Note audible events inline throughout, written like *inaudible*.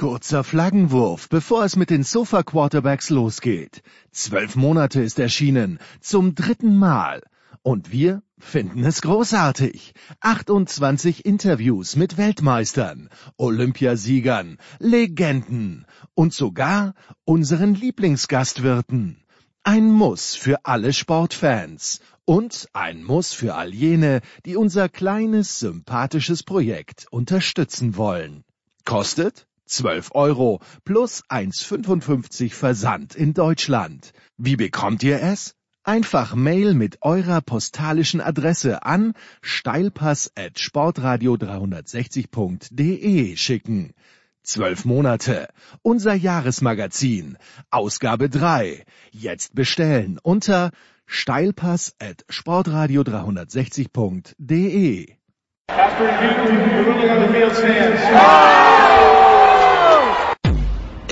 Kurzer Flaggenwurf, bevor es mit den Sofa Quarterbacks losgeht. Zwölf Monate ist erschienen, zum dritten Mal. Und wir finden es großartig. 28 Interviews mit Weltmeistern, Olympiasiegern, Legenden und sogar unseren Lieblingsgastwirten. Ein Muss für alle Sportfans und ein Muss für all jene, die unser kleines, sympathisches Projekt unterstützen wollen. Kostet 12 Euro plus 1,55 Versand in Deutschland. Wie bekommt ihr es? Einfach Mail mit eurer postalischen Adresse an steilpass@sportradio360.de schicken. Zwölf Monate. Unser Jahresmagazin. Ausgabe 3. Jetzt bestellen unter steilpass@sportradio360.de. After the field stands.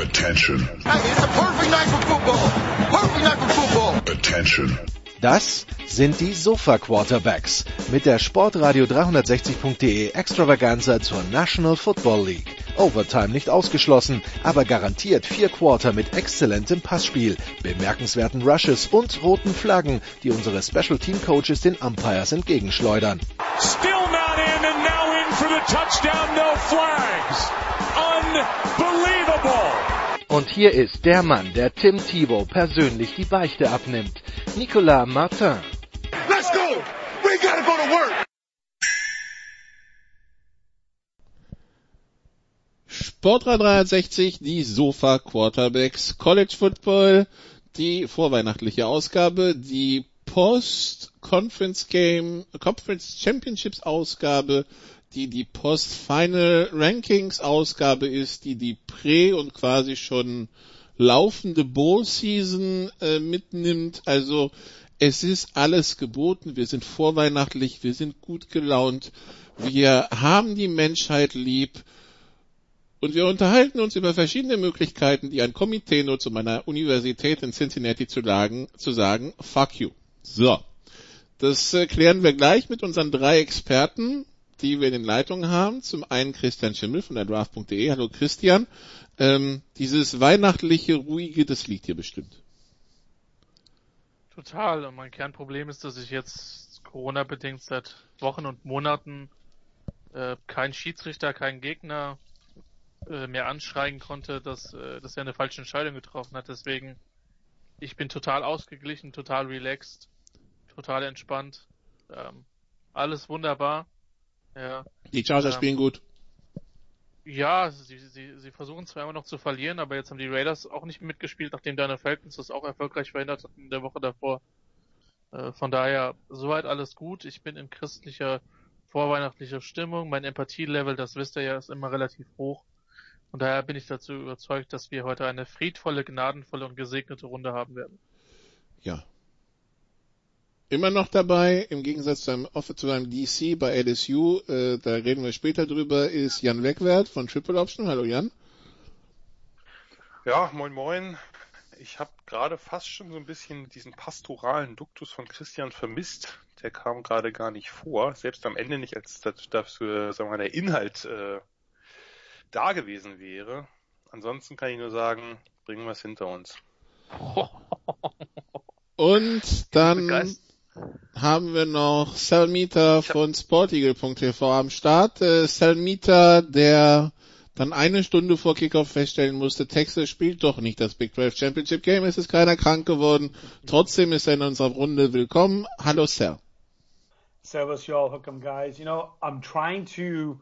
Attention. Hey, it's a perfect night for football. Perfect night for football. Attention. Das sind die Sofa Quarterbacks mit der Sportradio 360.de Extravaganza zur National Football League. Overtime nicht ausgeschlossen, aber garantiert vier Quarter mit exzellentem Passspiel, bemerkenswerten Rushes und roten Flaggen, die unsere Special Team Coaches den Umpires entgegenschleudern. Still not in and now in for the touchdown, no flags. Unbelievable. Und hier ist der Mann, der Tim Thibault persönlich die Beichte abnimmt. Nicolas Martin. Let's go. We gotta go to work. Sportrad 360, die Sofa Quarterbacks, College Football, die vorweihnachtliche Ausgabe, die Post Conference Game, Conference Championships Ausgabe, die die Post Final Rankings Ausgabe ist, die die Prä- und quasi schon laufende Bowl Season äh, mitnimmt. Also es ist alles geboten. Wir sind vorweihnachtlich, wir sind gut gelaunt, wir haben die Menschheit lieb. Und wir unterhalten uns über verschiedene Möglichkeiten, die ein Komitee nutzt, um einer Universität in Cincinnati zu, lagen, zu sagen, fuck you. So. Das äh, klären wir gleich mit unseren drei Experten, die wir in den Leitungen haben. Zum einen Christian Schimmel von der Draft.de. Hallo Christian. Ähm, dieses weihnachtliche, ruhige, das liegt dir bestimmt. Total. Und mein Kernproblem ist, dass ich jetzt Corona-bedingt seit Wochen und Monaten äh, keinen Schiedsrichter, keinen Gegner äh, mehr anschreien konnte, dass, äh, dass er eine falsche Entscheidung getroffen hat. Deswegen, ich bin total ausgeglichen, total relaxed, total entspannt. Ähm, alles wunderbar. Ja. Die Chargers Ähm, spielen gut. Ja, sie, sie, sie versuchen zwar immer noch zu verlieren, aber jetzt haben die Raiders auch nicht mitgespielt, nachdem deine Falcons das auch erfolgreich verhindert hatten in der Woche davor. Äh, von daher, soweit alles gut. Ich bin in christlicher, vorweihnachtlicher Stimmung. Mein Empathielevel, das wisst ihr ja, ist immer relativ hoch. Und daher bin ich dazu überzeugt, dass wir heute eine friedvolle, gnadenvolle und gesegnete Runde haben werden. Ja. Immer noch dabei, im Gegensatz zu einem, zu einem DC bei LSU, äh, da reden wir später drüber, ist Jan Wegwert von Triple Option. Hallo Jan. Ja, moin moin. Ich habe gerade fast schon so ein bisschen diesen pastoralen Duktus von Christian vermisst. Der kam gerade gar nicht vor, selbst am Ende nicht, als dafür, sagen wir mal, der Inhalt äh, da gewesen wäre. Ansonsten kann ich nur sagen, bringen wir es hinter uns. Und dann haben wir noch Salmita von sporteagle.tv am Start. Äh, Salmita, der dann eine Stunde vor Kickoff feststellen musste, Texas spielt doch nicht das Big 12 Championship Game, es ist keiner krank geworden. Trotzdem ist er in unserer Runde willkommen. Hallo Sal. Servus, y'all, hook'em guys. You know, I'm trying to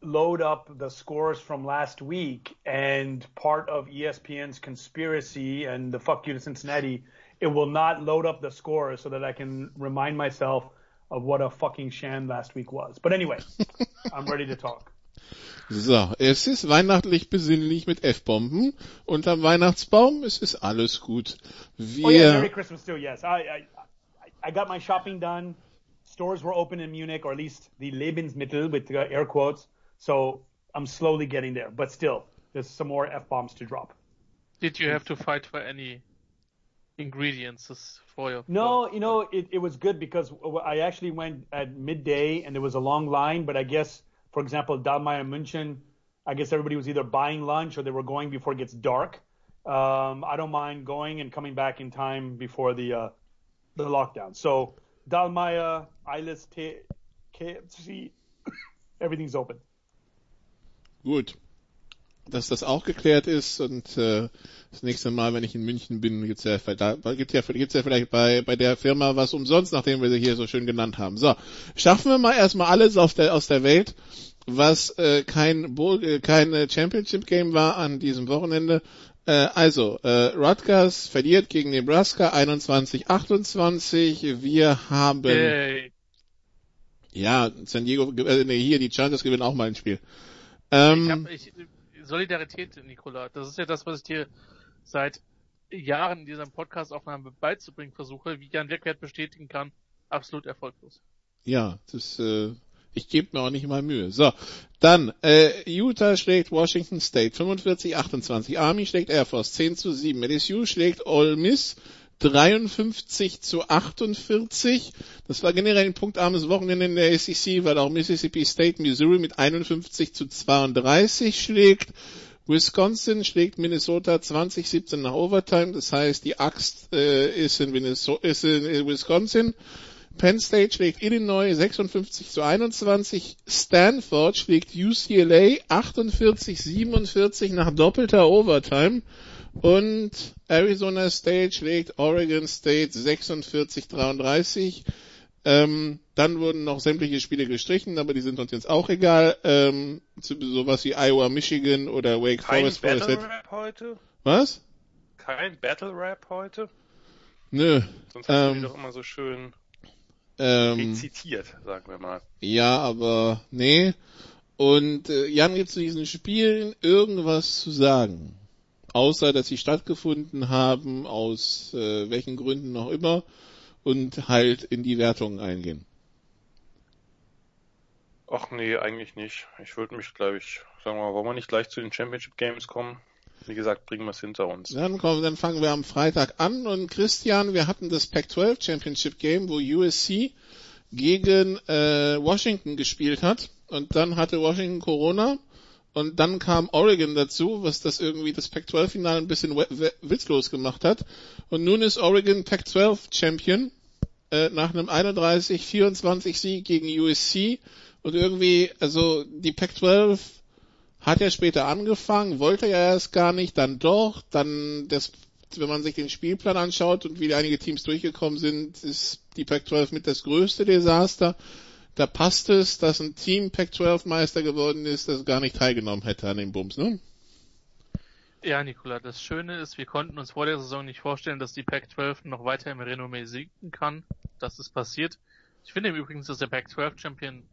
load up the scores from last week, and part of ESPN's conspiracy and the fuck you to Cincinnati, it will not load up the scores so that I can remind myself of what a fucking sham last week was. But anyway, *laughs* I'm ready to talk. So, es ist weihnachtlich besinnlich mit F-Bomben. Unterm Weihnachtsbaum, es ist alles gut. Wir, Oh yeah, Merry Christmas too. Yes, I I, I got my shopping done. Stores were open in Munich, or at least the Lebensmittel with uh, air quotes. So I'm slowly getting there, but still, there's some more f bombs to drop. Did you have to fight for any ingredients this- for your? No, you know, it, it was good because I actually went at midday and there was a long line, but I guess, for example, Dalmayer München, I guess everybody was either buying lunch or they were going before it gets dark. Um, I don't mind going and coming back in time before the uh, the lockdown. So Dalmaya, Eilis, KFC, *coughs* everything's open. Gut. Dass das auch geklärt ist und äh, das nächste Mal, wenn ich in München bin, gibt's ja, gibt's ja, gibt's ja vielleicht bei, bei der Firma was umsonst, nachdem wir sie hier so schön genannt haben. So, schaffen wir mal erstmal alles auf der, aus der Welt, was äh, kein, äh, kein Championship Game war an diesem Wochenende. Äh, also, äh, Rutgers verliert gegen Nebraska 21-28. Wir haben Yay. ja San Diego, äh, nee, hier die Chargers gewinnen auch mal ein Spiel. Ähm, Ich hab, ich, Solidarität, Nikola, das ist ja das, was ich dir seit Jahren in diesem Podcast-Aufnahme beizubringen versuche, wie Jan Wegwert bestätigen kann, absolut erfolglos. Ja, das äh, ich gebe mir auch nicht mal Mühe. So, dann äh, Utah schlägt Washington State 45-28, Army schlägt Air Force 10 zu 7, LSU schlägt Ole Miss 53 zu 48. Das war generell ein punktarmes Wochenende in der SEC, weil auch Mississippi State Missouri mit 51 zu 32 schlägt. Wisconsin schlägt Minnesota 2017 nach Overtime. Das heißt, die Axt äh, ist, in Minnesota, ist in Wisconsin. Penn State schlägt Illinois 56 zu 21. Stanford schlägt UCLA 48 47 nach doppelter Overtime. Und Arizona State schlägt Oregon State 46-33. Ähm, dann wurden noch sämtliche Spiele gestrichen, aber die sind uns jetzt auch egal. Ähm, sowas wie Iowa, Michigan oder Wake Kein Forest. Battle Forest Rap heute? Was? Kein Battle Rap heute? Nö. Sonst hast du Ähm, die doch immer so schön Ähm, rezitiert, sagen wir mal. ja, aber nee. Und äh, Jan, gibt zu diesen Spielen irgendwas zu sagen? Außer, dass sie stattgefunden haben, aus äh, welchen Gründen noch immer, und halt in die Wertungen eingehen. Ach nee, eigentlich nicht. Ich würde mich, glaube ich, sagen wir mal, wollen wir nicht gleich zu den Championship Games kommen? Wie gesagt, bringen wir es hinter uns. Dann, kommen, dann fangen wir am Freitag an und Christian, wir hatten das Pac-12 Championship Game, wo USC gegen äh, Washington gespielt hat und dann hatte Washington Corona und dann kam Oregon dazu, was das irgendwie das Pac-12-Finale ein bisschen witzlos gemacht hat. Und nun ist Oregon Pac-12 Champion äh, nach einem 31-24 Sieg gegen USC und irgendwie, also die Pac-12 hat ja später angefangen, wollte ja erst gar nicht, dann doch, dann das, wenn man sich den Spielplan anschaut und wie einige Teams durchgekommen sind, ist die Pac-12 mit das größte Desaster. Da passt es, dass ein Team Pac-12 Meister geworden ist, das gar nicht teilgenommen hätte an dem Bums, ne? Ja, Nikola, das Schöne ist, wir konnten uns vor der Saison nicht vorstellen, dass die Pac-12 noch weiter im Renommee sinken kann. Das ist passiert. Ich finde im Übrigen, dass der Pac-12 Champion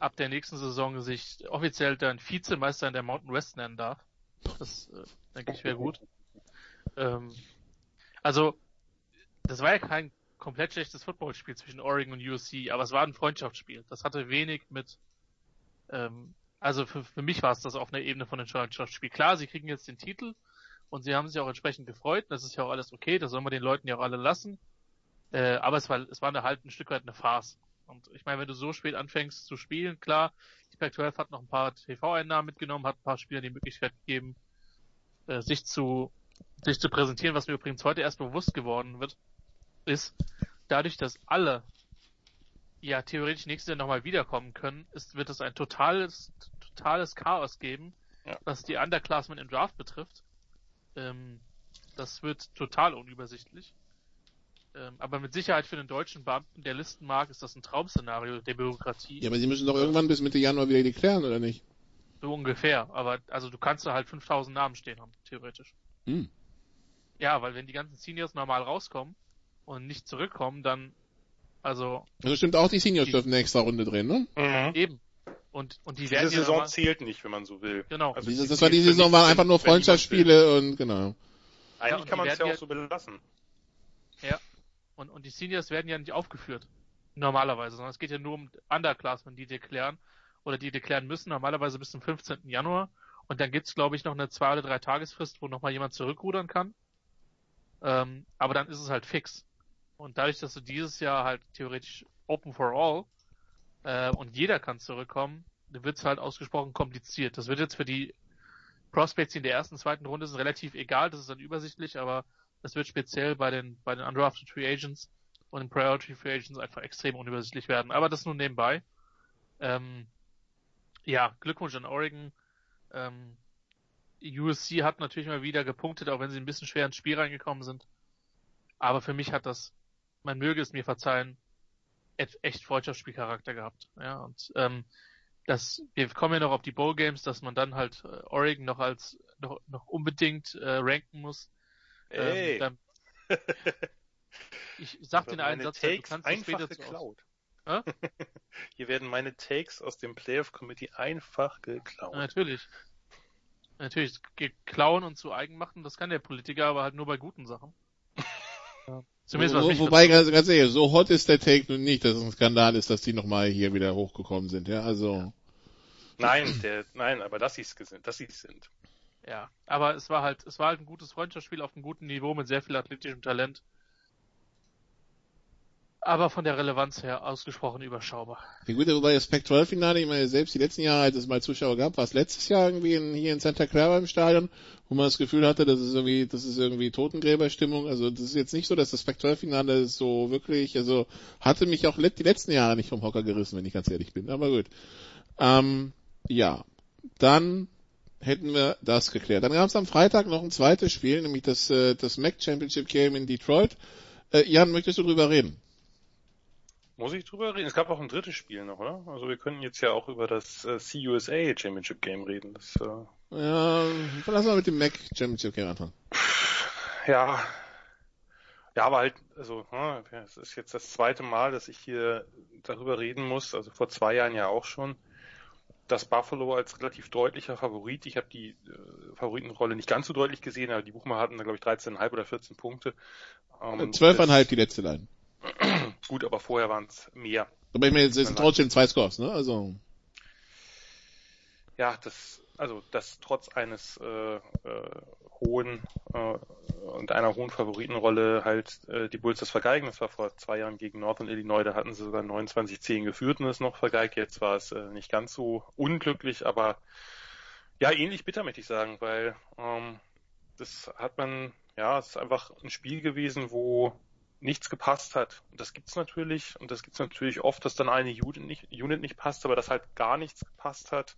ab der nächsten Saison sich offiziell dann Vizemeister in der Mountain West nennen darf. Das, äh, denke ich, wäre gut. Ähm, also, das war ja kein komplett schlechtes Footballspiel zwischen Oregon und USC, aber es war ein Freundschaftsspiel. Das hatte wenig mit, ähm, also für, für mich war es das auf einer Ebene von einem Freundschaftsspiel. Klar, sie kriegen jetzt den Titel und sie haben sich auch entsprechend gefreut. Das ist ja auch alles okay, das soll man den Leuten ja auch alle lassen. Äh, aber es war, es war eine, halt ein Stück weit eine Farce. Und ich meine, wenn du so spät anfängst zu spielen, klar, die Pac-12 hat noch ein paar TV-Einnahmen mitgenommen, hat ein paar Spielern die Möglichkeit gegeben, äh, sich zu, sich zu präsentieren, was mir übrigens heute erst bewusst geworden wird, ist, dadurch, dass alle ja theoretisch nächstes Jahr nochmal wiederkommen können, ist, wird es ein totales, totales Chaos geben, Ja. was die Underclassmen im Draft betrifft. Ähm, das wird total unübersichtlich. Ähm, aber mit Sicherheit für den deutschen Beamten, der Listen mag, ist das ein Traumszenario der Bürokratie. Ja, aber sie müssen doch irgendwann bis Mitte Januar wieder deklären, oder nicht? So ungefähr. Aber also du kannst da halt 5000 Namen stehen haben, theoretisch. Hm. Ja, weil wenn die ganzen Seniors normal rauskommen und nicht zurückkommen, dann also Also stimmt auch, die Seniors dürfen eine extra Runde drehen, ne? Mhm. eben. Und und die Diese werden ja Saison nochmal- zählt nicht, wenn man so will. Genau. Also Diese, die das war die Saison, waren einfach nur. Freundschaftsspiele und genau. Ja, Eigentlich und kann man es ja auch ja- so belassen. Und, und die Seniors werden ja nicht aufgeführt. Normalerweise, sondern es geht ja nur um Underclassmen, die deklären oder die deklären müssen, normalerweise bis zum 15. Januar. Und dann gibt's, glaube ich, noch eine zwei oder drei Tagesfrist, wo nochmal jemand zurückrudern kann. Ähm, aber dann ist es halt fix. Und dadurch, dass du dieses Jahr halt theoretisch Open for All äh, und jeder kann zurückkommen, wird es halt ausgesprochen kompliziert. Das wird jetzt für die Prospects, in der ersten, zweiten Runde sind, relativ egal, das ist dann übersichtlich, aber das wird speziell bei den, bei den Undrafted Free Agents und den Priority Free Agents einfach extrem unübersichtlich werden. Aber das nun nebenbei. Ähm, ja, Glückwunsch an Oregon. Ähm, USC hat natürlich mal wieder gepunktet, auch wenn sie ein bisschen schwer ins Spiel reingekommen sind. Aber für mich hat das, man möge es mir verzeihen, echt Freundschaftsspielcharakter gehabt. Ja, und ähm, das, wir kommen ja noch auf die Bowl Games, dass man dann halt äh, Oregon noch als noch, noch unbedingt äh, ranken muss. Ey. Ähm, dann, *laughs* ich sag den einen Satz, Takes du kannst einfach später geklaut. *laughs* Hier werden meine Takes aus dem Playoff Committee einfach geklaut. Ja, natürlich. Natürlich, ge- klauen und zu eigen machen, das kann der Politiker, aber halt nur bei guten Sachen. Ja. Zumindest was Wo, mich wobei, ganz, ganz ehrlich, so hot ist der Take nun nicht, dass es ein Skandal ist, dass die nochmal hier wieder hochgekommen sind, ja, also. Nein, der, nein, aber dass sie es sind, dass sie es sind. Ja, aber es war halt, es war halt ein gutes Freundschaftsspiel auf einem guten Niveau mit sehr viel athletischem Talent. Aber von der Relevanz her ausgesprochen überschaubar. Ja gut, wobei das Pac-12-Finale, ich meine, selbst die letzten Jahre, als es mal Zuschauer gab, war es letztes Jahr irgendwie in, hier in Santa Clara im Stadion, wo man das Gefühl hatte, das ist irgendwie, das ist irgendwie Totengräberstimmung. Also das ist jetzt nicht so, dass das Pac-12-Finale so wirklich, also hatte mich auch die letzten Jahre nicht vom Hocker gerissen, wenn ich ganz ehrlich bin. Aber gut. Ähm, ja, dann hätten wir das geklärt. Dann gab es am Freitag noch ein zweites Spiel, nämlich das, äh, das MAC Championship Game in Detroit. Äh, Jan, möchtest du drüber reden? Muss ich drüber reden? Es gab auch ein drittes Spiel noch, oder? Also wir könnten jetzt ja auch über das äh, CUSA Championship Game reden. Das, äh, Ja, lass mal mit dem Mac Championship Game anfangen. ja, ja, aber halt, also hm, es ist jetzt das zweite Mal, dass ich hier darüber reden muss. Also vor zwei Jahren ja auch schon. Das Buffalo als relativ deutlicher Favorit. Ich habe die äh, Favoritenrolle nicht ganz so deutlich gesehen, aber die Buchmacher hatten da glaube ich 13,5 oder 14 Punkte. Ähm, Zwölfeinhalb die letzte Line. *clears throat* Gut, aber vorher waren es mehr. Aber ich meine, jetzt sind trotzdem zwei Scores, ne? Also. ja, das, also das trotz eines äh, äh, hohen äh, und einer hohen Favoritenrolle halt äh, die Bulls das vergeigen. Das war vor zwei Jahren gegen Northern Illinois, da hatten sie sogar 29-10 geführt und es noch vergeigt. Jetzt war es äh, nicht ganz so unglücklich, aber ja, ähnlich bitter möchte ich sagen, weil ähm, das hat man, ja, es ist einfach ein Spiel gewesen, wo nichts gepasst hat. Und das gibt's natürlich und das gibt's natürlich oft, dass dann eine Unit nicht, Unit nicht passt, aber dass halt gar nichts gepasst hat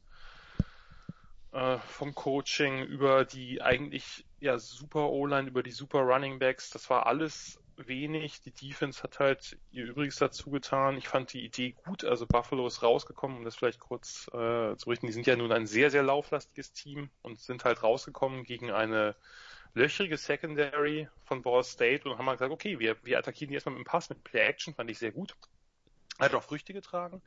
äh, vom Coaching über die eigentlich ja super O-Line, über die super Running Backs, das war alles wenig. Die Defense hat halt ihr Übriges dazu getan. Ich fand die Idee gut, also Buffalo ist rausgekommen, um das vielleicht kurz äh, zu richten. Die sind ja nun ein sehr, sehr lauflastiges Team und sind halt rausgekommen gegen eine löchrige Secondary von Ball State und haben halt gesagt, okay, wir, wir attackieren die erstmal mit dem Pass, mit Play Action, fand ich sehr gut. Hat auch Früchte getragen.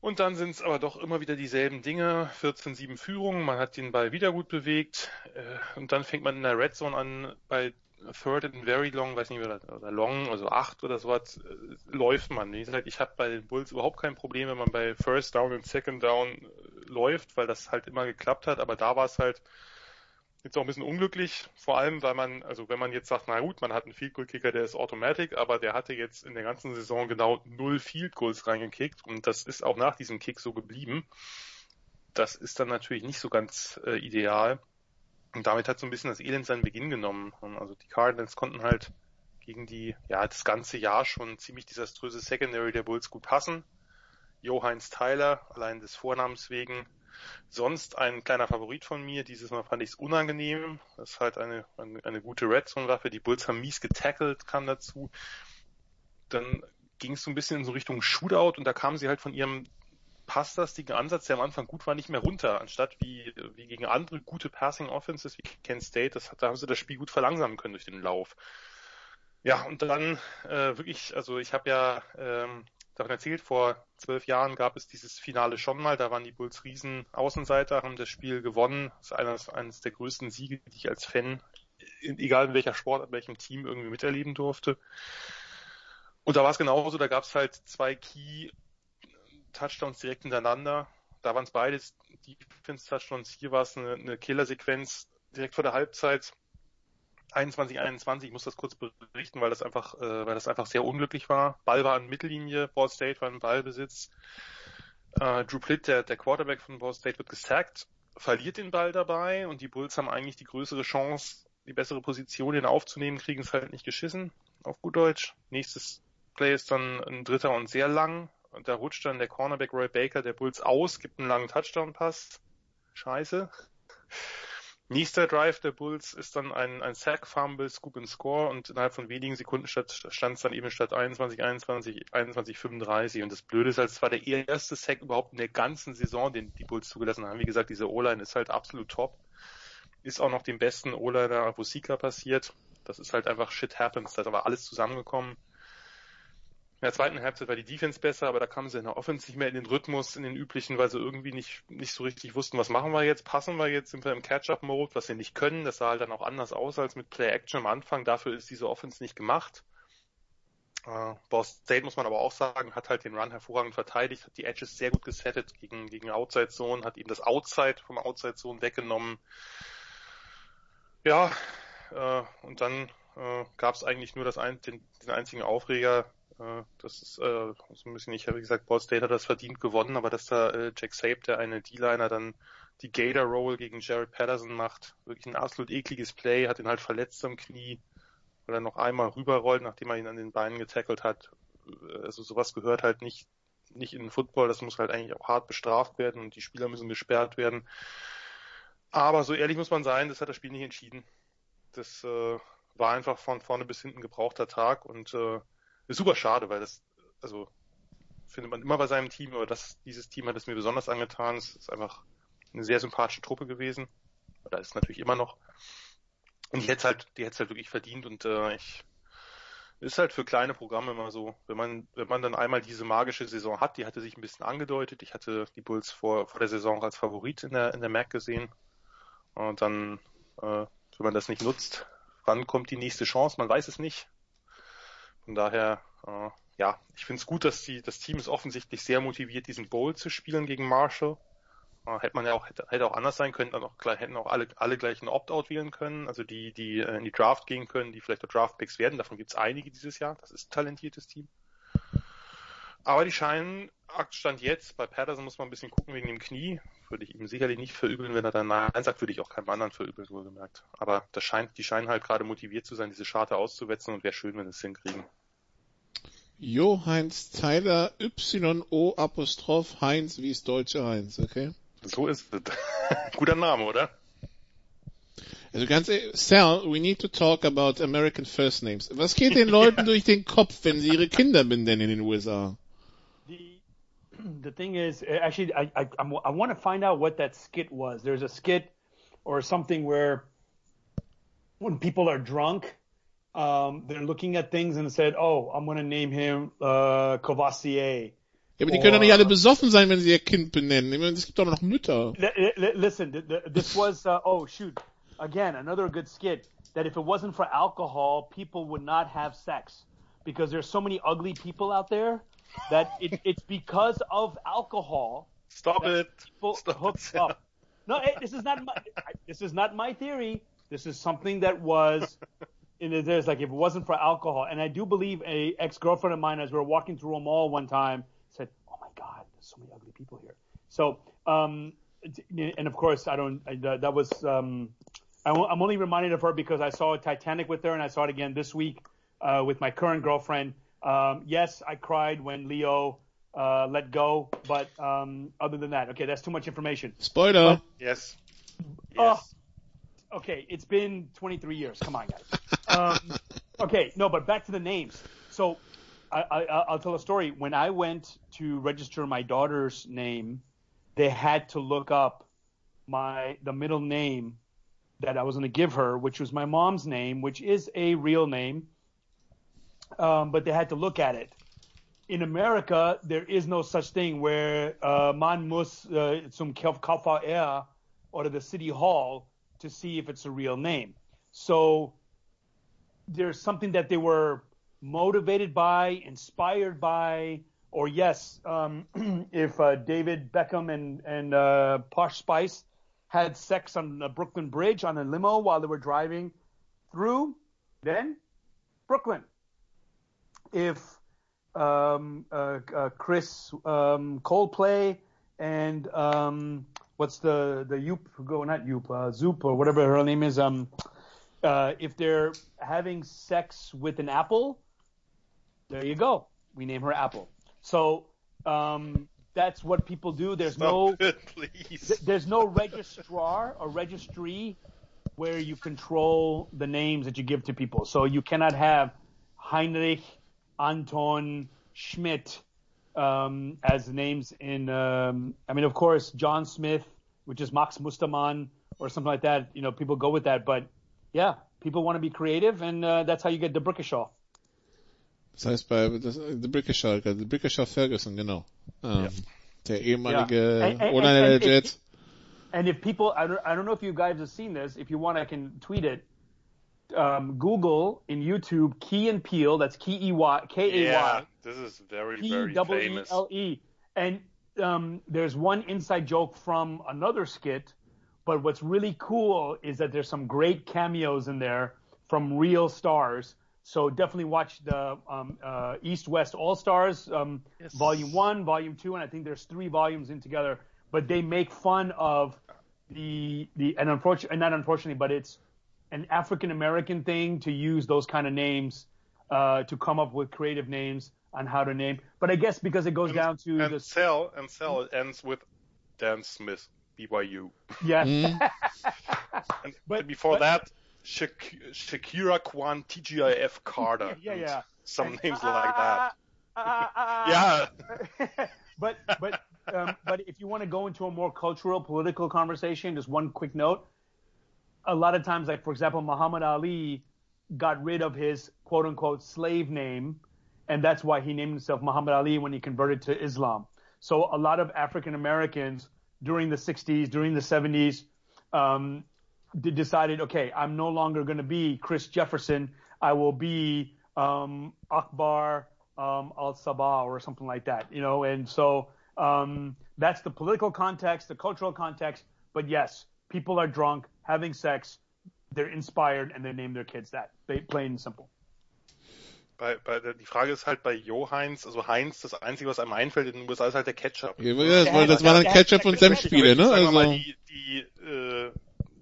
Und dann sind es aber doch immer wieder dieselben Dinge. 14-7 Führung, man hat den Ball wieder gut bewegt. Äh, und dann fängt man in der Red Zone an, bei Third and Very Long, weiß nicht, oder, oder Long, also 8 oder sowas, äh, läuft man. Wie gesagt, ich habe bei den Bulls überhaupt kein Problem, wenn man bei First Down und Second Down äh, läuft, weil das halt immer geklappt hat. Aber da war es halt jetzt auch ein bisschen unglücklich, vor allem, weil man, also wenn man jetzt sagt, na gut, man hat einen Field Goal Kicker, der ist Automatic, aber der hatte jetzt in der ganzen Saison genau null Field Goals reingekickt und das ist auch nach diesem Kick so geblieben. Das ist dann natürlich nicht so ganz äh, ideal. Und damit hat so ein bisschen das Elend seinen Beginn genommen. Also die Cardinals konnten halt gegen die, ja, das ganze Jahr schon ziemlich desaströse Secondary der Bulls gut passen. Johannes Tyler, allein des Vornamens wegen, Sonst ein kleiner Favorit von mir. Dieses Mal fand ich es unangenehm. Das ist halt eine, eine, eine gute Red Zone Waffe. Die Bulls haben mies getackelt, kam dazu. Dann ging es so ein bisschen in so Richtung Shootout und da kamen sie halt von ihrem passlastigen Ansatz, der am Anfang gut war, nicht mehr runter. Anstatt wie, wie gegen andere gute Passing Offenses wie Kent State, das, da haben sie das Spiel gut verlangsamen können durch den Lauf. Ja, und dann äh, wirklich, also ich habe ja ähm, davon erzählt, vor zwölf Jahren gab es dieses Finale schon mal, da waren die Bulls Riesen Außenseiter, haben das Spiel gewonnen. Das ist eines, eines der größten Siege, die ich als Fan, egal in welcher Sport, in welchem Team irgendwie miterleben durfte. Und da war es genauso, da gab es halt zwei Key Touchdowns direkt hintereinander. Da waren es beides Defense-Touchdowns, hier war es eine, eine Killer-Sequenz direkt vor der Halbzeit. 21, 21, ich muss das kurz berichten, weil das einfach, äh, weil das einfach sehr unglücklich war. Ball war an Mittellinie, Ball State war im Ballbesitz. Äh, Drew Plitt, der, der Quarterback von Ball State, wird gesackt, verliert den Ball dabei und die Bulls haben eigentlich die größere Chance, die bessere Position ihn aufzunehmen, kriegen es halt nicht geschissen, auf gut Deutsch. Nächstes Play ist dann ein dritter und sehr lang. Und da rutscht dann der Cornerback Roy Baker der Bulls aus, gibt einen langen Touchdown-Pass. Scheiße. Nächster Drive der Bulls ist dann ein, ein Sack, Fumble, Scoop and Score und innerhalb von wenigen Sekunden stand es dann eben statt 21, 21, 21, 35 und das Blöde ist halt, es war der erste Sack überhaupt in der ganzen Saison, den die Bulls zugelassen haben. Wie gesagt, diese O-Line ist halt absolut top. Ist auch noch dem besten O-Liner Vosika passiert. Das ist halt einfach shit happens. Da ist aber alles zusammengekommen. In der zweiten Halbzeit war die Defense besser, aber da kamen sie in der Offense nicht mehr in den Rhythmus, in den üblichen, weil sie irgendwie nicht, nicht so richtig wussten, was machen wir jetzt, passen wir jetzt, sind wir im Catch-up-Mode, was sie nicht können. Das sah halt dann auch anders aus als mit Play-Action am Anfang. Dafür ist diese Offense nicht gemacht. Uh, Boss State muss man aber auch sagen, hat halt den Run hervorragend verteidigt, hat die Edges sehr gut gesettet gegen, gegen Outside Zone, hat ihm das Outside vom Outside Zone weggenommen. Ja, äh, und dann äh, gab es eigentlich nur das ein, den, den einzigen Aufreger, äh, das ist äh, so ein bisschen, ich habe gesagt, Ball State hat das verdient gewonnen, aber dass da äh, Jack Sape, der eine D-Liner, dann die Gator Roll gegen Jared Patterson macht, wirklich ein absolut ekliges Play, hat ihn halt verletzt am Knie, weil er noch einmal rüberrollt, nachdem er ihn an den Beinen getackelt hat. Also sowas gehört halt nicht, nicht in den Football, das muss halt eigentlich auch hart bestraft werden und die Spieler müssen gesperrt werden. Aber so ehrlich muss man sein, das hat das Spiel nicht entschieden. Das äh, war einfach von vorne bis hinten gebrauchter Tag und äh, ist super schade, weil das, also findet man immer bei seinem Team, aber das, dieses Team hat es mir besonders angetan. Es ist einfach eine sehr sympathische Truppe gewesen. Da ist natürlich immer noch. Und die hätte halt, die hätte halt wirklich verdient und äh, ich ist halt für kleine Programme immer so, wenn man, wenn man dann einmal diese magische Saison hat, die hatte sich ein bisschen angedeutet. Ich hatte die Bulls vor, vor der Saison als Favorit in der, in der MAC gesehen. Und dann, äh, wenn man das nicht nutzt, wann kommt die nächste Chance? Man weiß es nicht. Von daher, äh, ja, ich finde es gut, dass die, das Team ist offensichtlich sehr motiviert, diesen Bowl zu spielen gegen Marshall. Äh, hätte man ja auch, hätte, hätte auch anders sein können, dann auch, hätten auch alle, alle gleich einen Opt-out wählen können, also die, die äh, in die Draft gehen können, die vielleicht auch Draft-Picks werden. Davon gibt es einige dieses Jahr. Das ist ein talentiertes Team. Aber die scheinen, Stand jetzt, bei Patterson muss man ein bisschen gucken wegen dem Knie. Würde ich ihm sicherlich nicht verübeln, wenn er dann Nein sagt, würde ich auch keinem anderen verübeln, wohlgemerkt. Aber das scheint, die scheinen halt gerade motiviert zu sein, diese Scharte auszuwetzen und wäre schön, wenn sie es hinkriegen. Jo-Heinz Tyler, Y-O Apostroph Heinz, wie es deutsche Heinz, okay? So ist es. *laughs* Guter Name, oder? Also ganz ehrlich, Sal, we need to talk about American First Names. Was geht den Leuten *laughs* durch den Kopf, wenn sie ihre Kinder benennen in den USA? The, thing is, actually, I, I, I want to find out what that skit was. There's a skit or something where when people are drunk, um, they're looking at things and said, oh, I'm going to name him uh, Courvoisier. Ja, aber die können doch nicht alle besoffen sein, wenn sie ihr Kind benennen. Ich meine, es gibt doch noch Mütter. Listen, this was, uh, oh shoot, again, another good skit, that if it wasn't for alcohol, people would not have sex. Because there's so many ugly people out there that it, it's because of alcohol. Stop it. People Stop hook it. up. No, hey, this is not my, this is not my theory. This is something that was, in the, there's like, if it wasn't for alcohol, and I do believe a ex-girlfriend of mine, as we were walking through a mall one time, said, "Oh my God, there's so many ugly people here." So, um, and of course, I don't. I, that was. Um, I'm only reminded of her because I saw Titanic with her, and I saw it again this week uh, with my current girlfriend. Um, yes, I cried when Leo uh, let go, but um, other than that, okay, that's too much information. Spoiler. Yes. Oh, okay, it's been 23 years. Come on, guys. Um, okay, no, but back to the names. So I, I, I'll tell a story. When I went to register my daughter's name, they had to look up my the middle name that I was going to give her, which was my mom's name, which is a real name. Um, but they had to look at it. In America, there is no such thing where uh, man muss zum KVR or to the city hall to see if it's a real name. So there's something that they were motivated by, inspired by, or yes, um, *clears throat* if uh, David Beckham and and uh, Posh Spice had sex on the Brooklyn Bridge on a limo while they were driving through, then Brooklyn. If um, uh, uh, Chris um, Coldplay, and um, what's the the Yoop go not Yoop uh, Zoop or whatever her name is. Um, uh, if they're having sex with an apple, there you go. We name her Apple. So um, that's what people do. There's Stop no *laughs* it, please. th- there's no registrar or registry where you control the names that you give to people. So you cannot have Heinrich, Anton, Schmidt um, as names in. Um, I mean, of course, John Smith, which is Max Mustermann or something like that. You know, people go with that. But yeah, people want to be creative, and uh, that's how you get the Brickishaw. Das heißt bei das, The Brickishaw, The Brickishaw Ferguson, genau. Ähm, Der ehemalige Ja. And- and- O-Liner and- And if people, I don't, I don't know if you guys have seen this. If you want, I can tweet it. Um, Google in YouTube Key and Peel. That's Key E Y K A Yeah, this is very, P very double E famous. L E. And um, there's one inside joke from another skit. But what's really cool is that there's some great cameos in there from real stars. So definitely watch the um, uh, East West All Stars, um, Yes. Volume One, Volume Two, and I think there's three volumes in together. But they make fun of the the and unfortunately, not unfortunately, but it's an African American thing to use those kind of names uh, to come up with creative names on how to name. But I guess because it goes down to and the Cell, and Cell it ends with Dan Smith, BYU. yeah. Mhm. *laughs* And But- before but- that, Shak- Shakira Kwan TGIF Carter. *laughs* Yeah, and yeah. Some And- names ah, like that. ah, *laughs* Yeah. ah. but but um, but if you want to go into a more cultural, political conversation, just one quick note. A lot of times, like for example, Muhammad Ali got rid of his quote unquote slave name, and that's why he named himself Muhammad Ali when he converted to Islam. So a lot of African Americans during the 60s, during the 70s, um, decided, okay, I'm no longer going to be Chris Jefferson. I will be um, Akbar um, al Sabah or something like that, you know. And so um, that's the political context, the cultural context. But yes, people are drunk, having sex, they're inspired, and they name their kids that. They, plain and simple. Bei, bei, die Frage ist halt bei Jo Heinz, also Heinz, das Einzige, was einem einfällt in den USA ist halt der Ketchup. Ja, das, war, das waren dann Ketchup und Senfspiele, ne? Wir mal, Also, die, die, äh,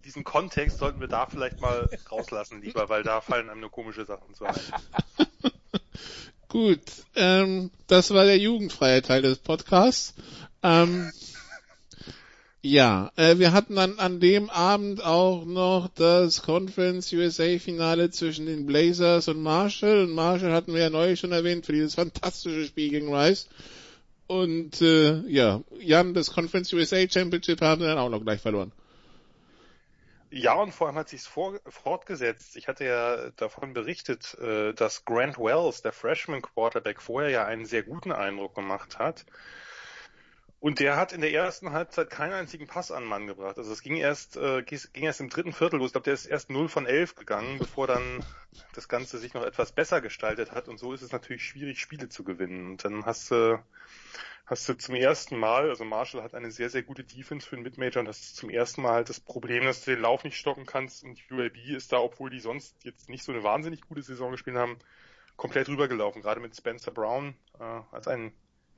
diesen Kontext sollten wir da vielleicht mal rauslassen lieber, weil da fallen einem nur komische Sachen zu ein. *laughs* gut. Ähm, das war der jugendfreie Teil des Podcasts. Ähm, ja, äh, wir hatten dann an dem Abend auch noch das Conference USA Finale zwischen den Blazers und Marshall. Und Marshall hatten wir ja neulich schon erwähnt für dieses fantastische Spiel gegen Rice. Und äh, ja, Jan, das Conference USA Championship haben wir dann auch noch gleich verloren. Ja, und vor allem hat sich's fortgesetzt. Ich hatte ja davon berichtet, äh, dass Grant Wells, der Freshman Quarterback, vorher ja einen sehr guten Eindruck gemacht hat. Und der hat in der ersten Halbzeit keinen einzigen Pass an Mann gebracht. Also es ging erst, äh, ging erst im dritten Viertel los. Ich glaube, der ist erst 0 von 11 gegangen, bevor dann das Ganze sich noch etwas besser gestaltet hat. Und so ist es natürlich schwierig, Spiele zu gewinnen. Und dann hast du, hast du zum ersten Mal, also Marshall hat eine sehr, sehr gute Defense für den Midmajor und das ist zum ersten Mal halt das Problem, dass du den Lauf nicht stoppen kannst und UAB ist da, obwohl die sonst jetzt nicht so eine wahnsinnig gute Saison gespielt haben, komplett rübergelaufen, gerade mit Spencer Brown äh, als ein,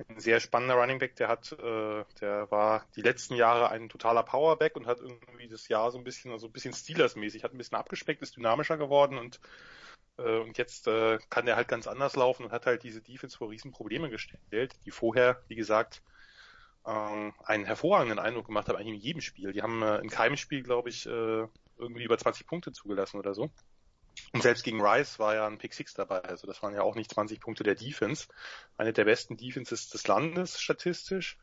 ein sehr spannender Running Back, der hat, äh, der war die letzten Jahre ein totaler Powerback und hat irgendwie das Jahr so ein bisschen, also ein bisschen Steelers-mäßig, hat ein bisschen abgespeckt, ist dynamischer geworden und äh, und jetzt äh, kann der halt ganz anders laufen und hat halt diese Defense vor riesen Probleme gestellt, die vorher, wie gesagt, ähm, einen hervorragenden Eindruck gemacht haben, eigentlich in jedem Spiel. Die haben äh, in keinem Spiel, glaube ich, äh, irgendwie über 20 Punkte zugelassen oder so. Und selbst gegen Rice war ja ein Pick Six dabei, also das waren ja auch nicht 20 Punkte der Defense. Eine der besten Defenses des Landes statistisch.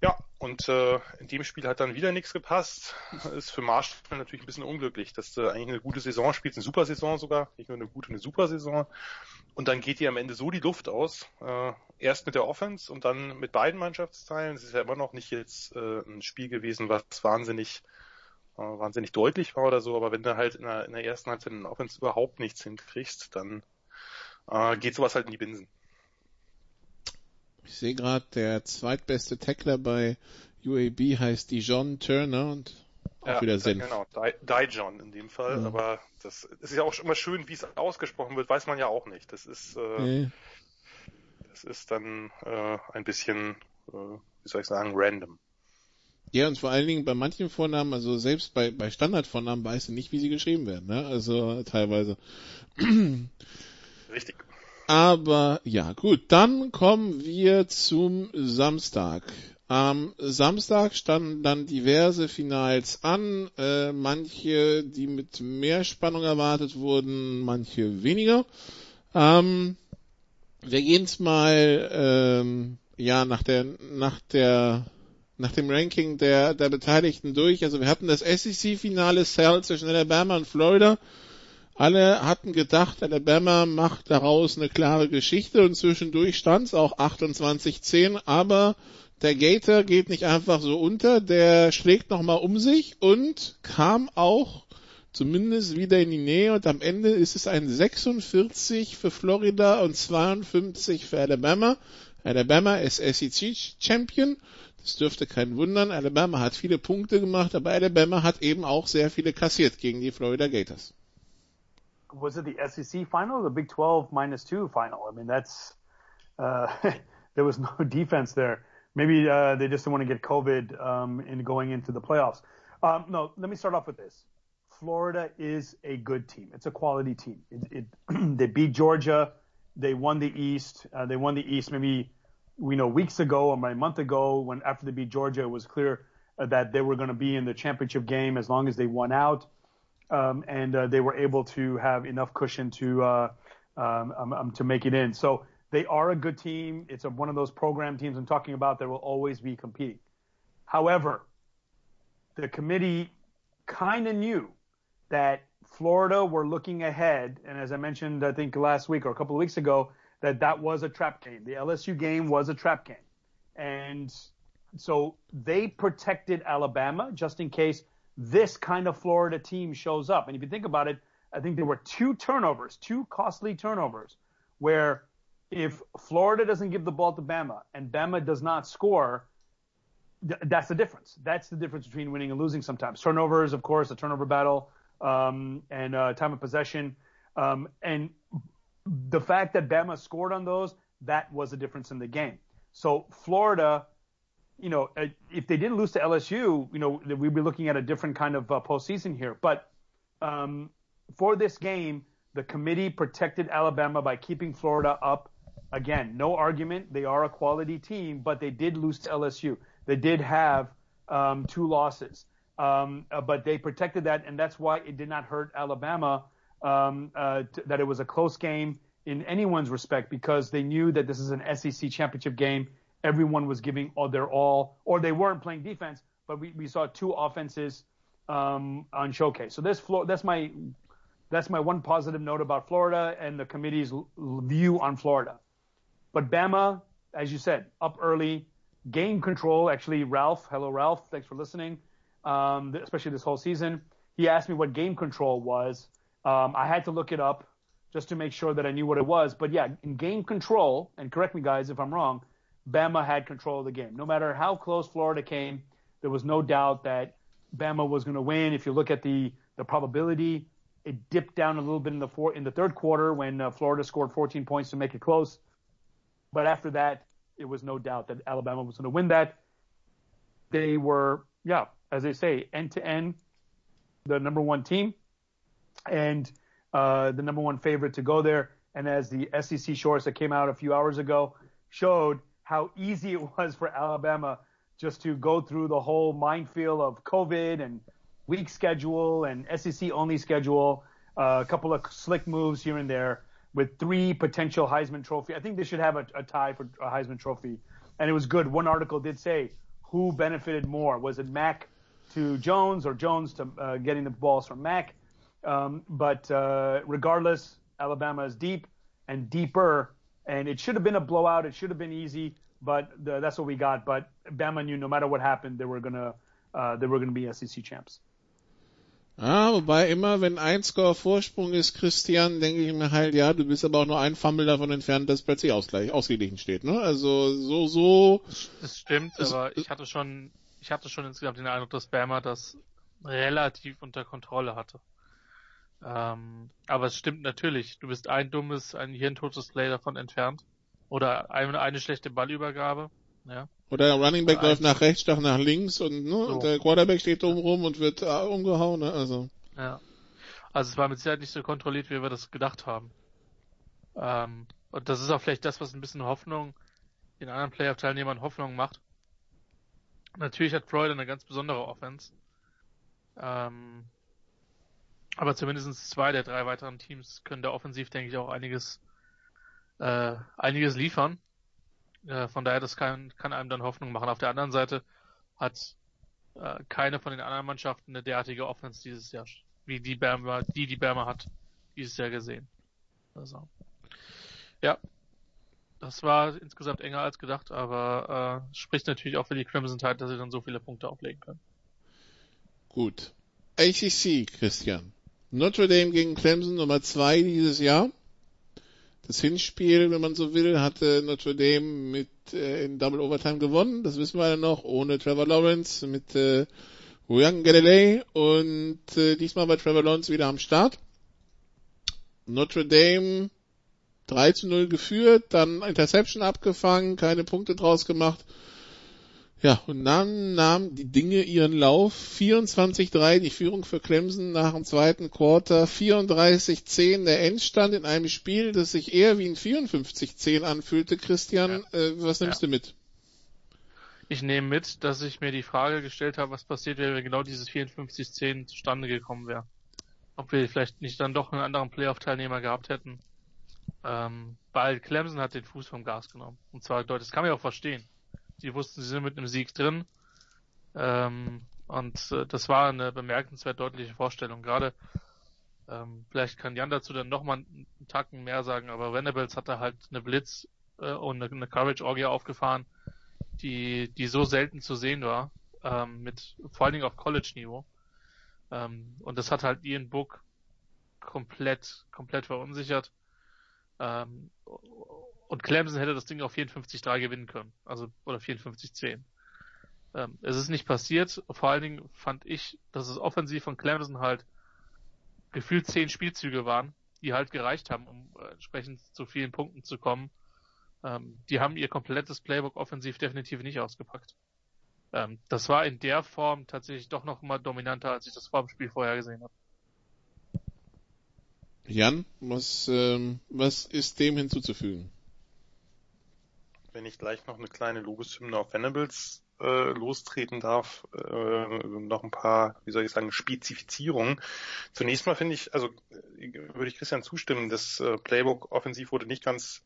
Ja, und äh, in dem Spiel hat dann wieder nichts gepasst. *laughs* Ist für Marshall natürlich ein bisschen unglücklich, dass du eigentlich eine gute Saison spielst, eine super Saison sogar, nicht nur eine gute, eine super Saison. Und dann geht dir am Ende so die Luft aus. Äh, erst mit der Offense und dann mit beiden Mannschaftsteilen. Es ist ja immer noch nicht jetzt äh, ein Spiel gewesen, was wahnsinnig wahnsinnig deutlich war oder so, aber wenn du halt in der, in der ersten Halbzeit in der Offense überhaupt nichts hinkriegst, dann äh, geht sowas halt in die Binsen. Ich sehe gerade, der zweitbeste Tackler bei UAB heißt Dijon Turner und auch ja, wieder Sinn. Genau, Di- Dijon in dem Fall, Mhm. aber das, das ist ja auch immer schön, wie es ausgesprochen wird, weiß man ja auch nicht. Das ist, äh, Nee. Das ist dann äh, ein bisschen, äh, wie soll ich sagen, random. Ja, und vor allen Dingen bei manchen Vornamen, also selbst bei, bei Standardvornamen weißt du nicht, wie sie geschrieben werden, ne? Also teilweise. Richtig. Aber ja, gut, dann kommen wir zum Samstag. Am Samstag standen dann diverse Finals an, äh, manche, die mit mehr Spannung erwartet wurden, manche weniger. Ähm, wir gehen's mal ähm, ja nach der nach der nach dem Ranking der der Beteiligten durch. Also wir hatten das SEC-Finale Cell zwischen Alabama und Florida. Alle hatten gedacht, Alabama macht daraus eine klare Geschichte und zwischendurch stand's auch 28-10, aber der Gator geht nicht einfach so unter, der schlägt nochmal um sich und kam auch zumindest wieder in die Nähe und am Ende ist es ein 46 für Florida und 52 für Alabama. Alabama ist SEC Champion. Dürfte wundern. Alabama hat viele Punkte gemacht, aber Alabama hat eben auch sehr viele kassiert gegen die Florida Gators. Was it the SEC final or the Big 12 minus two final? I mean, that's, uh, *laughs* there was no *laughs* defense there. Maybe uh, they just didn't want to get COVID um, in going into the playoffs. Um, no, let me start off with this. Florida is a good team. It's a quality team. It, it *clears throat* they beat Georgia. They won the East. Uh, they won the East maybe we know weeks ago or a month ago when after they beat Georgia, it was clear uh, that they were going to be in the championship game as long as they won out. Um, and uh, they were able to have enough cushion to uh, um, um, um to make it in. So they are a good team. It's a, one of those program teams I'm talking about that will always be competing. However, the committee kind of knew that Florida were looking ahead, and as I mentioned, I think last week or a couple of weeks ago, that that was a trap game. The LSU game was a trap game, and so they protected Alabama just in case this kind of Florida team shows up. And if you think about it, I think there were two turnovers, two costly turnovers, where if Florida doesn't give the ball to Bama and Bama does not score, th- that's the difference. That's the difference between winning and losing sometimes. Turnovers, of course, a turnover battle, um, and uh, time of possession. Um, and the fact that Bama scored on those, that was the difference in the game. So Florida, you know, uh, if they didn't lose to LSU, you know, we'd be looking at a different kind of uh, postseason here. But um, for this game, the committee protected Alabama by keeping Florida up again, no argument. They are a quality team, but they did lose to LSU. They did have um, two losses, um, uh, but they protected that, and that's why it did not hurt Alabama um, uh, that it was a close game in anyone's respect because they knew that this is an SEC championship game. Everyone was giving all their all, or they weren't playing defense, but we, we saw two offenses um, on showcase. So this floor, that's my that's my one positive note about Florida and the committee's l- view on Florida. But Bama, as you said, up early, game control. Actually, Ralph, hello Ralph, thanks for listening. Um, especially this whole season, he asked me what game control was. Um, I had to look it up just to make sure that I knew what it was. But yeah, in game control, and correct me guys if I'm wrong, Bama had control of the game. No matter how close Florida came, there was no doubt that Bama was going to win. If you look at the the probability, it dipped down a little bit in the four, in the third quarter when uh, Florida scored 14 points to make it close. But after that, it was no doubt that Alabama was going to win that. They were, yeah, as they say, end to end, the number one team and uh, the number one favorite to go there. And as the SEC shorts that came out a few hours ago showed how easy it *laughs* was for Alabama just to go through the whole minefield of COVID and week schedule and SEC only schedule, uh, a couple of slick moves here and there with three potential Heisman Trophy. I think they should have a, a tie for a Heisman Trophy. And it was good. One article did say who benefited more. Was it Mac to Jones or Jones to uh, getting the balls from Mac? Um, but uh, regardless, Alabama is deep and deeper, and it should have been a blowout. It should have been easy, but the, that's what we got. But Bama knew no matter what happened, they were gonna uh, they were gonna be SEC champs. Ah, wobei immer, wenn ein Score Vorsprung ist, Christian, denke ich mir halt, ja, du bist aber auch nur ein Fumble davon entfernt, dass plötzlich Ausgleich, ausgeglichen steht, ne? Also, so, so. Das stimmt, aber ich hatte schon, ich hatte schon insgesamt den Eindruck, dass Bama das relativ unter Kontrolle hatte. Ähm, aber es stimmt natürlich, du bist ein dummes, ein hirntotes Play davon entfernt. Oder eine, eine schlechte Ballübergabe. Ja. Oder der Running Back läuft nach rechts, statt nach links und, ne, so. und der Quarterback steht oben rum und wird äh, umgehauen. Ne? Also. Ja. Also es war mit Sicherheit nicht so kontrolliert, wie wir das gedacht haben. Ähm, und das ist auch vielleicht das, was ein bisschen Hoffnung den anderen Playoff-Teilnehmern Hoffnung macht. Natürlich hat Freud eine ganz besondere Offense. Ähm, aber zumindest zwei der drei weiteren Teams können da offensiv, denke ich, auch einiges, äh, einiges liefern. Äh, von daher, das kann, kann einem dann Hoffnung machen. Auf der anderen Seite hat äh, keine von den anderen Mannschaften eine derartige Offense dieses Jahr, wie die Berma, die die Berma hat, dieses Jahr gesehen. Also, ja, das war insgesamt enger als gedacht, aber äh, spricht natürlich auch für die Crimson Tide, dass sie dann so viele Punkte auflegen können. Gut. ACC, Christian. Notre Dame gegen Clemson Nummer zwei dieses Jahr. Das Hinspiel, wenn man so will, hatte Notre Dame mit äh, in Double Overtime gewonnen. Das wissen wir ja noch, ohne Trevor Lawrence, mit äh, Young Galilei und äh, diesmal war Trevor Lawrence wieder am Start. Notre Dame 3 zu 0 geführt, dann Interception abgefangen, keine Punkte draus gemacht. Ja, und dann nahmen die Dinge ihren Lauf. 24-3 die Führung für Clemson nach dem zweiten Quarter. 34-10 der Endstand in einem Spiel, das sich eher wie ein 54-10 anfühlte. Christian, ja. äh, was nimmst ja. du mit? Ich nehme mit, dass ich mir die Frage gestellt habe, was passiert wäre, wenn genau dieses 54-10 zustande gekommen wäre. Ob wir vielleicht nicht dann doch einen anderen Playoff-Teilnehmer gehabt hätten. Ähm, weil Clemson hat den Fuß vom Gas genommen. Und zwar deutlich. Das kann man ja auch verstehen. Die wussten, sie sind mit einem Sieg drin. Ähm, und äh, das war eine bemerkenswert deutliche Vorstellung. Gerade, ähm, vielleicht kann Jan dazu dann nochmal einen Tacken mehr sagen, aber Venables hatte halt eine Blitz äh, und eine, eine Courage-Orgie aufgefahren, die, die so selten zu sehen war, ähm, mit vor allen Dingen auf College-Niveau. Ähm, und das hat halt Ian Book komplett, komplett verunsichert. Ähm, und Clemson hätte das Ding auf 54-3 gewinnen können. Also, oder 54-10. Ähm, es ist nicht passiert. Vor allen Dingen fand ich, dass es offensiv von Clemson halt gefühlt zehn Spielzüge waren, die halt gereicht haben, um äh, entsprechend zu vielen Punkten zu kommen. Ähm, die haben ihr komplettes Playbook offensiv definitiv nicht ausgepackt. Ähm, das war in der Form tatsächlich doch noch mal dominanter, als ich das vor dem Spiel vorher gesehen habe. Jan, was, ähm, was ist dem hinzuzufügen? Wenn ich gleich noch eine kleine Lobeshymne auf Venables äh, lostreten darf, äh, noch ein paar, wie soll ich sagen, Spezifizierungen. Zunächst mal finde ich, also würde ich Christian zustimmen, das äh, Playbook offensiv wurde nicht ganz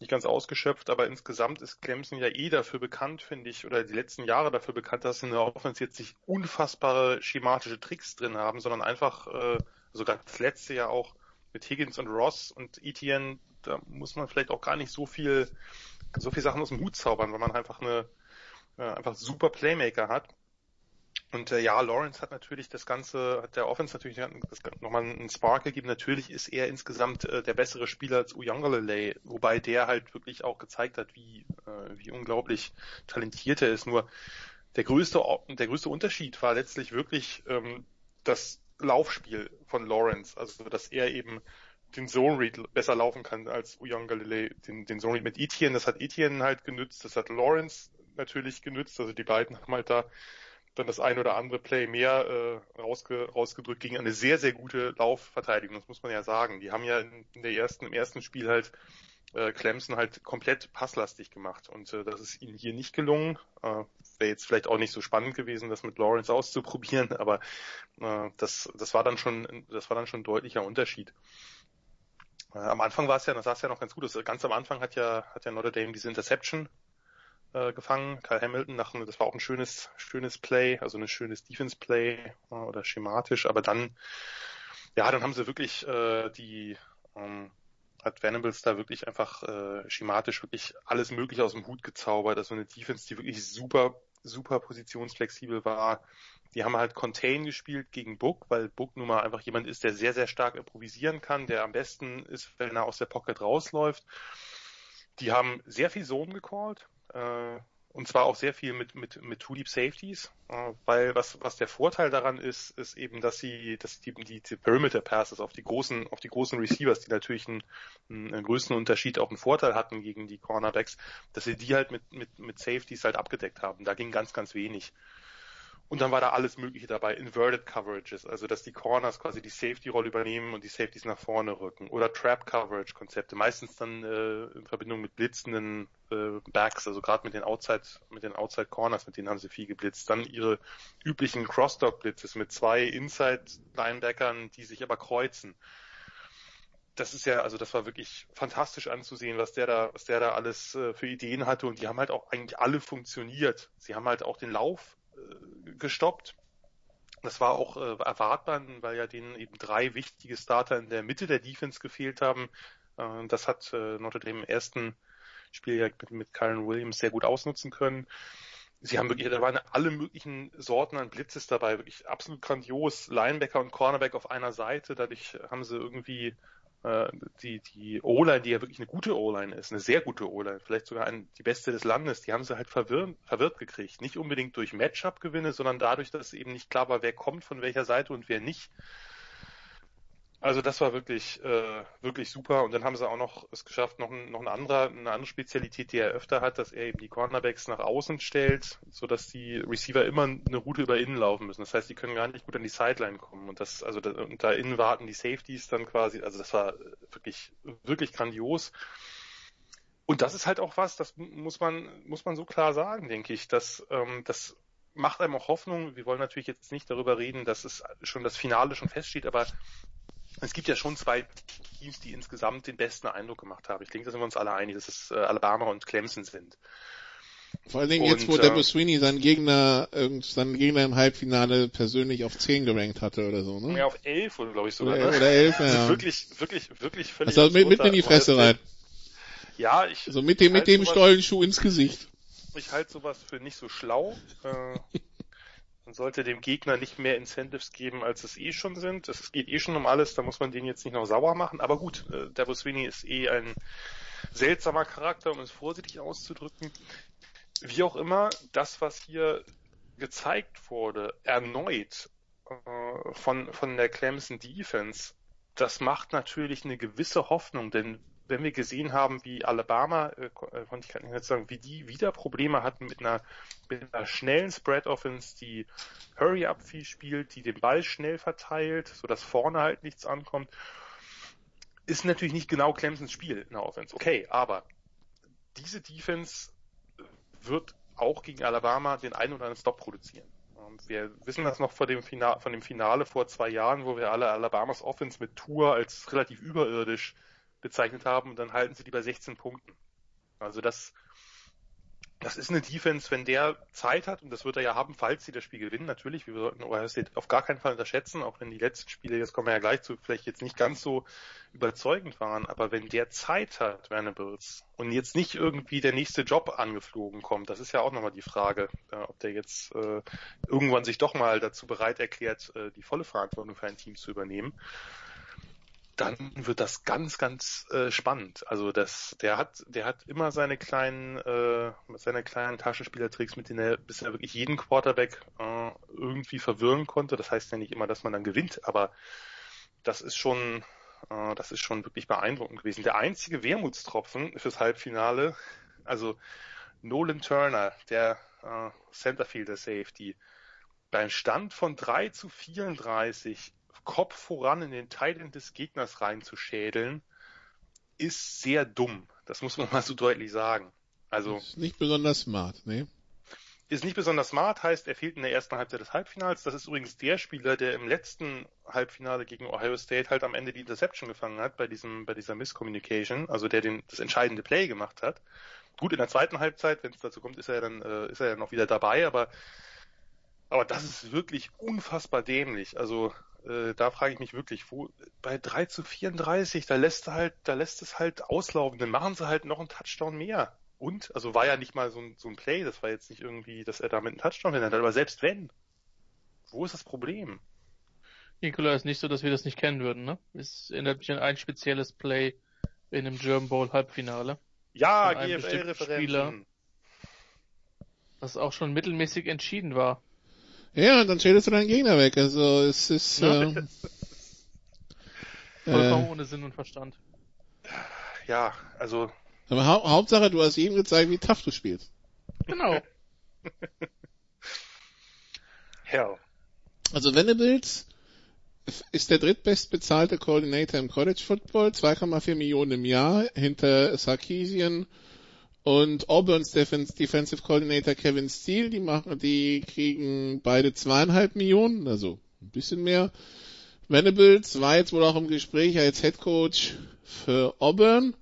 nicht ganz ausgeschöpft, aber insgesamt ist Clemson ja eh dafür bekannt, finde ich, oder die letzten Jahre dafür bekannt, dass sie in der Offense jetzt nicht unfassbare schematische Tricks drin haben, sondern einfach, äh, sogar das letzte Jahr auch mit Higgins und Ross und Etienne, da muss man vielleicht auch gar nicht so viel, so viel Sachen aus dem Hut zaubern, weil man einfach eine, äh, einfach super Playmaker hat. Und äh, ja, Lawrence hat natürlich das Ganze, hat der Offense natürlich nochmal einen Spark gegeben. Natürlich ist er insgesamt äh, der bessere Spieler als Uyangalele, wobei der halt wirklich auch gezeigt hat, wie, äh, wie unglaublich talentiert er ist. Nur der größte, der größte Unterschied war letztlich wirklich ähm, das Laufspiel von Lawrence, also dass er eben den Zone Read besser laufen kann als Uyang Galilei, den, den Zone Read mit Etienne. Das hat Etienne halt genützt, das hat Lawrence natürlich genützt. Also die beiden haben halt da dann das ein oder andere Play mehr äh, rausge, rausgedrückt gegen eine sehr, sehr gute Laufverteidigung, das muss man ja sagen. Die haben ja in der ersten, im ersten Spiel halt äh, Clemson halt komplett passlastig gemacht. Und äh, das ist ihnen hier nicht gelungen. Äh, Wäre jetzt vielleicht auch nicht so spannend gewesen, das mit Lawrence auszuprobieren, aber äh, das, das war dann schon, das war dann schon ein deutlicher Unterschied. Äh, am Anfang war es ja, das sah es ja noch ganz gut aus. Ganz am Anfang hat ja, hat ja Notre Dame diese Interception äh, gefangen, Kyle Hamilton, nach, das war auch ein schönes, schönes Play, also ein schönes Defense-Play äh, oder schematisch, aber dann, ja, dann haben sie wirklich äh, die ähm, hat Venables da wirklich einfach äh, schematisch wirklich alles mögliche aus dem Hut gezaubert. Also eine Defense, die wirklich super, super positionsflexibel war. Die haben halt Contain gespielt gegen Book, weil Book nun mal einfach jemand ist, der sehr, sehr stark improvisieren kann, der am besten ist, wenn er aus der Pocket rausläuft. Die haben sehr viel Zone gecallt. Äh, Und zwar auch sehr viel mit, mit, mit Deep Safeties, äh, weil was, was der Vorteil daran ist, ist eben, dass sie, dass die, die, die Perimeter Passes auf die großen, auf die großen Receivers, die natürlich einen, einen größten Unterschied auch einen Vorteil hatten gegen die Cornerbacks, dass sie die halt mit, mit, mit Safeties halt abgedeckt haben. Da ging ganz, ganz wenig. Und dann war da alles Mögliche dabei. Inverted Coverages, also dass die Corners quasi die Safety-Rolle übernehmen und die Safeties nach vorne rücken. Oder Trap-Coverage-Konzepte, meistens dann äh, in Verbindung mit blitzenden äh, Backs, also gerade mit den Outside, mit den Outside Corners, mit denen haben sie viel geblitzt. Dann ihre üblichen Cross-Dog-Blitzes mit zwei Inside-Linebackern, die sich aber kreuzen das ist ja, also das war wirklich fantastisch anzusehen, was der da, was der da alles äh, für Ideen hatte und die haben halt auch eigentlich alle funktioniert. Sie haben halt auch den Lauf gestoppt. Das war auch äh, erwartbar, weil ja denen eben drei wichtige Starter in der Mitte der Defense gefehlt haben. Äh, das hat äh, Notre Dame im ersten Spiel ja mit, mit Kyron Williams sehr gut ausnutzen können. Sie haben wirklich, da waren alle möglichen Sorten an Blitzes dabei, wirklich absolut grandios. Linebacker und Cornerback auf einer Seite, dadurch haben sie irgendwie äh, die, die O-Line, die ja wirklich eine gute O-Line ist, eine sehr gute O-Line, vielleicht sogar ein, die beste des Landes, die haben sie halt verwirrt, verwirrt gekriegt. Nicht unbedingt durch Matchup-Gewinne, sondern dadurch, dass eben nicht klar war, wer kommt von welcher Seite und wer nicht. Also das war wirklich, äh, wirklich super. Und dann haben sie auch noch es geschafft, noch, ein, noch ein anderer, eine andere Spezialität, die er öfter hat, dass er eben die Cornerbacks nach außen stellt, so dass die Receiver immer eine Route über innen laufen müssen. Das heißt, die können gar nicht gut an die Sideline kommen. Und das, also da, und da innen warten die Safeties dann quasi. Also das war wirklich, wirklich grandios. Und das ist halt auch was, das muss man, muss man so klar sagen, denke ich, dass ähm, das macht einem auch Hoffnung. Wir wollen natürlich jetzt nicht darüber reden, dass es schon das Finale schon feststeht, aber es gibt ja schon zwei Teams, die insgesamt den besten Eindruck gemacht haben. Ich denke, da sind wir uns alle einig, dass es äh, Alabama und Clemson sind. Vor allen Dingen jetzt, wo äh, Debo Sweeney seinen Gegner, seinen Gegner im Halbfinale persönlich auf 10 gerankt hatte oder so, ne? Ja, auf 11 oder glaube ich sogar. Oder, ne? oder 11, ja. Also wirklich, wirklich, wirklich völlig. Also mit, mitten in die Fresse rein. Ja, ich. Also mit dem, mit dem Stollenschuh ins Gesicht. Ich halte sowas für nicht so schlau. Äh, *laughs* man sollte dem Gegner nicht mehr Incentives geben, als es eh schon sind. Es geht eh schon um alles, da muss man den jetzt nicht noch sauer machen. Aber gut, äh, Davos Sweeney ist eh ein seltsamer Charakter, um es vorsichtig auszudrücken. Wie auch immer, das, was hier gezeigt wurde, erneut äh, von, von der Clemson Defense, das macht natürlich eine gewisse Hoffnung, denn wenn wir gesehen haben, wie Alabama, äh, äh konnte ich nicht sagen, wie die wieder Probleme hatten mit einer, mit einer schnellen Spread Offense, die Hurry-Up viel spielt, die den Ball schnell verteilt, sodass vorne halt nichts ankommt, ist natürlich nicht genau Clemsons Spiel in der Offense. Okay, aber diese Defense wird auch gegen Alabama den einen oder anderen Stop produzieren. Und wir wissen das noch vor dem Finale, von dem Finale vor zwei Jahren, wo wir alle Alabamas Offense mit Tour als relativ überirdisch bezeichnet haben und dann halten sie die bei 16 Punkten. Also das, das ist eine Defense, wenn der Zeit hat, und das wird er ja haben, falls sie das Spiel gewinnen, natürlich, wir sollten Ohio State auf gar keinen Fall unterschätzen, auch wenn die letzten Spiele, jetzt kommen wir ja gleich zu, vielleicht jetzt nicht ganz so überzeugend waren, aber wenn der Zeit hat, Venables, und jetzt nicht irgendwie der nächste Job angeflogen kommt, das ist ja auch nochmal die Frage, ob der jetzt äh, irgendwann sich doch mal dazu bereit erklärt, äh, die volle Verantwortung für ein Team zu übernehmen dann wird das ganz, ganz äh, spannend. Also das, der hat, der hat immer seine kleinen, äh, seine kleinen Taschenspielertricks, mit denen er bisher wirklich jeden Quarterback äh, irgendwie verwirren konnte. Das heißt ja nicht immer, dass man dann gewinnt, aber das ist schon, äh, das ist schon wirklich beeindruckend gewesen. Der einzige Wermutstropfen fürs Halbfinale, also Nolan Turner, der äh, Centerfielder Safety, beim Stand von 3 zu 34 Kopf voran in den Teil des Gegners reinzuschädeln, ist sehr dumm. Das muss man *laughs* mal so deutlich sagen. Also. Ist nicht besonders smart, ne? Ist nicht besonders smart, heißt, er fehlt in der ersten Halbzeit des Halbfinals. Das ist übrigens der Spieler, der im letzten Halbfinale gegen Ohio State halt am Ende die Interception gefangen hat bei diesem, bei dieser Misscommunication, also der den, das entscheidende Play gemacht hat. Gut, in der zweiten Halbzeit, wenn es dazu kommt, ist er dann, äh, ist er ja noch wieder dabei, aber, aber das ist wirklich unfassbar dämlich. Also, äh, da frage ich mich wirklich, wo bei 3 zu 34, da lässt halt, da lässt es halt auslaufen, dann machen sie halt noch einen Touchdown mehr. Und, also war ja nicht mal so ein, so ein Play, das war jetzt nicht irgendwie, dass er damit einen Touchdown hat, aber selbst wenn, wo ist das Problem? Nikola, ist nicht so, dass wir das nicht kennen würden, ne? Es erinnert mich an ein spezielles Play in dem German Bowl Halbfinale. Ja, GFL-Referenten. Was auch schon mittelmäßig entschieden war. Ja, und dann schältest du deinen Gegner weg. Also es ist Ja. ähm, *laughs* Vollkommen äh, ohne Sinn und Verstand. Ja, also aber hau Hauptsache, du hast jedem gezeigt, wie tough du spielst. Genau. *laughs* hell. Also Venables ist der drittbestbezahlte Coordinator im College Football, 2,4 Millionen im Jahr, hinter Sarkisian und Auburn's Defense, Defensive Coordinator Kevin Steele, die machen, die kriegen beide zweieinhalb Millionen, also ein bisschen mehr. Venables war jetzt wohl auch im Gespräch als Head Coach für Auburn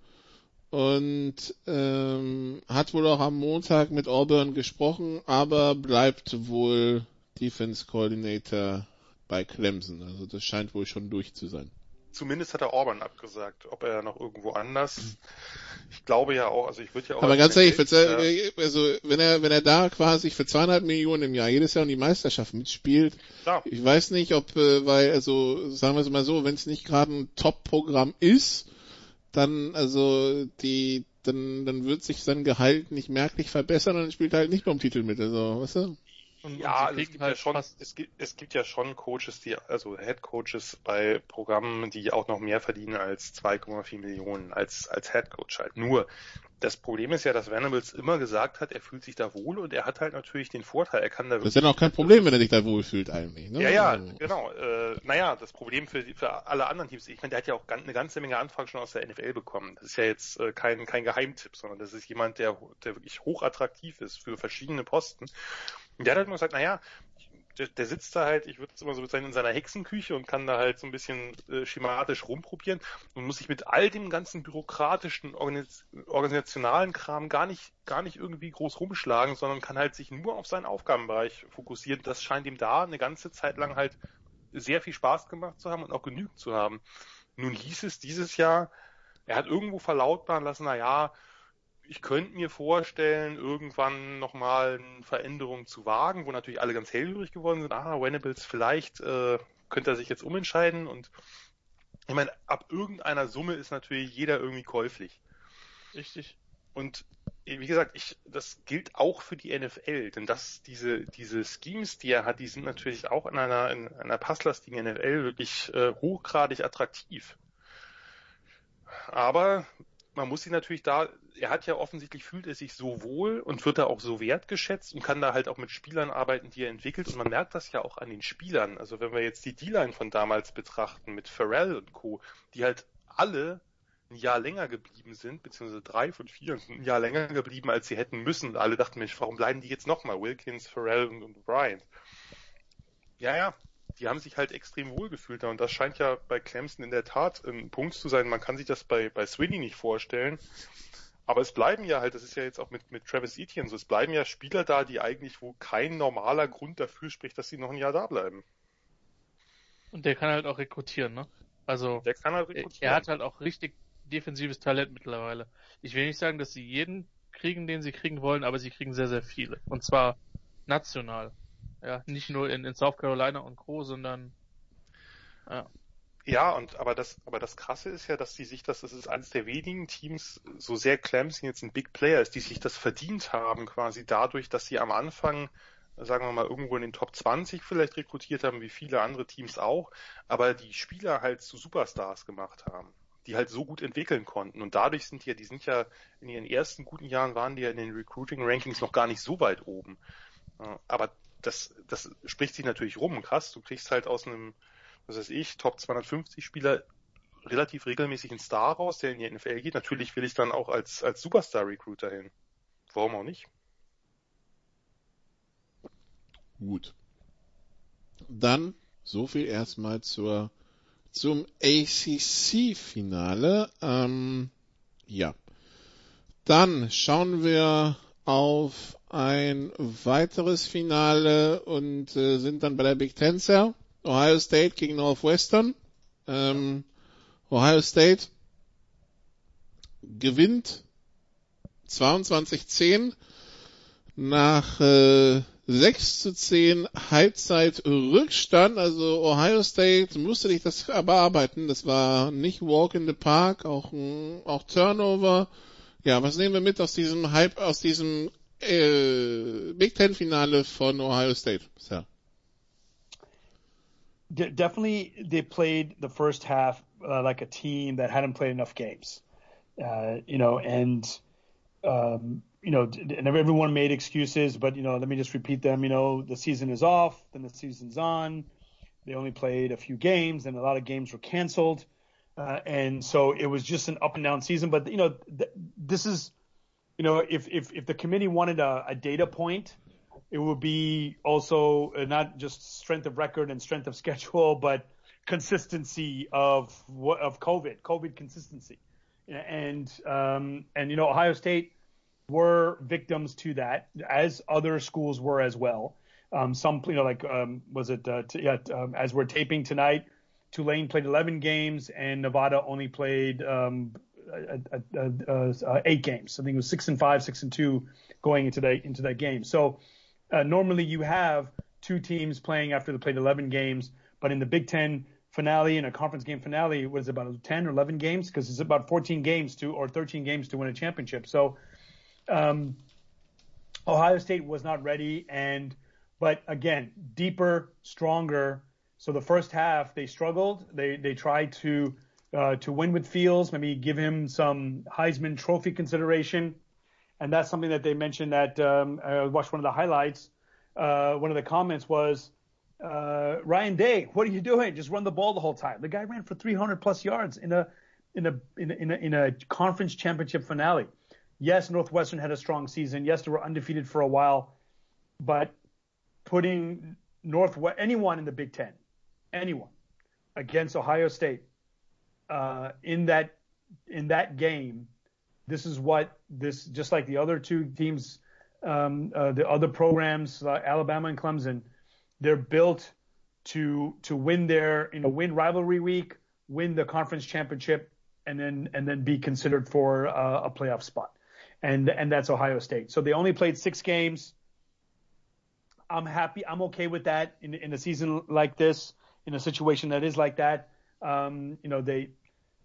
und ähm, hat wohl auch am Montag mit Auburn gesprochen, aber bleibt wohl Defense Coordinator bei Clemson. Also das scheint wohl schon durch zu sein. Zumindest hat er Auburn abgesagt. Ob er noch irgendwo anders. Ich glaube ja auch, also ich würde ja auch. Aber ganz ehrlich, für, Geld, zwei- also wenn er wenn er da quasi für zweieinhalb Millionen im Jahr jedes Jahr um die Meisterschaft mitspielt, klar. ich weiß nicht, ob äh, weil also sagen wir es mal so, wenn es nicht gerade ein Top-Programm ist, dann also die dann dann wird sich sein Gehalt nicht merklich verbessern und dann spielt er halt nicht um Titel mit. Also, weißt du? Und, Ja, und also es gibt halt ja schon, es gibt, es gibt ja schon Coaches, die, also Head Coaches bei Programmen, die auch noch mehr verdienen als 2,4 Millionen als, als Head Coach halt. Nur, das Problem ist ja, dass Venables immer gesagt hat, er fühlt sich da wohl und er hat halt natürlich den Vorteil, er kann da Das ist ja auch kein Problem, wenn er sich da wohlfühlt eigentlich. Ne? Ja, ja, Also, genau. Äh, naja, das Problem für, für alle anderen Teams, ich meine, der hat ja auch eine ganze Menge Anfragen schon aus der NFL bekommen. Das ist ja jetzt äh, kein, kein Geheimtipp, sondern das ist jemand, der, der wirklich hochattraktiv ist für verschiedene Posten. Und der hat halt immer gesagt, naja, der, der sitzt da halt, ich würde es immer so bezeichnen, in seiner Hexenküche und kann da halt so ein bisschen äh, schematisch rumprobieren und muss sich mit all dem ganzen bürokratischen, organis organisationalen Kram gar nicht, gar nicht irgendwie groß rumschlagen, sondern kann halt sich nur auf seinen Aufgabenbereich fokussieren. Das scheint ihm da eine ganze Zeit lang halt sehr viel Spaß gemacht zu haben und auch genügt zu haben. Nun hieß es dieses Jahr, er hat irgendwo verlautbaren lassen, na ja, ich könnte mir vorstellen, irgendwann nochmal eine Veränderung zu wagen, wo natürlich alle ganz hellhörig geworden sind. Ah, Venables, vielleicht äh, könnte er sich jetzt umentscheiden und ich meine, ab irgendeiner Summe ist natürlich jeder irgendwie käuflich. richtig. Und wie gesagt, ich, das gilt auch für die NFL, denn das, diese, diese Schemes, die er hat, die sind natürlich auch in einer, in einer passlastigen NFL wirklich äh, hochgradig attraktiv. Aber man muss sich natürlich da, er hat ja offensichtlich fühlt er sich so wohl und wird da auch so wertgeschätzt und kann da halt auch mit Spielern arbeiten, die er entwickelt und man merkt das ja auch an den Spielern. Also wenn wir jetzt die D-Line von damals betrachten mit Pharrell und Co., die halt alle ein Jahr länger geblieben sind, beziehungsweise drei von vier ein Jahr länger geblieben, als sie hätten müssen. Und alle dachten, Mensch, warum bleiben die jetzt nochmal? Wilkins, Pharrell und, und Bryant. Ja, ja, die haben sich halt extrem wohl gefühlt da und das scheint ja bei Clemson in der Tat ein Punkt zu sein. Man kann sich das bei, bei Sweeney nicht vorstellen. Aber es bleiben ja halt, das ist ja jetzt auch mit, mit Travis Etienne so, es bleiben ja Spieler da, die eigentlich, wo kein normaler Grund dafür spricht, dass sie noch ein Jahr da bleiben. Und der kann halt auch rekrutieren, ne? Also, Der kann halt er, rekrutieren. er hat halt auch richtig defensives Talent mittlerweile. Ich will nicht sagen, dass sie jeden kriegen, den sie kriegen wollen, aber sie kriegen sehr, sehr viele. Und zwar national. Ja, nicht nur in, in South Carolina und Co., sondern ja. Ja, und aber das, aber das Krasse ist ja, dass die sich das, das ist eines der wenigen Teams, so sehr Clemson jetzt ein Big Player ist, die sich das verdient haben, quasi dadurch, dass sie am Anfang, sagen wir mal, irgendwo in den Top 20 vielleicht rekrutiert haben, wie viele andere Teams auch, aber die Spieler halt zu Superstars gemacht haben, die halt so gut entwickeln konnten. Und dadurch sind die ja, die sind ja in ihren ersten guten Jahren waren die ja in den Recruiting Rankings noch gar nicht so weit oben. Aber das, das spricht sich natürlich rum. Krass, du kriegst halt aus einem was weiß ich, Top 250 Spieler relativ regelmäßig einen Star raus, der in die NFL geht. Natürlich will ich dann auch als, als Superstar-Recruiter hin. Warum auch nicht? Gut. Dann so viel erstmal zur zum ACC-Finale. Ähm, ja. Dann schauen wir auf ein weiteres Finale und äh, sind dann bei der Big Ten Cell. Ohio State gegen Northwestern. Ähm, Ohio State gewinnt 22-10 nach äh, 6 zu 10 Halbzeit Rückstand. Also Ohio State musste sich das bearbeiten. Das war nicht Walk in the Park, auch, auch Turnover. Ja, was nehmen wir mit aus diesem Halb, aus diesem Äh, Big Ten Finale von Ohio State, Sir. De- definitely, they played the first half uh, like a team that hadn't played enough games. Uh, you know, and um, you know, and everyone made excuses, but you know, let me just repeat them. You know, the season is off, then the season's on. They only played a few games, and a lot of games were canceled, uh, and so it was just an up and down season. But you know, th- this is, you know, if if if the committee wanted a, a data point, it would be also uh, not just strength of record and strength of *laughs* schedule, but consistency of of COVID, COVID consistency, and um, and you know, Ohio State were victims to that, as other schools were as well. Um, some, you know, like um, was it? Uh, t- yeah, um, as we're taping tonight, Tulane played 11 games and Nevada only played um, eight games. I think it was six and five, six and two going into that into that game. So uh, normally you have two teams playing after they played 11 games, but in the Big Ten finale and a conference game finale, it was about 10 or 11 games? Because it's about 14 games to or 13 games to win a championship. So um, Ohio State was not ready, and but again, deeper, stronger. So the first half they struggled. They they tried to uh, to win with Fields, maybe give him some Heisman Trophy consideration, and that's something that they mentioned. That um, I watched one of the highlights. Uh, one of the comments was. Uh, Ryan Day, what are you doing? Just run the ball the whole time. The guy ran for 300 plus yards in a in a in a, in a, in a conference championship finale yes, Northwestern had a strong season. Yes, they were undefeated for a while, but putting Northwest anyone in the Big Ten, anyone against Ohio State uh, in that in that game, this is what this just like the other two teams, um, uh, the other programs, uh, Alabama and Clemson, they're built to to win their you know win rivalry week, win the conference championship, and then and then be considered for uh, a playoff spot and and that's Ohio State. So they only played six games. I'm happy. I'm okay with that in in a season like this, in a situation that is like that. Um, you know, they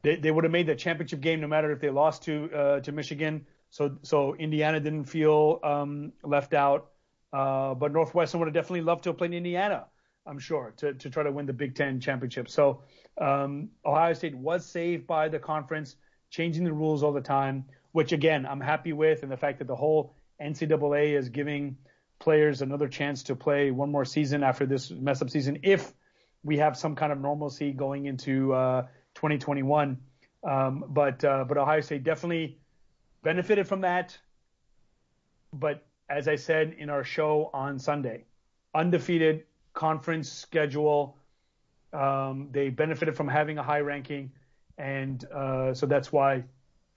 they, they would have made the championship game no matter if they lost to uh, to Michigan. So so Indiana didn't feel um, left out. Uh, but Northwestern would have definitely loved to have played Indiana. I'm sure to to try to win the Big Ten championship. So um, Ohio State was saved by the conference changing the rules all the time which again I'm happy with, and the fact that the whole NCAA is giving players another chance to play one more season after this mess up season, if we have some kind of normalcy going into uh, 2021. Um, but uh, but Ohio State definitely benefited from that. But as I said in our show on Sunday, undefeated conference schedule. Um, they benefited from having a high ranking, and uh, so that's why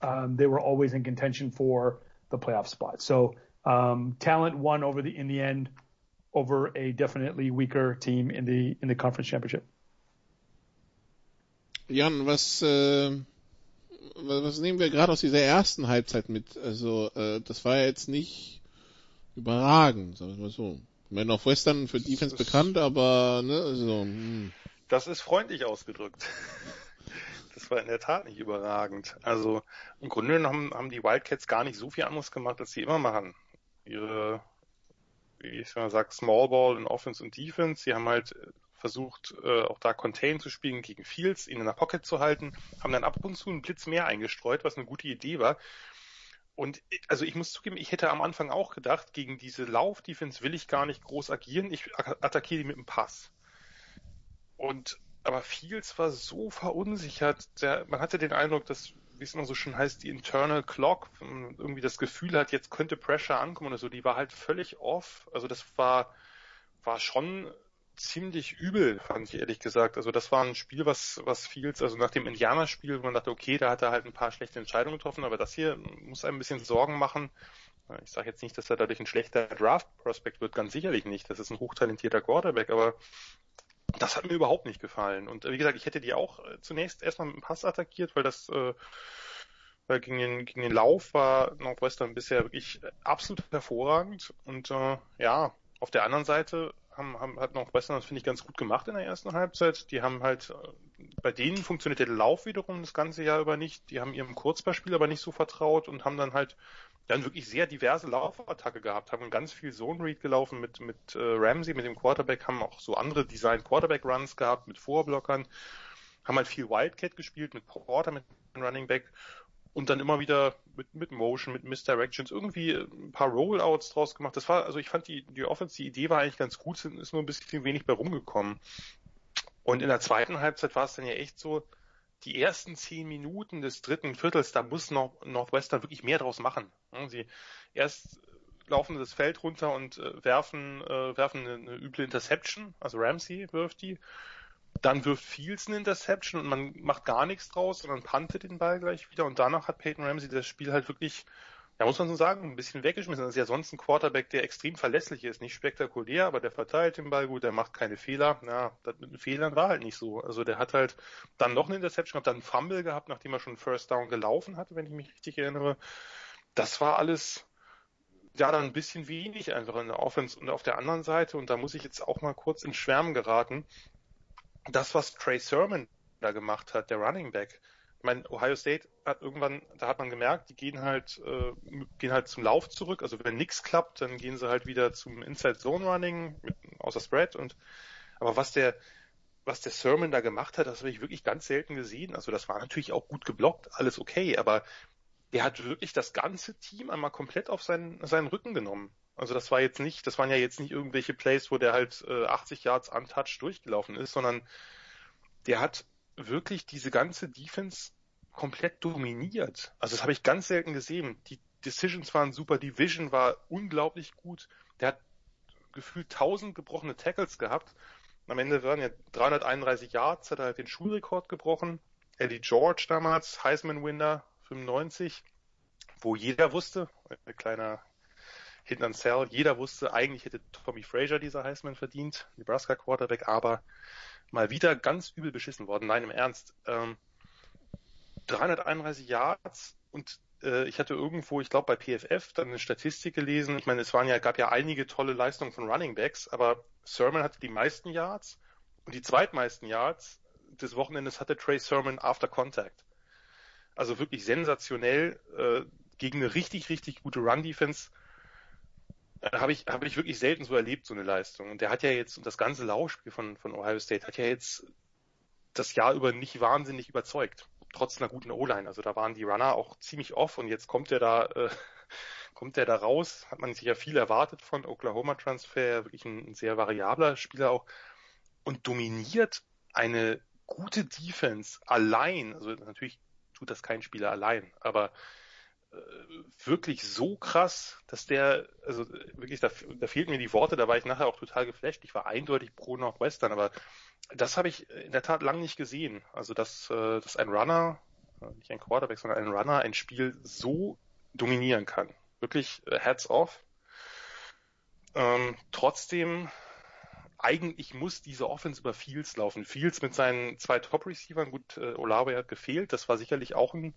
um, they were always in contention for the playoff spot. So um, talent won over the in the end over a definitely weaker team in the in the conference championship. Jan, was äh, was nehmen wir gerade aus dieser ersten Halbzeit mit? Also äh, das war ja jetzt nicht überragend, sagen wir mal so. Ich meine, auf Western für Defense bekannt, aber ne, also. Hm. Das ist freundlich ausgedrückt. *laughs* Das war in der Tat nicht überragend. Also im Grunde genommen haben die Wildcats gar nicht so viel anderes gemacht, als sie immer machen. Ihre, wie ich mal sag, Small Ball in Offense und Defense. Sie haben halt versucht, äh, auch da Contain zu spielen gegen Fields, ihn in der Pocket zu halten, haben dann ab und zu einen Blitz mehr eingestreut, was eine gute Idee war. Und also ich muss zugeben, ich hätte am Anfang auch gedacht, gegen diese Lauf-Defense will ich gar nicht groß agieren, ich attackiere die mit dem Pass. Und aber Fields war so verunsichert, der, man hatte den Eindruck, dass, wie es immer so schön heißt, die Internal Clock irgendwie das Gefühl hat, jetzt könnte Pressure ankommen oder so, die war halt völlig off. Also das war, war schon ziemlich übel, fand ich ehrlich gesagt. Also das war ein Spiel, was, was Fields, also nach dem Indianerspiel, wo man dachte, okay, da hat er halt ein paar schlechte Entscheidungen getroffen, aber das hier muss einem ein bisschen Sorgen machen. Ich sage jetzt nicht, dass er dadurch ein schlechter Draft-Prospect wird, ganz sicherlich nicht. Das ist ein hochtalentierter Quarterback, aber das hat mir überhaupt nicht gefallen. Und wie gesagt, ich hätte die auch äh, zunächst erstmal mit dem Pass attackiert, weil das äh, weil gegen den, gegen den Lauf war Northwestern bisher wirklich absolut hervorragend. Und äh, ja, auf der anderen Seite haben, haben, hat Northwestern das, finde ich, ganz gut gemacht in der ersten Halbzeit. Die haben halt, äh, bei denen funktioniert der Lauf wiederum das ganze Jahr über nicht. Die haben ihrem Kurzballspiel aber nicht so vertraut und haben dann halt dann wirklich sehr diverse Laufattacke gehabt, haben ganz viel Zone Read gelaufen mit, mit äh, Ramsey, mit dem Quarterback, haben auch so andere Design Quarterback Runs gehabt mit Vorblockern, haben halt viel Wildcat gespielt mit Porter, mit Running Back und dann immer wieder mit, mit Motion, mit Misdirections irgendwie ein paar Rollouts draus gemacht. Das war, also ich fand die, die Offense, die Idee war eigentlich ganz gut, ist nur ein bisschen wenig bei rumgekommen. Und in der zweiten Halbzeit war es dann ja echt so, die ersten zehn Minuten des dritten Viertels, da muss noch Northwestern wirklich mehr draus machen. Sie erst laufen das Feld runter und äh, werfen, äh, werfen eine, eine üble Interception, also Ramsey wirft die. Dann wirft Fields eine Interception und man macht gar nichts draus, sondern puntet den Ball gleich wieder und danach hat Peyton Ramsey das Spiel halt wirklich ja, muss man so sagen, ein bisschen weggeschmissen. Das ist ja sonst ein Quarterback, der extrem verlässlich ist. Nicht spektakulär, aber der verteilt den Ball gut, der macht keine Fehler. Ja, das mit den Fehlern war halt nicht so. Also der hat halt dann noch eine Interception gehabt, dann einen Fumble gehabt, nachdem er schon First Down gelaufen hatte, wenn ich mich richtig erinnere. Das war alles, ja, dann ein bisschen wenig einfach in der Offense. Und auf der anderen Seite, und da muss ich jetzt auch mal kurz ins Schwärmen geraten, das, was Trey Sermon da gemacht hat, der Running Back, ich meine, Ohio State hat irgendwann, da hat man gemerkt, die gehen halt, äh, gehen halt zum Lauf zurück. Also wenn nichts klappt, dann gehen sie halt wieder zum Inside Zone Running mit, außer Spread und aber was der was der Sermon da gemacht hat, das habe ich wirklich ganz selten gesehen. Also das war natürlich auch gut geblockt, alles okay, aber der hat wirklich das ganze Team einmal komplett auf seinen, seinen Rücken genommen. Also das war jetzt nicht, das waren ja jetzt nicht irgendwelche Plays, wo der halt äh, 80 Yards untouched durchgelaufen ist, sondern der hat wirklich diese ganze Defense komplett dominiert. Also das habe ich ganz selten gesehen. Die Decisions waren super, die Vision war unglaublich gut. Der hat gefühlt 1000 gebrochene Tackles gehabt. Am Ende waren ja 331 Yards, hat er halt den Schulrekord gebrochen. Eddie George damals, Heisman-Winner, 95, wo jeder wusste, ein kleiner Hidden Cell, jeder wusste, eigentlich hätte Tommy Frazier dieser Heisman verdient, Nebraska Quarterback, aber mal wieder ganz übel beschissen worden. Nein, im Ernst. Ähm, 331 Yards und äh, ich hatte irgendwo, ich glaube bei PFF, dann eine Statistik gelesen. Ich meine, es waren ja, gab ja einige tolle Leistungen von Running Backs, aber Sermon hatte die meisten Yards und die zweitmeisten Yards des Wochenendes hatte Trey Sermon after Contact. Also wirklich sensationell äh, gegen eine richtig, richtig gute Run-Defense habe ich, habe ich wirklich selten so erlebt, so eine Leistung. Und der hat ja jetzt, und das ganze Laufspiel von, von Ohio State hat ja jetzt das Jahr über nicht wahnsinnig überzeugt. Trotz einer guten O-Line. Also da waren die Runner auch ziemlich off und jetzt kommt er da, äh, *laughs* kommt er da raus. Hat man sich ja viel erwartet von Oklahoma Transfer, wirklich ein, ein sehr variabler Spieler auch und dominiert eine gute Defense allein. Also natürlich tut das kein Spieler allein, aber äh, wirklich so krass, dass der, also wirklich, da, da fehlten mir die Worte, da war ich nachher auch total geflasht. Ich war eindeutig pro Northwestern, aber das habe ich in der Tat lang nicht gesehen. Also dass, äh, dass ein Runner, äh, nicht ein Quarterback, sondern ein Runner ein Spiel so dominieren kann. Wirklich Heads off. Ähm, trotzdem, eigentlich muss diese Offense über Fields laufen. Fields mit seinen zwei Top-Receivern, gut, äh, Olave hat gefehlt, das war sicherlich auch ein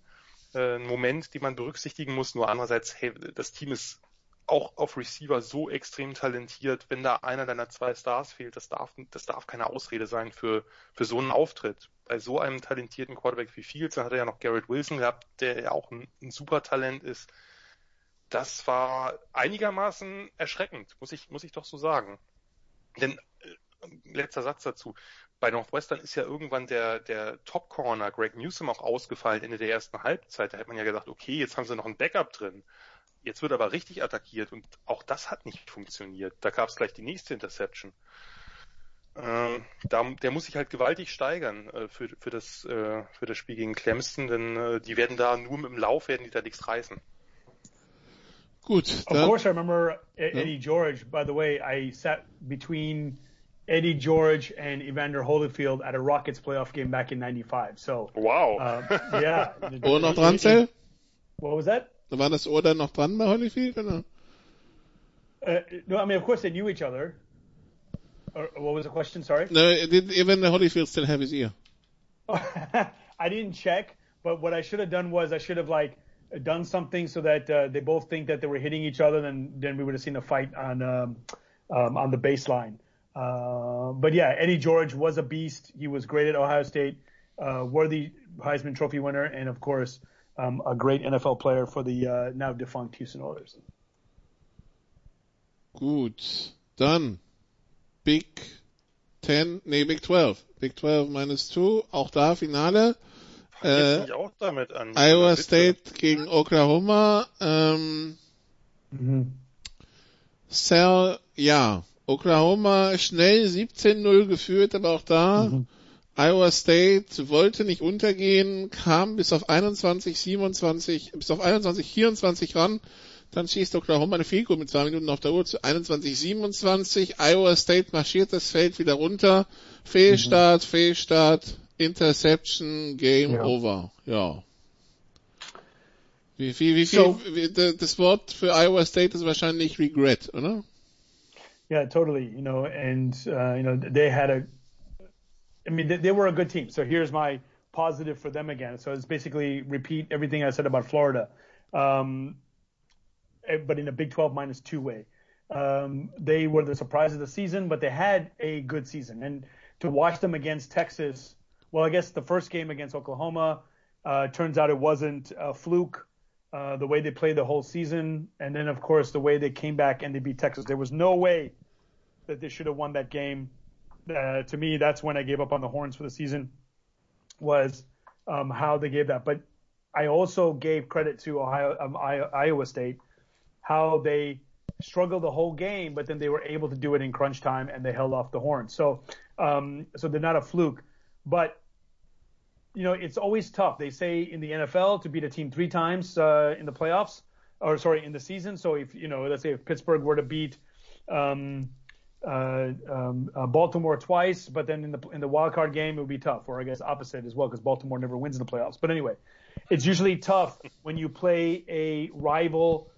äh, ein Moment, den man berücksichtigen muss. Nur andererseits, hey, das Team ist auch auf Receiver so extrem talentiert. Wenn da einer deiner zwei Stars fehlt, das darf, das darf keine Ausrede sein für, für so einen Auftritt. Bei so einem talentierten Quarterback wie Fields, dann hat er ja noch Garrett Wilson gehabt, der ja auch ein, ein super Talent ist. Das war einigermaßen erschreckend, muss ich, muss ich doch so sagen. Denn, äh, letzter Satz dazu bei Northwestern ist ja irgendwann der, der Top Corner Greg Newsom auch ausgefallen Ende der ersten Halbzeit. Da hätte man ja gedacht, okay, jetzt haben sie noch ein Backup drin. Jetzt wird aber richtig attackiert und auch das hat nicht funktioniert. Da gab es gleich die nächste Interception. Ähm, da, der muss sich halt gewaltig steigern äh, für, für, das, äh, für das Spiel gegen Clemson, denn äh, die werden da nur mit dem Lauf werden die da nichts reißen. Gut. Of course I remember Eddie George. By the way, I sat between Eddie George and Evander Holyfield at a Rockets playoff game back in '95. So wow, uh, yeah. *laughs* Ohr noch dran, Zell? What was that? War das Ohr dann noch dran bei Holyfield? Oder? Uh, no, I mean of course they knew each other. Or, what was the question? Sorry. No, did Evander Holyfield still have his ear? *laughs* I didn't check, but what I should have done was I should have like done something so that uh, they both think that they were hitting each other, then then we would have seen a fight on um, um, on the baseline. Uh, but yeah, Eddie George was a beast. He was great at Ohio State, uh, worthy Heisman Trophy winner, and of course, um, a great NFL player for the uh, now defunct Houston Oilers. Gut, dann Big 10, nee, Big 12. Big 12 minus 2, auch da Finale. Äh, ich auch damit an. Iowa State gegen Oklahoma. Ähm, mhm. Cell, ja. Oklahoma schnell 17-0 geführt, aber auch da mhm. Iowa State wollte nicht untergehen, kam bis auf 21, 27, bis auf 21, 24 ran. Dann schießt Oklahoma eine Field mit zwei Minuten auf der Uhr zu 21, 27. Iowa State marschiert das Feld wieder runter. Fehlstart, mhm. Fehlstart, Interception, Game ja. Over. Ja. Wie, wie, wie viel, so, wie, das Wort für Iowa State ist wahrscheinlich Regret, oder? Yeah, totally. You know, and, uh, you know, they had a, I mean, they, they were a good team. So here's my positive for them again. So it's basically repeat everything I said about Florida. Um, eh, but in a Big 12 minus two way. Um, they were the surprise of the season, but they had a good season. And to watch them against Texas, well, I guess the first game against Oklahoma, uh, turns out it wasn't a fluke. Uh, the way they played the whole season, and then of course the way they came back and they beat Texas. There was no way that they should have won that game. Uh, to me, that's when I gave up on the Horns for the season. Was um, how they gave that, but I also gave credit to Ohio, um, Iowa State, how they struggled the whole game, but then they were able to do it in crunch time and they held off the Horns. So, um, so they're not a fluke, but you know, it's always tough. They say in the NFL to beat a team three times uh, in the playoffs, or sorry, in the season. So if you know, let's say if Pittsburgh were to beat um, uh, um, uh, Baltimore twice, but then in the in the wild card game it would be tough, or I guess opposite as well, because Baltimore never wins in the playoffs. But anyway, it's usually tough when you play a rival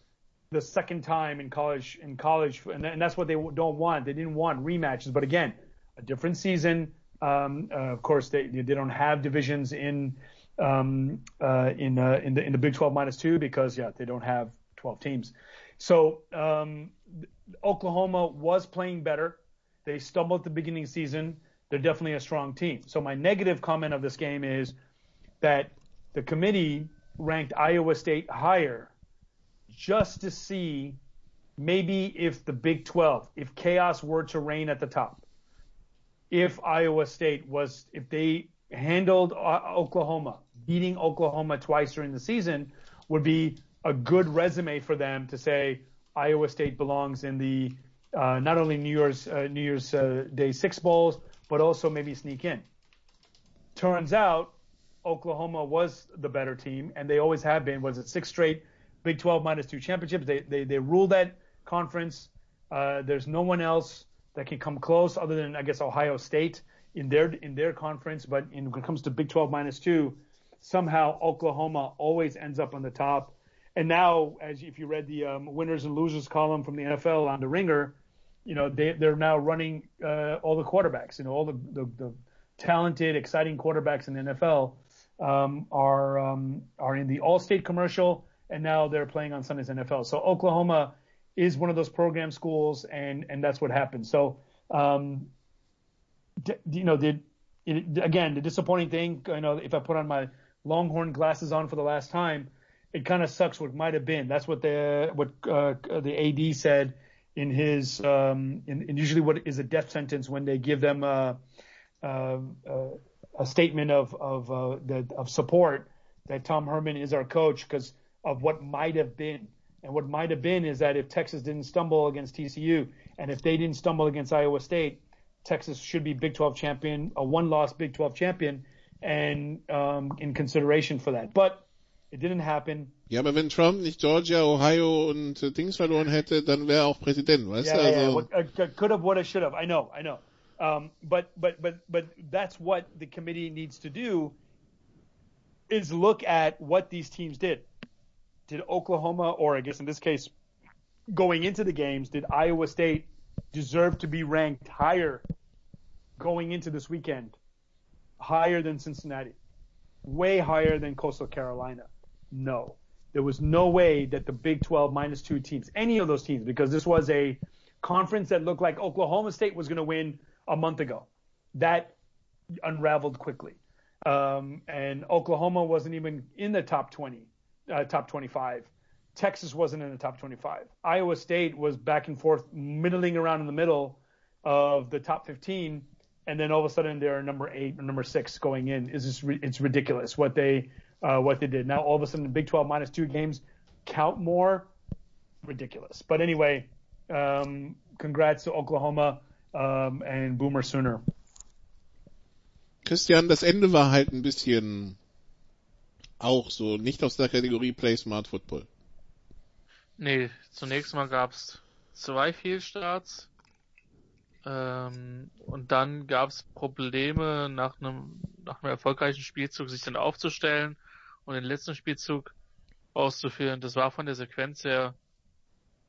the second time in college in college, and, and that's what they don't want. They didn't want rematches, but again, a different season um, uh, of course, they they don't have divisions in um, uh, in uh, in the in the Big 12 minus two because yeah they don't have 12 teams. So um, Oklahoma was playing better. They stumbled at the beginning the season. They're definitely a strong team. So my negative comment of this game is that the committee ranked Iowa State higher just to see maybe if the Big 12, if chaos were to reign at the top, if Iowa State was, if they handled uh, Oklahoma, beating Oklahoma twice during the season would be a good resume for them to say Iowa State belongs in the uh, not only New Year's uh, New Year's uh, Day Six bowls, but also maybe sneak in. Turns out Oklahoma was the better team, and they always have been. Was it six straight Big 12 minus two championships? They they they ruled that conference. Uh, there's no one else that can come close, other than I guess Ohio State in their in their conference. But in, when it comes to Big 12 minus two, somehow Oklahoma always ends up on the top. And now, as if you read the um, winners and losers column from the NFL on the Ringer, you know they they're now running uh, all the quarterbacks. You know all the, the, the talented, exciting quarterbacks in the NFL um, are um, are in the All-State commercial, and now they're playing on Sunday's NFL. So Oklahoma is one of those program schools, and and that's what happened. So, um, d- you know, did it, again the disappointing thing. You know, if I put on my Longhorn glasses on for the last time, it kind of sucks what might have been. That's what the what uh, the AD said in his um, in, in usually what is a death sentence when they give them a, a, a statement of of uh, the, of support that Tom Herman is our coach because of what might have been. And what might have been is that if Texas didn't stumble against TCU and if they didn't stumble against Iowa State, Texas should be Big 12 champion, a one-loss Big 12 champion, and um, in consideration for that. But it didn't happen. Ja, aber wenn Trump nicht Georgia, Ohio und äh, Dings verloren hätte, dann wäre er auch Präsident, weißt yeah, du? Also, yeah, yeah. Uh, could have, would have, should have. I know, I know. Um, but but but but that's what the committee needs to do is look at what these teams did did Oklahoma, or I guess in this case, going into the games, did Iowa State deserve to be ranked higher going into this weekend? Higher than Cincinnati? Way higher than Coastal Carolina? No. There was no way that the Big 12 minus two teams, any of those teams, because this was a conference that looked like Oklahoma State was going to win a month ago. That unraveled quickly. Um, and Oklahoma wasn't even in the top 20, uh, top 25. Texas wasn't in the top 25. Iowa State was back and forth, middling around in the middle of the top 15, and then all of a sudden they're number eight or number six going in. Is just it's ridiculous what they uh, what they did. Now all of a sudden the Big 12 minus two games count more. Ridiculous. But anyway, um, congrats to Oklahoma um, and Boomer Sooner. Christian, das Ende war halt ein bisschen auch so nicht aus der Kategorie Play Smart Football. Nee, zunächst mal gab's zwei Fehlstarts. Ähm, und dann gab's Probleme nach einem, nach einem erfolgreichen Spielzug sich dann aufzustellen und den letzten Spielzug auszuführen. Das war von der Sequenz her,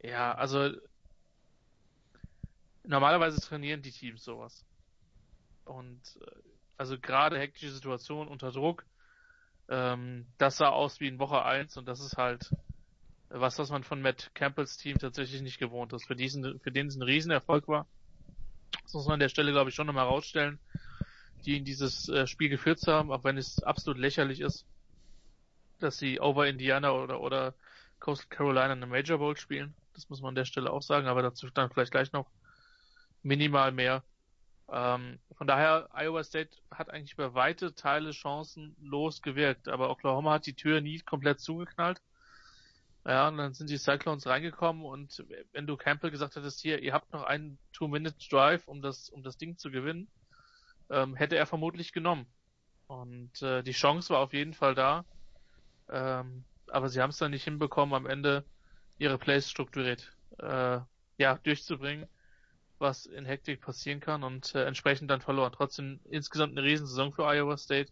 ja, also normalerweise trainieren die Teams sowas. Und äh, also gerade hektische Situation unter Druck, ähm, das sah aus wie in Woche eins und das ist halt was, was man von Matt Campbells Team tatsächlich nicht gewohnt ist. Für diesen, für den es ein Riesenerfolg war. Das muss man an der Stelle, glaube ich, schon nochmal rausstellen, die in dieses äh, Spiel geführt haben, auch wenn es absolut lächerlich ist, dass sie over Indiana oder, oder Coastal Carolina eine Major Bowl spielen. Das muss man an der Stelle auch sagen, aber dazu dann vielleicht gleich noch minimal mehr. Ähm, von daher, Iowa State hat eigentlich über weite Teile chancenlos gewirkt, aber Oklahoma hat die Tür nie komplett zugeknallt. Ja, und dann sind die Cyclones reingekommen und wenn du Campbell gesagt hättest, hier, ihr habt noch einen Two-Minute-Drive, um das, um das Ding zu gewinnen, ähm, hätte er vermutlich genommen. Und äh, die Chance war auf jeden Fall da. Ähm, aber sie haben es dann nicht hinbekommen, am Ende ihre Plays strukturiert äh, ja, durchzubringen, was in Hektik passieren kann und äh, entsprechend dann verloren. Trotzdem insgesamt eine Riesensaison für Iowa State.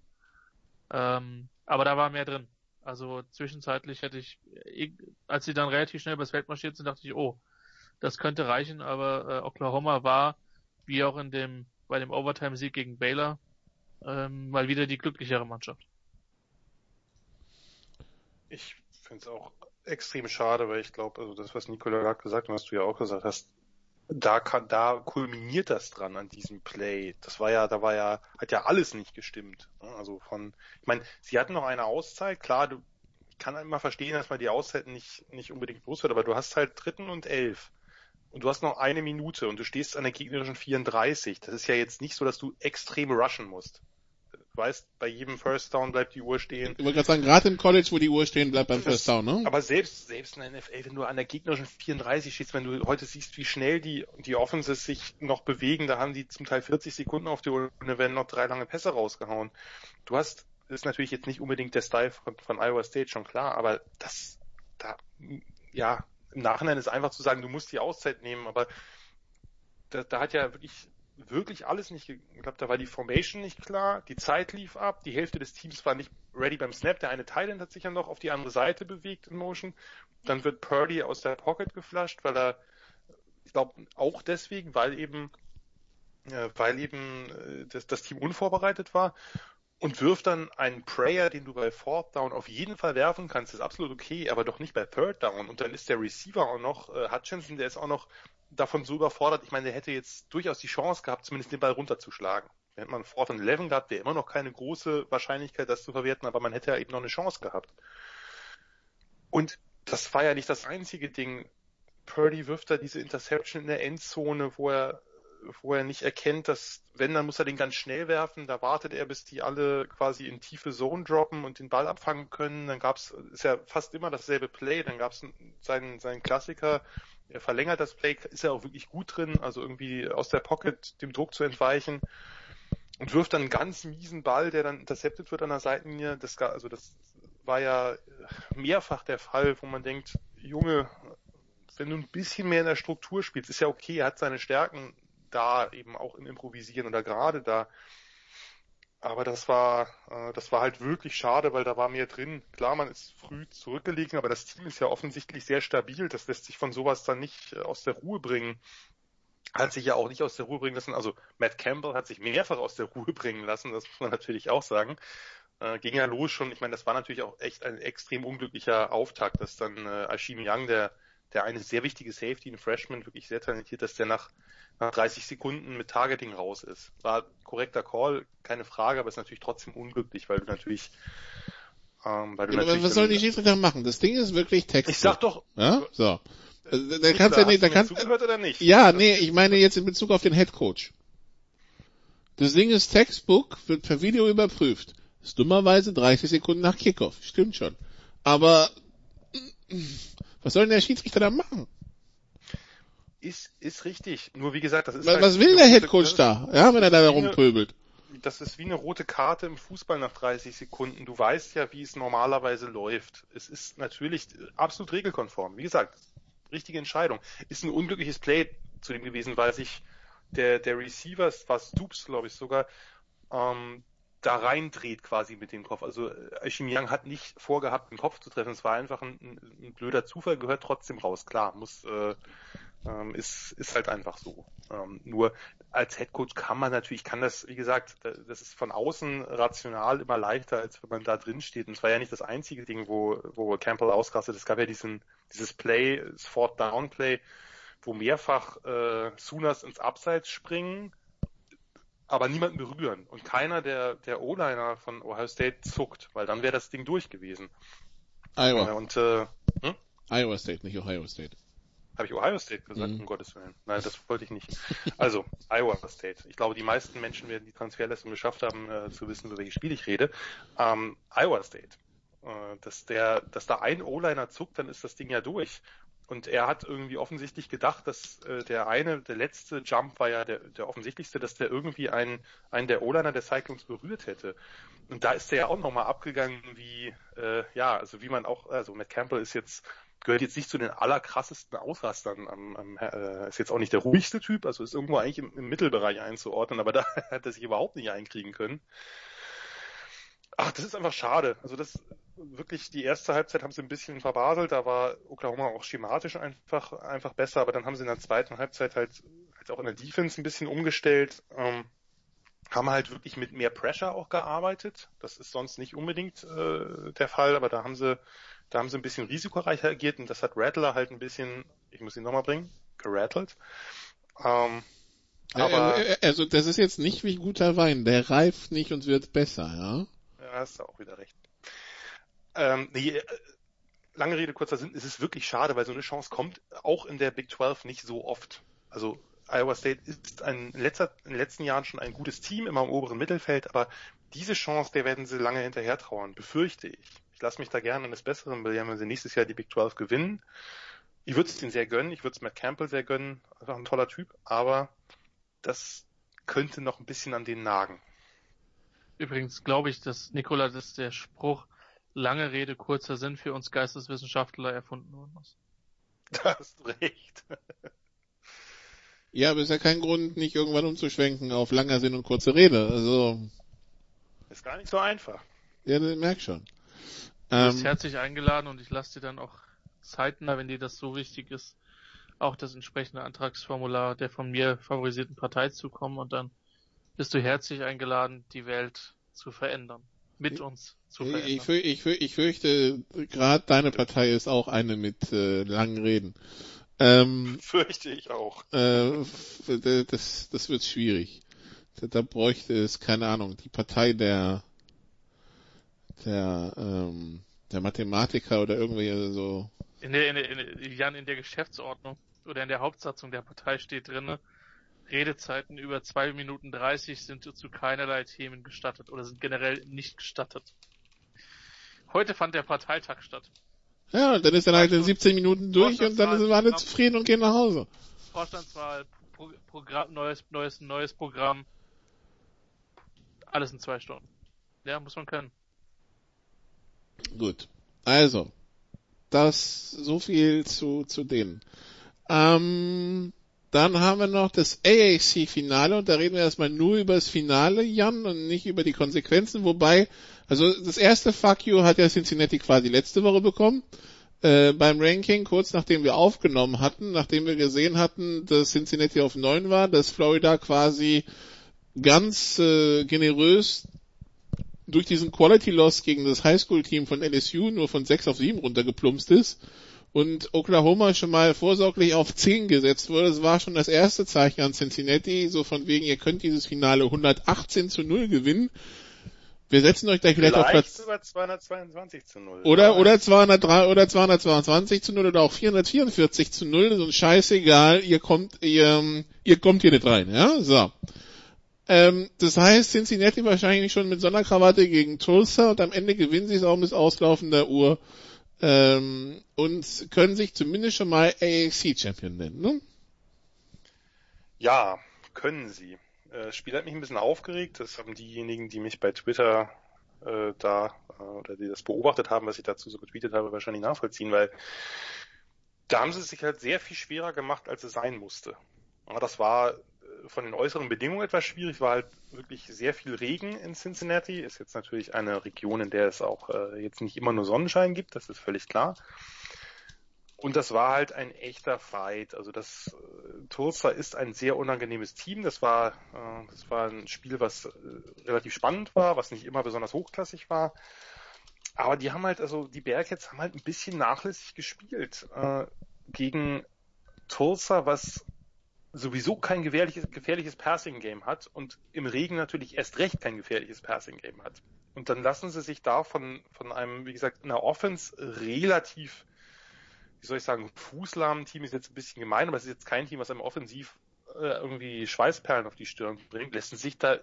Ähm, aber da war mehr drin. Also zwischenzeitlich hätte ich, als sie dann relativ schnell übers Feld marschiert sind, dachte ich, oh, das könnte reichen, aber äh, Oklahoma war, wie auch in dem, bei dem Overtime-Sieg gegen Baylor, ähm, mal wieder die glücklichere Mannschaft. Ich finde es auch extrem schade, weil ich glaube, also das, was Nikola gerade gesagt hat, und was du ja auch gesagt hast, da kann, da kulminiert das dran an diesem Play. Das war ja, da war ja, hat ja alles nicht gestimmt. Ne? Also von, ich meine, sie hatten noch eine Auszeit, klar, du, ich kann immer verstehen, dass man die Auszeit nicht, nicht unbedingt los wird, aber du hast halt dritten und elf. Und du hast noch eine Minute und du stehst an der gegnerischen 34. Das ist ja jetzt nicht so, dass du extrem rushen musst weißt, bei jedem First Down bleibt die Uhr stehen. Ich wollte gerade sagen, gerade im College, wo die Uhr stehen, bleibt beim First Down, ne? Aber selbst, selbst in der NFL, wenn du an der gegnerischen 34 stehst, wenn du heute siehst, wie schnell die, die Offenses sich noch bewegen, da haben die zum Teil 40 Sekunden auf der Uhr und dann werden noch drei lange Pässe rausgehauen. Du hast, das ist natürlich jetzt nicht unbedingt der Style von, von Iowa State, schon klar, aber das, da, ja, im Nachhinein ist einfach zu sagen, du musst die Auszeit nehmen, aber da, da hat ja wirklich wirklich alles nicht geklappt. Da war die Formation nicht klar, die Zeit lief ab, die Hälfte des Teams war nicht ready beim Snap. Der eine Thailand hat sich ja noch auf die andere Seite bewegt in Motion. Dann wird Purdy aus der Pocket geflasht, weil er, ich glaube, auch deswegen, weil eben, äh, weil eben äh, das, das Team unvorbereitet war und wirft dann einen Prayer, den du bei Fourth Down auf jeden Fall werfen kannst, ist absolut okay, aber doch nicht bei Third Down. Und dann ist der Receiver auch noch, äh, Hutchinson, der ist auch noch davon so überfordert. Ich meine, der hätte jetzt durchaus die Chance gehabt, zumindest den Ball runterzuschlagen. Hätte man Fourth and Eleven gehabt, wäre immer noch keine große Wahrscheinlichkeit, das zu verwerten, aber man hätte ja eben noch eine Chance gehabt. Und das war ja nicht das einzige Ding. Purdy wirft da diese Interception in der Endzone, wo er, wo er nicht erkennt, dass, wenn, dann muss er den ganz schnell werfen. Da wartet er, bis die alle quasi in tiefe Zone droppen und den Ball abfangen können. Dann gab's, ist ja fast immer dasselbe Play. Dann gab's seinen, seinen Klassiker, er verlängert das Play, ist er auch wirklich gut drin, also irgendwie aus der Pocket dem Druck zu entweichen und wirft dann einen ganz miesen Ball, der dann intercepted wird an der Seitenlinie. Das, also das war ja mehrfach der Fall, wo man denkt, Junge, wenn du ein bisschen mehr in der Struktur spielst, ist ja okay, er hat seine Stärken da eben auch im Improvisieren oder gerade da. Aber das war, äh, das war halt wirklich schade, weil da war mehr drin. Klar, man ist früh zurückgelegen, aber das Team ist ja offensichtlich sehr stabil. Das lässt sich von sowas dann nicht äh, aus der Ruhe bringen. Hat sich ja auch nicht aus der Ruhe bringen lassen. Also Matt Campbell hat sich mehrfach aus der Ruhe *laughs* bringen lassen, das muss man natürlich auch sagen. Äh, ging ja los schon. Ich meine, das war natürlich auch echt ein extrem unglücklicher Auftakt, dass dann äh, Ashim Young, der der eine sehr wichtige Safety, ein Freshman, wirklich sehr talentiert, dass der nach, nach 30 Sekunden mit Targeting raus ist. War korrekter Call, keine Frage, aber ist natürlich trotzdem unglücklich, weil du natürlich ähm, weil du ja, natürlich was sollen die Schiedsrichter machen? Das Ding ist wirklich Text. Ich sag doch. Ja? So. Also, da kannst ja nicht, da kannst, oder nicht? Ja, nee, ich meine jetzt in Bezug auf den Head Coach. Das Ding ist Textbook, wird per Video überprüft. Ist dummerweise 30 Sekunden nach Kickoff. Stimmt schon. Aber was soll denn der Schiedsrichter da machen? Ist, ist richtig. Nur wie gesagt, das ist. Was, halt was will der Headcoach da? Ja, wenn er da rumpöbelt. Das ist wie eine rote Karte im Fußball nach 30 Sekunden. Du weißt ja, wie es normalerweise läuft. Es ist natürlich absolut regelkonform. Wie gesagt, richtige Entscheidung. Ist ein unglückliches Play zu dem gewesen, weil sich der, der Receiver, war Stoops, glaube ich sogar, ähm, da reindreht quasi mit dem Kopf. Also Aishim Young hat nicht vorgehabt, den Kopf zu treffen. Es war einfach ein, ein blöder Zufall, gehört trotzdem raus. Klar, muss äh, ähm, ist, ist halt einfach so. Ähm, nur als Headcoach kann man natürlich, kann das, wie gesagt, das ist von außen rational immer leichter, als wenn man da drin steht. Und es war ja nicht das einzige Ding, wo, wo Campbell ausrastet. Es gab ja diesen, dieses Play, das Fourth Down Play, wo mehrfach äh, Sunas ins Abseits springen, aber niemanden berühren. Und keiner der, der O-Liner von Ohio State zuckt, weil dann wäre das Ding durch gewesen. Iowa. Und, äh, hm? Iowa State, nicht Ohio State. Habe ich Ohio State gesagt, mhm. um Gottes Willen. Nein, das wollte ich nicht. Also, Iowa State. Ich glaube, die meisten Menschen werden die Transferleistung geschafft haben, äh, zu wissen, über welches Spiel ich rede. Ähm, Iowa State. Äh, dass der, dass da ein O-Liner zuckt, dann ist das Ding ja durch. Und er hat irgendwie offensichtlich gedacht, dass äh, der eine, der letzte Jump war ja der, der offensichtlichste, dass der irgendwie einen, einen der O-Liner der Cyclones berührt hätte. Und da ist der ja auch nochmal abgegangen, wie, äh, ja, also wie man auch, also Matt Campbell ist jetzt gehört jetzt nicht zu den allerkrassesten Ausrastern. Am, am, äh, ist jetzt auch nicht der ruhigste Typ, also ist irgendwo eigentlich im, im Mittelbereich einzuordnen, aber *laughs* da hat er sich überhaupt nicht einkriegen können. Ach, das ist einfach schade. Also das wirklich die erste Halbzeit haben sie ein bisschen verbaselt, da war Oklahoma auch schematisch einfach einfach besser, aber dann haben sie in der zweiten Halbzeit halt, halt auch in der Defense ein bisschen umgestellt. Ähm, haben halt wirklich mit mehr Pressure auch gearbeitet. Das ist sonst nicht unbedingt äh, der Fall, aber da haben sie da haben sie ein bisschen risikoreicher agiert und das hat Rattler halt ein bisschen, ich muss ihn nochmal bringen, gerattelt. Ähm, aber, also das ist jetzt nicht wie guter Wein, der reift nicht und wird besser, ja? Ja, hast du auch wieder recht. Ähm, nee, äh, lange Rede, kurzer Sinn, es ist wirklich schade, weil so eine Chance kommt auch in der Big 12 nicht so oft. Also Iowa State ist ein, in, letzter, in den letzten Jahren schon ein gutes Team, immer im oberen Mittelfeld, aber diese Chance, der werden sie lange hinterher trauern, befürchte ich lasse mich da gerne eines Besseren belehren, wenn sie nächstes Jahr die Big 12 gewinnen. Ich würde es ihnen sehr gönnen, ich würde es Matt Campbell sehr gönnen, einfach ein toller Typ, aber das könnte noch ein bisschen an den nagen. Übrigens glaube ich, dass Nikola, dass der Spruch lange Rede, kurzer Sinn für uns Geisteswissenschaftler erfunden worden ist. Da hast recht. ja, aber ist ja kein Grund, nicht irgendwann umzuschwenken auf langer Sinn und kurze Rede. Also. Ist gar nicht so einfach. Ja, merk schon. Du bist ähm, herzlich eingeladen und ich lasse dir dann auch zeitnah, wenn dir das so wichtig ist, auch das entsprechende Antragsformular der von mir favorisierten Partei zukommen und dann bist du herzlich eingeladen, die Welt zu verändern. Mit uns zu verändern. Ich, ich, ich, ich fürchte, gerade deine Partei ist auch eine mit äh, langen Reden. Ähm, *laughs* Fürchte ich auch. Äh, das, das wird schwierig. Da, bräuchte es, keine Ahnung, die Partei der der, ähm, der Mathematiker oder irgendwie so. In der, in der, in der, Jan, in der Geschäftsordnung oder in der Hauptsatzung der Partei steht drin, Redezeiten über zwei Minuten dreißig sind zu keinerlei Themen gestattet oder sind generell nicht gestattet. Heute fand der Parteitag statt. Ja, und dann ist er halt in 17 Minuten durch und dann sind wir alle zufrieden und gehen nach Hause. Vorstandswahl, Pro Programm, neues, neues, neues Programm. Alles in zwei Stunden. Ja, muss man können. Gut. Also, das so viel zu, zu denen. Ähm, dann haben wir noch das AAC-Finale und da reden wir erstmal nur über das Finale, Jan, und nicht über die Konsequenzen, wobei, also das erste Fuck you hat ja Cincinnati quasi letzte Woche bekommen. Äh, beim Ranking, kurz nachdem wir aufgenommen hatten, nachdem wir gesehen hatten, dass Cincinnati auf 9 war, dass Florida quasi ganz äh, generös durch diesen Quality Loss gegen das Highschool-Team von LSU nur von 6 auf 7 runtergeplumpst ist und Oklahoma schon mal vorsorglich auf 10 gesetzt wurde, das war schon das erste Zeichen an Cincinnati, so von wegen, ihr könnt dieses Finale 118 zu 0 gewinnen. Wir setzen euch gleich vielleicht, vielleicht auf Platz sogar 222 zu 0. oder oder 203 oder 222 zu 0 oder auch 444 zu 0, so ein scheißegal, ihr kommt ihr ihr kommt hier nicht rein, ja? So. Ähm, das heißt, Cincinnati wahrscheinlich schon mit Sonderkrawatte gegen Tulsa und am Ende gewinnen sie es auch bis Auslaufen der Uhr ähm, und können sich zumindest schon mal AAC Champion nennen, ne? Ja, können sie. Äh, Das Spiel hat mich ein bisschen aufgeregt. Das haben diejenigen, die mich bei Twitter äh, da äh, oder die das beobachtet haben, was ich dazu so getweetet habe, wahrscheinlich nachvollziehen, weil da haben sie es sich halt sehr viel schwerer gemacht, als es sein musste. Aber das war von den äußeren Bedingungen etwas schwierig, war halt wirklich sehr viel Regen in Cincinnati. Ist jetzt natürlich eine Region, in der es auch äh, jetzt nicht immer nur Sonnenschein gibt, das ist völlig klar. Und das war halt ein echter Fight. Also das äh, Tulsa ist ein sehr unangenehmes Team. Das war, äh, das war ein Spiel, was äh, relativ spannend war, was nicht immer besonders hochklassig war. Aber die haben halt, also die Bearcats haben halt ein bisschen nachlässig gespielt äh, gegen Tulsa, was sowieso kein gefährliches, gefährliches Passing-Game hat und im Regen natürlich erst recht kein gefährliches Passing-Game hat. Und dann lassen sie sich da von, von einem, wie gesagt, einer Offense relativ wie soll ich sagen, fußlahmen Team ist jetzt ein bisschen gemein, aber es ist jetzt kein Team, was einem offensiv äh, irgendwie Schweißperlen auf die Stirn bringt, lassen sich da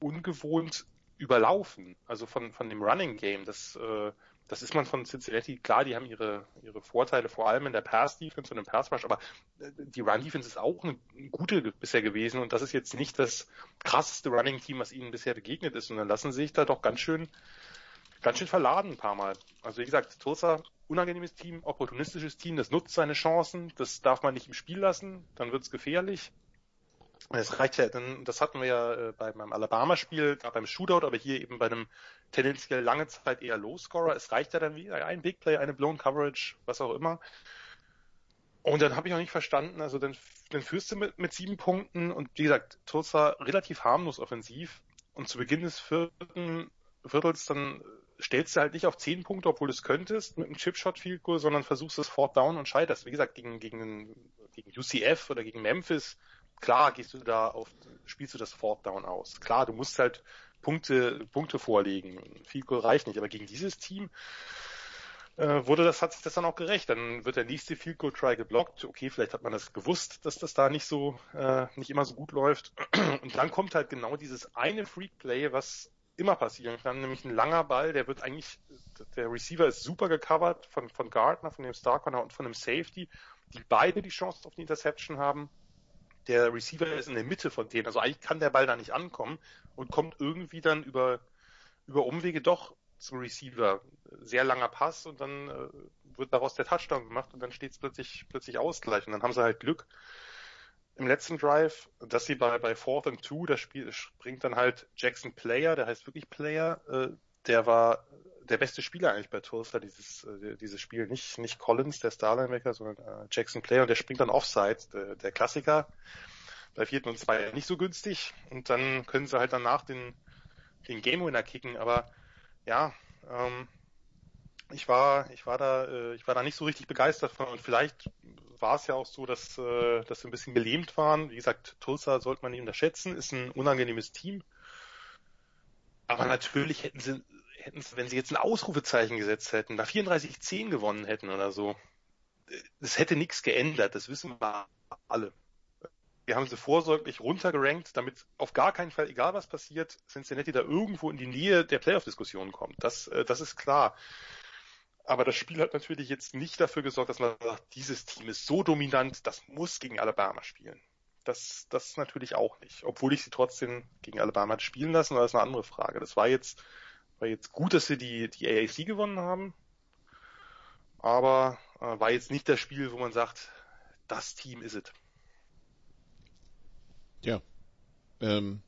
ungewohnt überlaufen. Also von, von dem Running Game, das, äh, das ist man von Cincinnati, klar, die haben ihre, ihre Vorteile, vor allem in der Pass-Defense und im Pass-Rush, aber äh, die Run-Defense ist auch eine gute bisher gewesen und das ist jetzt nicht das krasseste Running-Team, was ihnen bisher begegnet ist und dann lassen sie sich da doch ganz schön ganz schön verladen ein paar Mal. Also wie gesagt, Tulsa, unangenehmes Team, opportunistisches Team, das nutzt seine Chancen, das darf man nicht im Spiel lassen, dann wird's gefährlich. Es reicht ja, dann, das hatten wir ja äh, bei meinem Alabama-Spiel, da beim Shootout, aber hier eben bei einem tendenziell lange Zeit eher Low-Scorer. Es reicht ja dann wie ein Big Play, eine Blown Coverage, was auch immer. Und dann habe ich auch nicht verstanden, also dann, dann führst du mit, mit sieben Punkten und wie gesagt, Tulsa relativ harmlos offensiv und zu Beginn des vierten Viertels dann stellst du halt nicht auf 10 Punkte, obwohl du es könntest mit einem Chipshot Field Goal, sondern versuchst es Fourth Down und scheiterst. Wie gesagt, gegen, gegen, gegen UCF oder gegen Memphis, klar gehst du da auf, spielst du das Fourth Down aus. Klar, du musst halt Punkte, Punkte vorlegen. Field Goal reicht nicht, aber gegen dieses Team, äh, wurde das, hat sich das dann auch gerecht. Dann wird der nächste Field Goal Try geblockt. Okay, vielleicht hat man das gewusst, dass das da nicht so, äh, nicht immer so gut läuft. *clears throat* Und dann kommt halt genau dieses eine Freak Play, was immer passieren kann, nämlich ein langer Ball, der wird eigentlich, der Receiver ist super gecovert von, von Gardner, von dem Star Corner und von dem Safety, die beide die Chance auf die Interception haben. Der Receiver ist in der Mitte von denen, also eigentlich kann der Ball da nicht ankommen und kommt irgendwie dann über, über Umwege doch zum Receiver. Sehr langer Pass und dann äh, wird daraus der Touchdown gemacht und dann steht es plötzlich, plötzlich Ausgleich und dann haben sie halt Glück im letzten Drive, dass sie bei, bei Fourth and Two, das Spiel springt dann halt Jackson Player, der heißt wirklich Player, äh, der war der beste Spieler eigentlich bei Tulsa, dieses, äh, dieses Spiel. Nicht, nicht Collins, der Starlinebacker, sondern äh, Jackson Player und der springt dann Offside, der, der Klassiker. Bei vierten und zwei nicht so günstig und dann können sie halt danach den, den Game Winner kicken, aber ja, ähm, ich war, ich war da, äh, ich war da nicht so richtig begeistert von und vielleicht war es ja auch so, dass, äh, dass wir ein bisschen gelähmt waren. Wie gesagt, Tulsa sollte man nicht unterschätzen, ist ein unangenehmes Team. Aber natürlich hätten sie, hätten wenn sie jetzt ein Ausrufezeichen gesetzt hätten, da 34-10 gewonnen hätten oder so, das hätte nichts geändert, das wissen wir alle. Wir haben sie vorsorglich runtergerankt, damit auf gar keinen Fall, egal was passiert, Cincinnati da irgendwo in die Nähe der Playoff-Diskussion kommt. Das, äh, das ist klar. Aber das Spiel hat natürlich jetzt nicht dafür gesorgt, dass man sagt, dieses Team ist so dominant, das muss gegen Alabama spielen. Das, das natürlich auch nicht. Obwohl ich sie trotzdem gegen Alabama spielen lassen, das ist eine andere Frage. Das war jetzt, war jetzt gut, dass sie die, die AAC gewonnen haben. Aber äh, war jetzt nicht das Spiel, wo man sagt, das Team ist es. Ja. Ähm,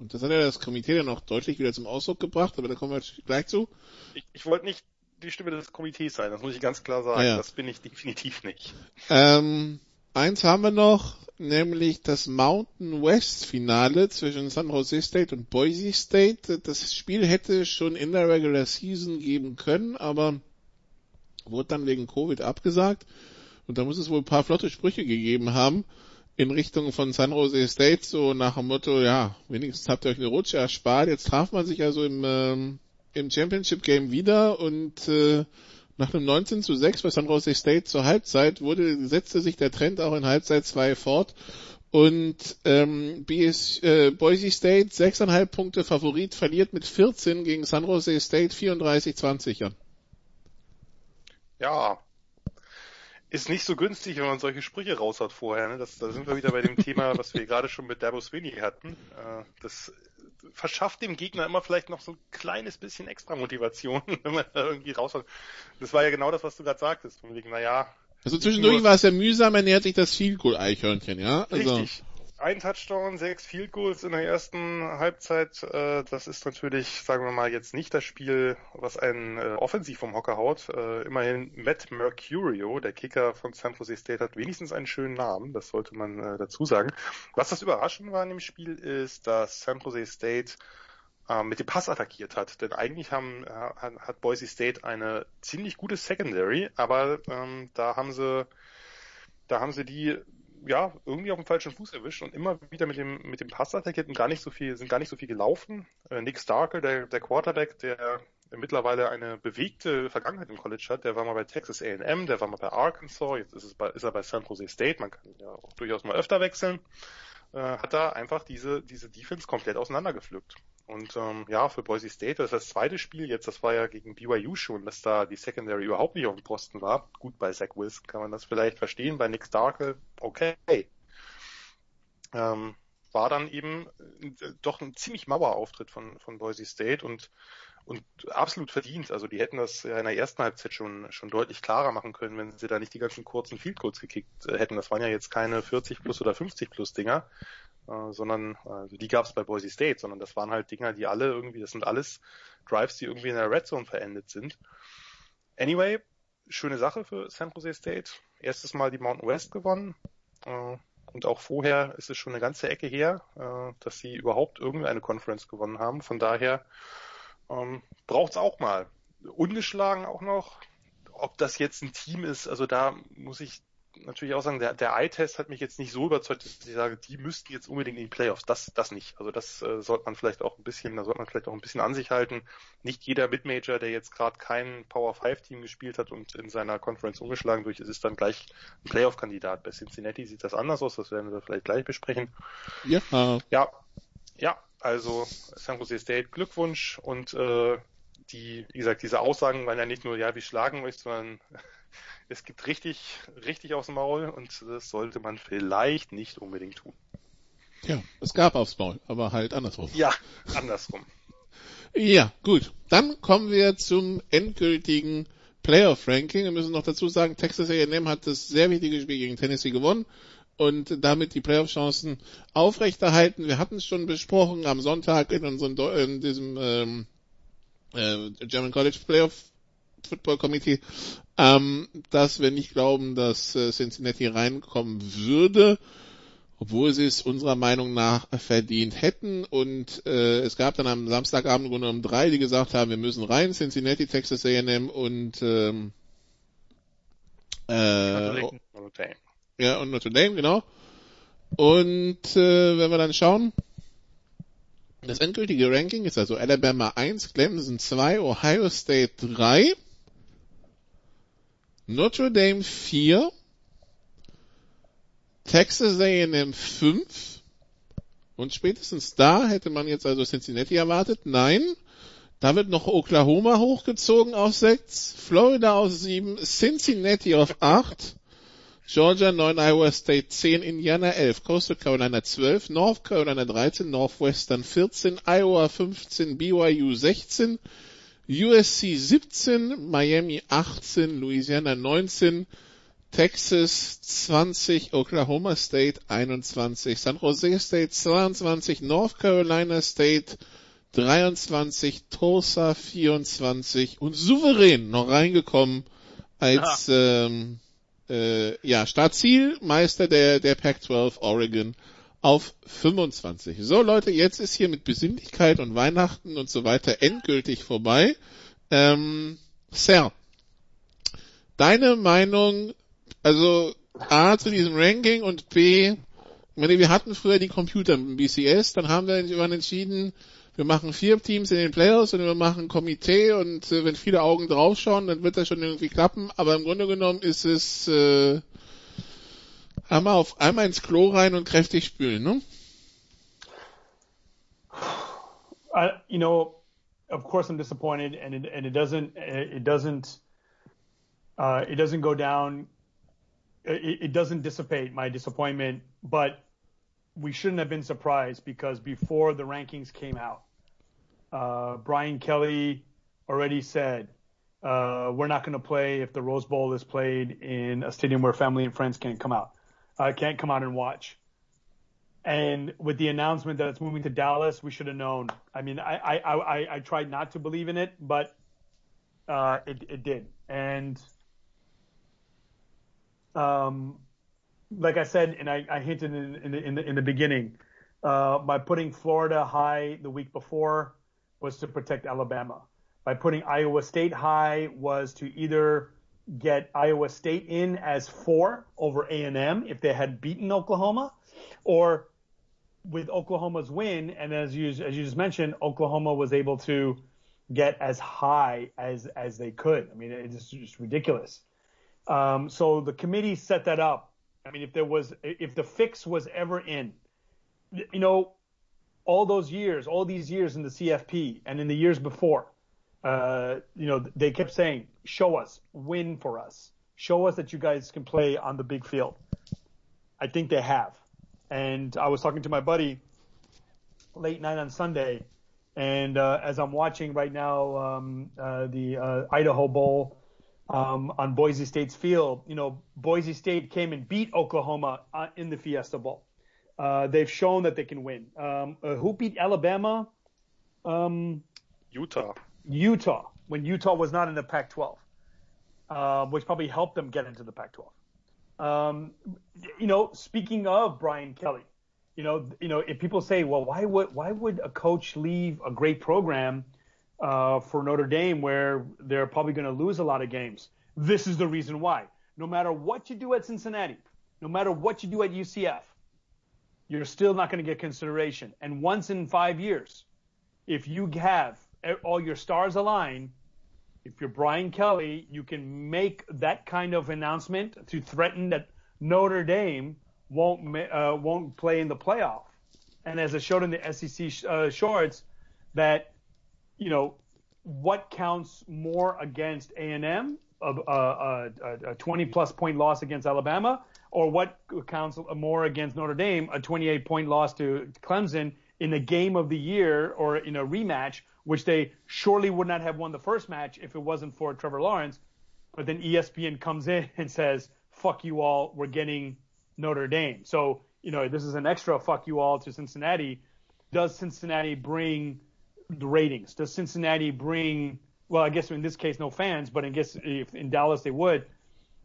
und das hat ja das Komitee dann auch deutlich wieder zum Ausdruck gebracht, aber da kommen wir gleich zu. Ich, ich wollte nicht die Stimme des Komitees sein, das muss ich ganz klar sagen. Ah, ja. Das bin ich definitiv nicht. Ähm, eins haben wir noch, nämlich das Mountain West Finale zwischen San Jose State und Boise State. Das Spiel hätte schon in der Regular Season geben können, aber wurde dann wegen Covid abgesagt und da muss es wohl ein paar flotte Sprüche gegeben haben in Richtung von San Jose State, so nach dem Motto, ja, wenigstens habt ihr euch eine Rutsche erspart. Jetzt traf man sich also im, ähm, im Championship Game wieder und äh, nach einem 19 zu 6 bei San Jose State zur Halbzeit wurde, setzte sich der Trend auch in Halbzeit 2 fort und ähm, BS, äh, Boise State 6,5 Punkte Favorit verliert mit 14 gegen San Jose State 34-20 an. Ja, ist nicht so günstig, wenn man solche Sprüche raus hat vorher. Ne? Das, da sind wir wieder bei dem Thema, was wir gerade schon mit Dabo Sweeney hatten. Äh, das verschafft dem Gegner immer vielleicht noch so ein kleines bisschen extra Motivation, *laughs* wenn man da irgendwie raus hat. Das war ja genau das, was du gerade sagtest. Von wegen, naja. Also zwischendurch war es ja mühsam, er nähert sich das Field Goal Eichhörnchen, ja? Also. Richtig ein Touchdown, sechs Field Goals in der ersten Halbzeit. Äh, das ist natürlich, sagen wir mal, jetzt nicht das Spiel, was einen äh, offensiv vom Hocker haut. Äh, immerhin Matt Mercurio, der Kicker von San Jose State, hat wenigstens einen schönen Namen. Das sollte man äh, dazu sagen. Was das Überraschende war in dem Spiel ist, dass San Jose State äh, mit dem Pass attackiert hat. Denn eigentlich haben, äh, hat Boise State eine ziemlich gute Secondary, aber ähm, da haben sie da haben sie die ja, irgendwie auf dem falschen Fuß erwischt und immer wieder mit dem, mit dem Pass attackiert und gar nicht so viel, sind gar nicht so viel gelaufen. Äh, Nick Starkel, der, der Quarterback, der mittlerweile eine bewegte Vergangenheit im College hat, der war mal bei Texas A&M, der war mal bei Arkansas, jetzt ist, es bei, ist er bei San Jose State, man kann ja auch durchaus mal öfter wechseln, äh, hat da einfach diese, diese Defense komplett auseinandergepflückt. Und ähm, ja, für Boise State, das ist das zweite Spiel jetzt, das war ja gegen BYU schon, dass da die Secondary überhaupt nicht auf dem Posten war. Gut, bei Zach Wilson kann man das vielleicht verstehen, bei Nick Starkel, okay. Ähm, war dann eben äh, doch ein ziemlich mauer Auftritt von, von Boise State und, und absolut verdient. Also die hätten das ja in der ersten Halbzeit schon, schon deutlich klarer machen können, wenn sie da nicht die ganzen kurzen Field Goals gekickt äh, hätten. Das waren ja jetzt keine 40 plus oder 50 plus Dinger, äh, sondern also die gab es bei Boise State, sondern das waren halt Dinger, die alle irgendwie, das sind alles Drives, die irgendwie in der Red Zone verendet sind. Anyway, schöne Sache für San Jose State. Erstes Mal die Mountain West gewonnen. Äh, und auch vorher ist es schon eine ganze Ecke her, äh, dass sie überhaupt irgendeine Conference gewonnen haben. Von daher ähm, braucht es auch mal. Ungeschlagen auch noch. Ob das jetzt ein Team ist, also da muss ich natürlich auch sagen, der, der Eye-Test hat mich jetzt nicht so überzeugt, dass ich sage, die müssten jetzt unbedingt in die Playoffs. Das, das nicht. Also das äh, sollte man vielleicht auch ein bisschen, da sollte man vielleicht auch ein bisschen an sich halten. Nicht jeder Midmajor, der jetzt gerade kein Power 5 Team gespielt hat und in seiner Conference ungeschlagen durch ist, ist dann gleich ein Playoff-Kandidat. Bei Cincinnati sieht das anders aus, das werden wir vielleicht gleich besprechen. Ja. Ja. Ja, also San Jose State, Glückwunsch und äh, die, wie gesagt, diese Aussagen waren ja nicht nur, ja, wir schlagen euch, sondern es gibt richtig, richtig aufs Maul und das sollte man vielleicht nicht unbedingt tun. Ja, es gab aufs Maul, aber halt andersrum. Ja, andersrum. *laughs* ja, gut. Dann kommen wir zum endgültigen Playoff-Ranking. Wir müssen noch dazu sagen, Texas A&M hat das sehr wichtige Spiel gegen Tennessee gewonnen und damit die Playoff-Chancen aufrechterhalten. Wir hatten es schon besprochen am Sonntag in unserem in diesem ähm, äh, German College Playoff Football Committee, ähm, dass wir nicht glauben, dass äh, Cincinnati reinkommen würde, obwohl sie es unserer Meinung nach verdient hätten. Und äh, es gab dann am Samstagabend Grunde genommen drei, die gesagt haben, wir müssen rein, Cincinnati, Texas A&M und ähm, äh, Notre Dame. Ja, und Notre Dame, genau. Und äh, wenn wir dann schauen, das endgültige Ranking ist also Alabama 1, Clemson 2, Ohio State 3, Notre Dame 4, Texas A&M 5 und spätestens da hätte man jetzt also Cincinnati erwartet. Nein, da wird noch Oklahoma hochgezogen auf 6, Florida auf 7, Cincinnati auf 8, Georgia 9, Iowa State 10, Indiana 11, Coastal Carolina 12, North Carolina 13, Northwestern 14, Iowa 15, BYU 16, USC 17, Miami 18, Louisiana 19, Texas 20, Oklahoma State 21, San Jose State 22, North Carolina State 23, Tulsa 24 und souverän noch reingekommen als ähm, äh, ja, Startzielmeister der, der Pac-12 Oregon auf 25. So Leute, jetzt ist hier mit Besinnlichkeit und Weihnachten und so weiter endgültig vorbei. Ähm, Sir, Deine Meinung, also A zu diesem Ranking und B, meine, wir hatten früher die Computer im BCS, dann haben wir irgendwann entschieden, wir machen vier Teams in den Playoffs und wir machen ein Komitee und äh, wenn viele Augen draufschauen, dann wird das schon irgendwie klappen. Aber im Grunde genommen ist es äh, einmal auf einmal ins Klo rein und kräftig spülen, ne? I, you know, of course I'm disappointed, and it, and it doesn't it doesn't uh, it doesn't go down. It, it doesn't dissipate my disappointment, but we shouldn't have been surprised because before the rankings came out, uh, Brian Kelly already said uh, we're not going to play if the Rose Bowl is played in a stadium where family and friends can't come out, uh, can't come out and watch. And with the announcement that it's moving to Dallas, we should have known. I mean, I I, I, I tried not to believe in it, but uh, it it did. And um, like I said, and I, I hinted in, in, the, in the in the beginning, uh, by putting Florida high the week before was to protect Alabama. By putting Iowa State high was to either get Iowa State in as four over A&M if they had beaten Oklahoma, or with Oklahoma's win, and as you as you just mentioned, Oklahoma was able to get as high as as they could. I mean, it's just ridiculous. Um, so the committee set that up. I mean, if there was if the fix was ever in, you know, all those years, all these years in the CFP and in the years before, uh, you know, they kept saying, "Show us, win for us, show us that you guys can play on the big field." I think they have. And I was talking to my buddy late night on Sunday, and uh, as I'm watching right now um, uh, the uh, Idaho Bowl um, on Boise State's field, you know, Boise State came and beat Oklahoma uh, in the Fiesta Bowl. They've shown that they can win. Um, who beat Alabama? Um, Utah. Utah, when Utah was not in the Pac-12, uh, which probably helped them get into the Pac-12. Um, you know, speaking of Brian Kelly, you know, you know, if people say, well, why would why would a coach leave a great program uh, for Notre Dame where they're probably going to lose a lot of games? This is the reason why. No matter what you do at Cincinnati, no matter what you do at UCF, you're still not going to get consideration. And once in five years, if you have all your stars align, if you're Brian Kelly, you can make that kind of announcement to threaten that Notre Dame won't uh, won't play in the playoff. And as I showed in the SEC uh, shorts, that you know what counts more against A&M, a, a, a 20 plus point loss against Alabama, or what counts more against Notre Dame, a 28 point loss to Clemson in a game of the year or in a rematch which they surely would not have won the first match if it wasn't for Trevor Lawrence. But then ESPN comes in *laughs* and says, fuck you all, we're getting Notre Dame. So, you know, this is an extra fuck you all to Cincinnati. Does Cincinnati bring the ratings? Does Cincinnati bring, well, I guess in this case, no fans, but I guess if in Dallas they would.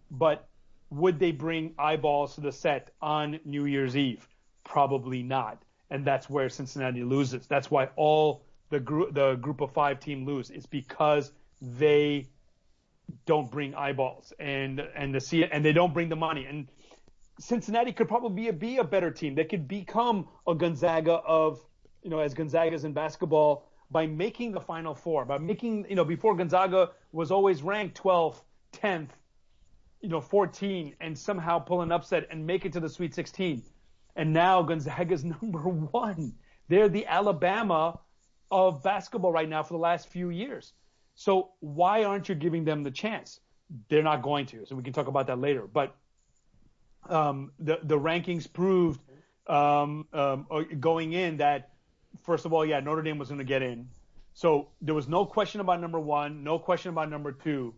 But would they bring eyeballs to the set on New Year's Eve? Probably not. And that's where Cincinnati loses. That's why all the group the group of five team lose. It's because they don't bring eyeballs and and the see and they don't bring the money. And Cincinnati could probably be a, be a better team. They could become a Gonzaga of you know as Gonzaga's in basketball by making the Final Four, by making you know before Gonzaga was always ranked 12th, 10th, you know 14, and somehow pull an upset and make it to the Sweet 16. And now Gonzaga's *laughs* number one. They're the Alabama of basketball right now for the last few years. So why aren't you giving them the chance? They're not going to. So we can talk about that later. But um, the the rankings proved um, um, uh, going in that first of all, yeah, Notre Dame was going to get in. So there was no question about number one, no question about number two.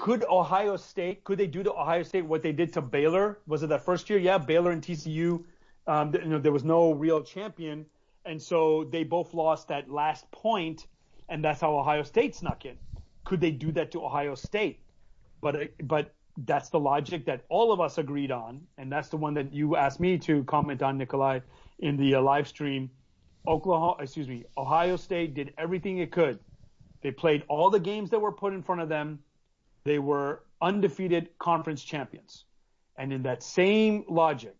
Could Ohio State, could they do to Ohio State what they did to Baylor? Was it that first year? Yeah, Baylor and TCU. Um, you know, there was no real champion. And so they both lost that last point, and that's how Ohio State snuck in. Could they do that to Ohio State? But but that's the logic that all of us agreed on, and that's the one that you asked me to comment on, Nikolai, in the uh, live stream. Oklahoma, excuse me, Ohio State did everything it could. They played all the games that were put in front of them. They were undefeated conference champions. And in that same logic,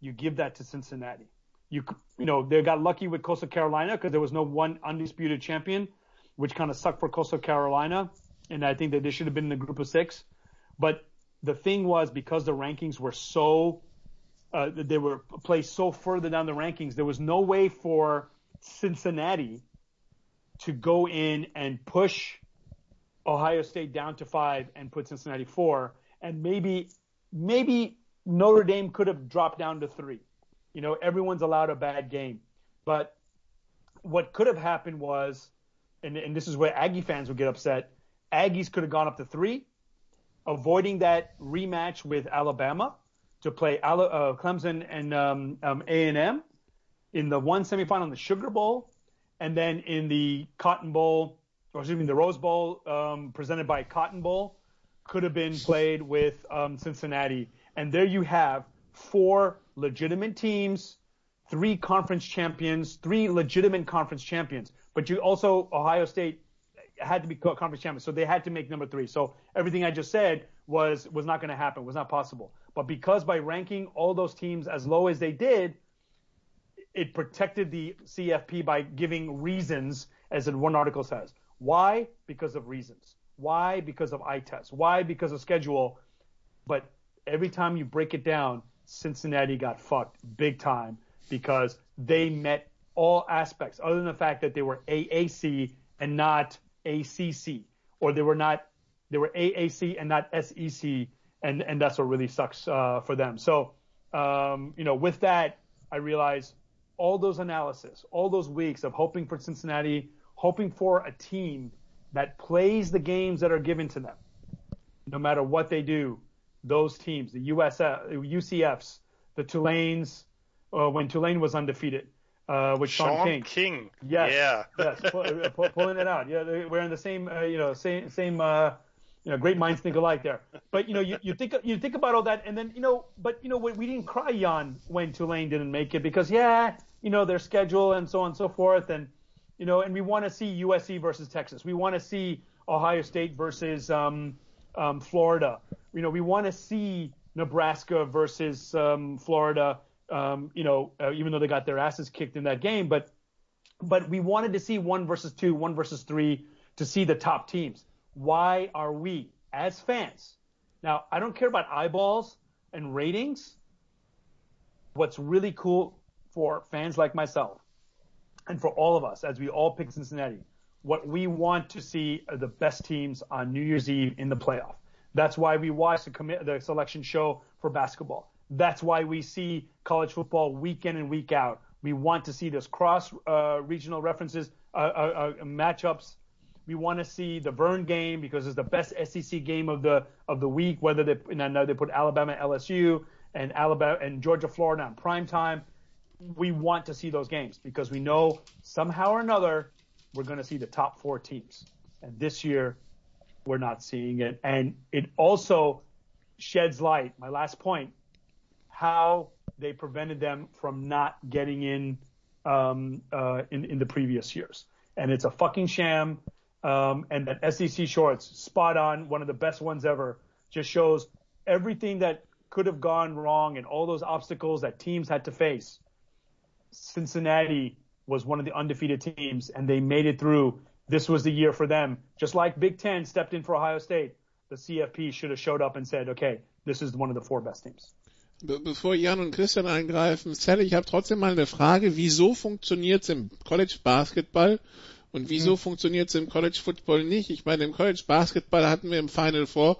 you give that to Cincinnati. You, you know, they got lucky with Coastal Carolina because there was no one undisputed champion, which kind of sucked for Coastal Carolina. And I think that they should have been in the group of six. But the thing was because the rankings were so, uh, they were placed so further down the rankings, there was no way for Cincinnati to go in and push Ohio State down to five and put Cincinnati four. And maybe, maybe Notre Dame could have dropped down to three. You know, everyone's allowed a bad game. But what could have happened was, and, and this is where Aggie fans would get upset, Aggies could have gone up to three, avoiding that rematch with Alabama to play uh, Clemson and um, um, A&M in the one semifinal in the Sugar Bowl, and then in the Cotton Bowl, or excuse me, the Rose Bowl um, presented by Cotton Bowl, could have been played with um, Cincinnati. And there you have four legitimate teams, three conference champions, three legitimate conference champions. But you also Ohio State had to be conference champions, so they had to make number three. So everything I just said was was not going to happen, was not possible. But because by ranking all those teams as low as they did, it protected the CFP by giving reasons, as in one article says. Why? Because of reasons. Why? Because of eye test. Why? Because of schedule. But every time you break it down, Cincinnati got fucked big time because they met all aspects, other than the fact that they were AAC and not ACC, or they were not they were AAC and not SEC, and and that's what really sucks uh, for them. So, um, you know, with that, I realize all those analysis, all those weeks of hoping for Cincinnati, hoping for a team that plays the games that are given to them, no matter what they do. Those teams, the USF, UCFs, the Tulanes, uh, when Tulane was undefeated, uh, with Sean, Sean King. King. Yes. Yeah. *laughs* yes. Pull, pull, pulling it out. Yeah, we're in the same, uh, you know, same, same, uh, you know, great minds think alike there. But you know, you, you think you think about all that, and then you know, but you know, we didn't cry Jan when Tulane didn't make it because yeah, you know, their schedule and so on and so forth, and you know, and we want to see USC versus Texas. We want to see Ohio State versus um, um, Florida. You know, we want to see Nebraska versus um, Florida um, you know, uh, even though they got their asses kicked in that game, but but we wanted to see one versus two, one versus three to see the top teams. Why are we as fans? Now, I don't care about eyeballs and ratings. What's really cool for fans like myself and for all of us as we all pick Cincinnati, what we want to see are the best teams on New Year's Eve in the playoff. That's why we watch the, the selection show for basketball. That's why we see college football week in and week out. We want to see those cross uh, regional references, uh, uh, uh matchups. We want to see the Vern game because it's the best SEC game of the of the week. Whether they and I know they put Alabama, LSU, and Alabama and Georgia, Florida on prime time. We want to see those games because we know somehow or another we're going to see the top four teams. And this year we're not seeing it. And it also sheds light. My last point how they prevented them from not getting in um, uh, in, in the previous years. And it's a fucking sham. Um, and that SEC shorts, spot on, one of the best ones ever, just shows everything that could have gone wrong and all those obstacles that teams had to face. Cincinnati was one of the undefeated teams and they made it through. This was the year for them. Just like Big Ten stepped in for Ohio State, the CFP should have showed up and said, okay, this is one of the four best teams. Be bevor Jan und Christian eingreifen, Sally, ich habe trotzdem mal eine Frage. Wieso funktioniert es im College Basketball und wieso mhm. funktioniert es im College Football nicht? Ich meine, im College Basketball hatten wir im Final Four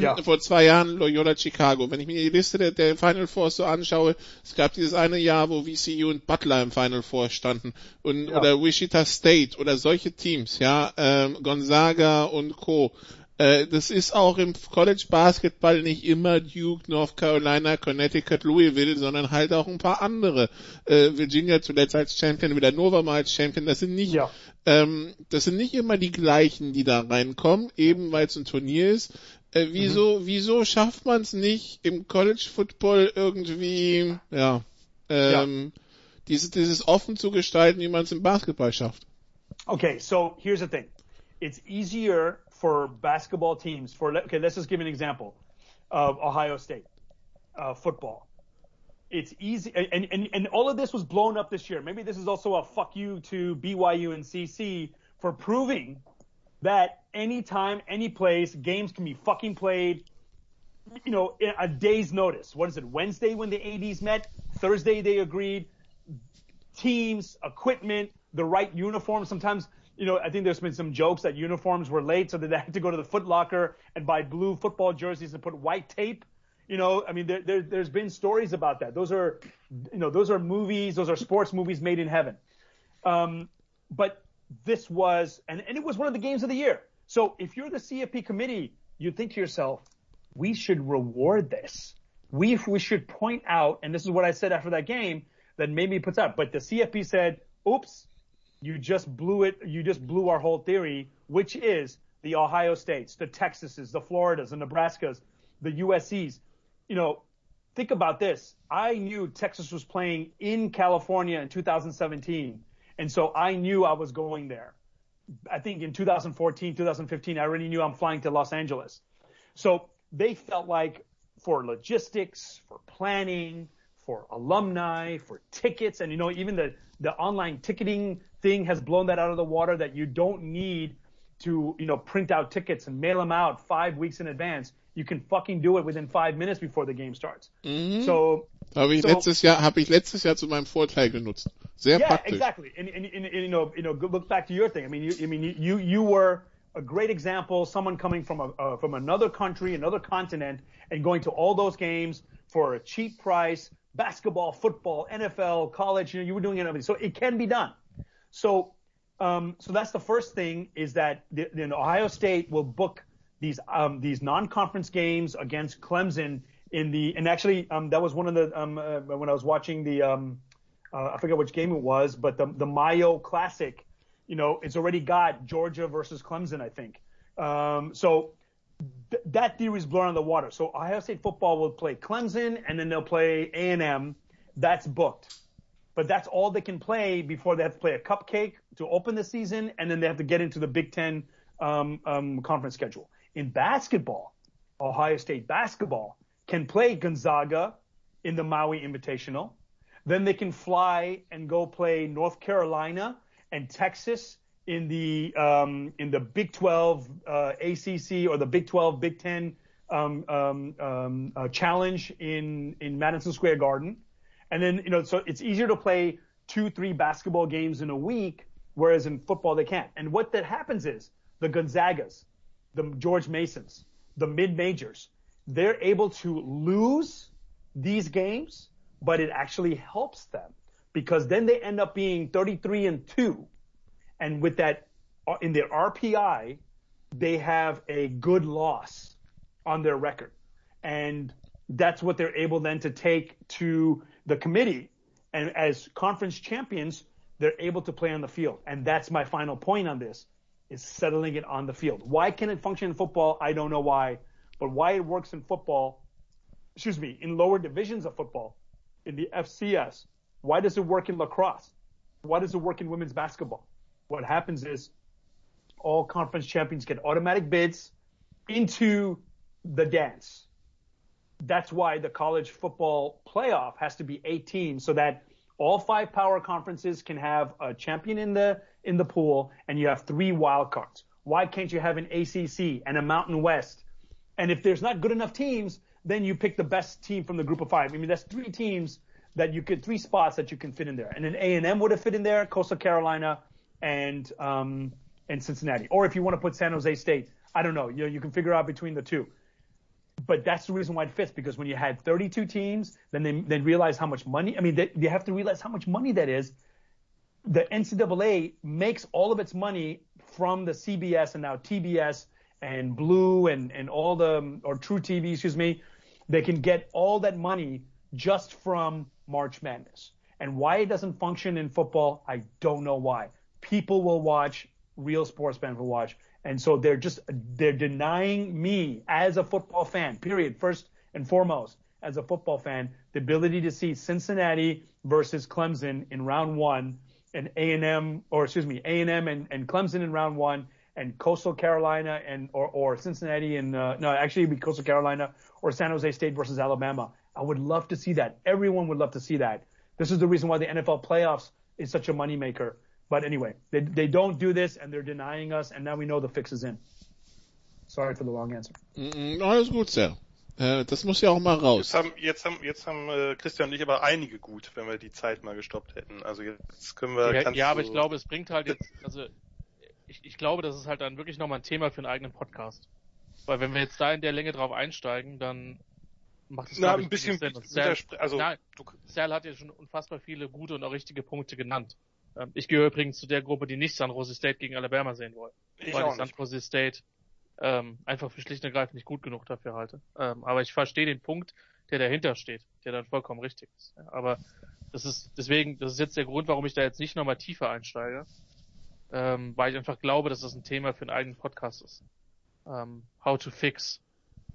ja. *clears throat* vor zwei Jahren Loyola Chicago. Wenn ich mir die Liste der, der Final Four so anschaue, es gab dieses eine Jahr, wo VCU und Butler im Final Four standen und ja. oder Wichita State oder solche Teams, ja, ähm, Gonzaga und Co. Äh, das ist auch im College Basketball nicht immer Duke, North Carolina, Connecticut, Louisville, sondern halt auch ein paar andere. Äh, Virginia zuletzt als Champion, wieder Nova mal als Champion. Das sind nicht, ja. ähm, das sind nicht immer die gleichen, die da reinkommen, eben weil es ein Turnier ist. Äh, wieso, mhm. wieso schafft man es nicht im College Football irgendwie, ja, ähm, ja. Dieses, dieses offen zu gestalten, wie man es im Basketball schafft? Okay, so here's the thing. it's easier for basketball teams for okay let's just give an example of ohio state uh, football it's easy and, and and all of this was blown up this year maybe this is also a fuck you to byu and cc for proving that anytime any place games can be fucking played you know a day's notice what is it wednesday when the ads met thursday they agreed teams equipment the right uniform sometimes you know, I think there's been some jokes that uniforms were late, so that they had to go to the Foot Locker and buy blue football jerseys and put white tape. You know, I mean, there, there, there's been stories about that. Those are, you know, those are movies, those are sports movies made in heaven. Um, but this was, and, and it was one of the games of the year. So if you're the CFP committee, you think to yourself, we should reward this. We, we should point out, and this is what I said after that game that maybe me put up, but the CFP said, oops, you just blew it. You just blew our whole theory, which is the Ohio States, the Texases, the Floridas, the Nebraskas, the USCs. You know, think about this. I knew Texas was playing in California in 2017, and so I knew I was going there. I think in 2014, 2015, I already knew I'm flying to Los Angeles. So they felt like for logistics, for planning, for alumni, for tickets, and you know, even the, the online ticketing thing has blown that out of the water that you don't need to, you know, print out tickets and mail them out five weeks in advance. You can fucking do it within five minutes before the game starts. Mhm. So, Habe ich so- letztes Jahr, habe ich letztes Jahr zu meinem Vorteil genutzt. Sehr yeah, praktisch. exactly. And, and, and, and, you know, you know, look back to your thing. I mean, you, I mean, you, you were a great example. Someone coming from a, uh, from another country, another continent, and going to all those games for a cheap price. Basketball, football, NFL, college. You know, you were doing it. So it can be done. So, um, so that's the first thing is that the, the Ohio State will book these um, these non-conference games against Clemson in the and actually um, that was one of the um, uh, when I was watching the um, uh, I forget which game it was, but the the Mayo Classic, you know, it's already got Georgia versus Clemson, I think. Um, so th- that theory is blown out the water. So Ohio State football will play Clemson and then they'll play A and M. That's booked but that's all they can play before they have to play a cupcake to open the season, and then they have to get into the Big Ten um, um, conference schedule. In basketball, Ohio State basketball can play Gonzaga in the Maui Invitational. Then they can fly and go play North Carolina and Texas in the um, in the Big 12 uh, ACC or the Big 12 Big 10 um, um, um, uh, challenge in in Madison Square Garden. And then, you know, so it's easier to play two, three basketball games in a week, whereas in football they can't. And what that happens is the Gonzagas, the George Masons, the mid majors, they're able to lose these games, but it actually helps them because then they end up being 33 and 2. And with that, uh, in their RPI, they have a good loss on their record. And that's what they're able then to take to the committee. And as conference champions, they're able to play on the field. And that's my final point on this is settling it on the field. Why can it function in football? I don't know why, but why it works in football, excuse me, in lower divisions of football, in the FCS, why does it work in lacrosse? Why does it work in women's basketball? What happens is all conference champions get automatic bids into the dance that's why the college football playoff has to be 18 so that all five power conferences can have a champion in the in the pool and you have three wild cards. Why can't you have an ACC and a Mountain West? And if there's not good enough teams, then you pick the best team from the group of five. I mean, that's three teams that you could three spots that you can fit in there. And then A and M would have fit in there, Coastal Carolina and um and Cincinnati. Or if you want to put San Jose State, I don't know. You know, you can figure out between the two but that's the reason why it fits because when you had 32 teams, then they then realize how much money. I mean, they, they have to realize how much money that is. The NCAA makes all of its money from the CBS and now TBS and Blue and and all the or True TV, excuse me. They can get all that money just from March Madness. And why it doesn't function in football, I don't know why. People will watch, real sports fans will watch. And so they're just, they're denying me as a football fan, period, first and foremost, as a football fan, the ability to see Cincinnati versus Clemson in round one and A&M, or excuse me, A&M and, and Clemson in round one and Coastal Carolina and or, or Cincinnati and uh, no, actually it'd be Coastal Carolina or San Jose State versus Alabama. I would love to see that. Everyone would love to see that. This is the reason why the NFL playoffs is such a moneymaker. But anyway, they, they don't do this and they're denying us and now we know the fix is in. Sorry for the long answer. Mm, Alles gut, Sir. Äh, Das muss ja auch mal raus. Jetzt haben, jetzt haben, jetzt haben äh, Christian und ich aber einige gut, wenn wir die Zeit mal gestoppt hätten. Also jetzt können wir. Ja, ja, aber du- ich glaube, es bringt halt jetzt, also ich, ich glaube, das ist halt dann wirklich nochmal ein Thema für einen eigenen Podcast. Weil wenn wir jetzt da in der Länge drauf einsteigen, dann macht es Na, ein bisschen Sinn. Widerspre- also nein, du, Sal hat ja schon unfassbar viele gute und auch richtige Punkte genannt. Ähm, Ich gehöre übrigens zu der Gruppe, die nicht San Jose State gegen Alabama sehen wollen. ich weil auch ich San nicht. Jose State ähm, einfach für schlicht und ergreifend nicht gut genug dafür halte. Ähm, aber ich verstehe den Punkt, der dahinter steht, der dann vollkommen richtig ist. Ja, aber das ist deswegen, das ist jetzt der Grund, warum ich da jetzt nicht nochmal tiefer einsteige, ähm, weil ich einfach glaube, dass das ein Thema für einen eigenen Podcast ist. Ähm, how to fix,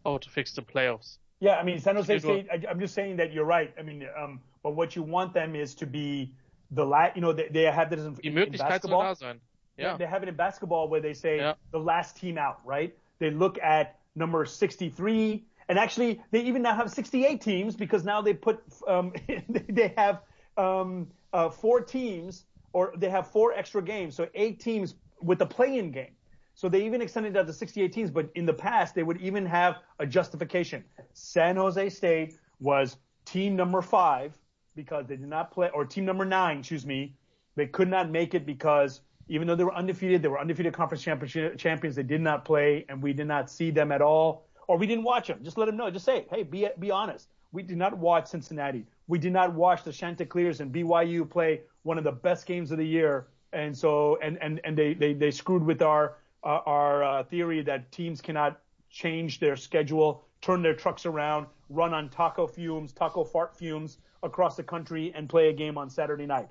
how to fix the playoffs. Yeah, I mean, San Jose. State, I, I'm just saying that you're right. I mean, um, but what you want them is to be the last, you know, they, they have this in, Die in, soll da basketball. sein. Yeah. They have it in basketball where they say Yeah. the last team out, right? They look at number 63, and actually they even now have 68 teams because now they put, um, *laughs* they have um, uh, four teams, or they have four extra games, so eight teams with the play-in game. So they even extended that to 68 teams, but in the past they would even have a justification. San Jose State was team number five because they did not play, or team number nine, excuse me, they could not make it because even though they were undefeated, they were undefeated conference champions. They did not play, and we did not see them at all, or we didn't watch them. Just let them know. Just say, hey, be be honest. We did not watch Cincinnati. We did not watch the Chanticleers and BYU play one of the best games of the year, and so and and and they they they screwed with our uh, our uh, theory that teams cannot change their schedule, turn their trucks around, run on taco fumes, taco fart fumes across the country, and play a game on Saturday night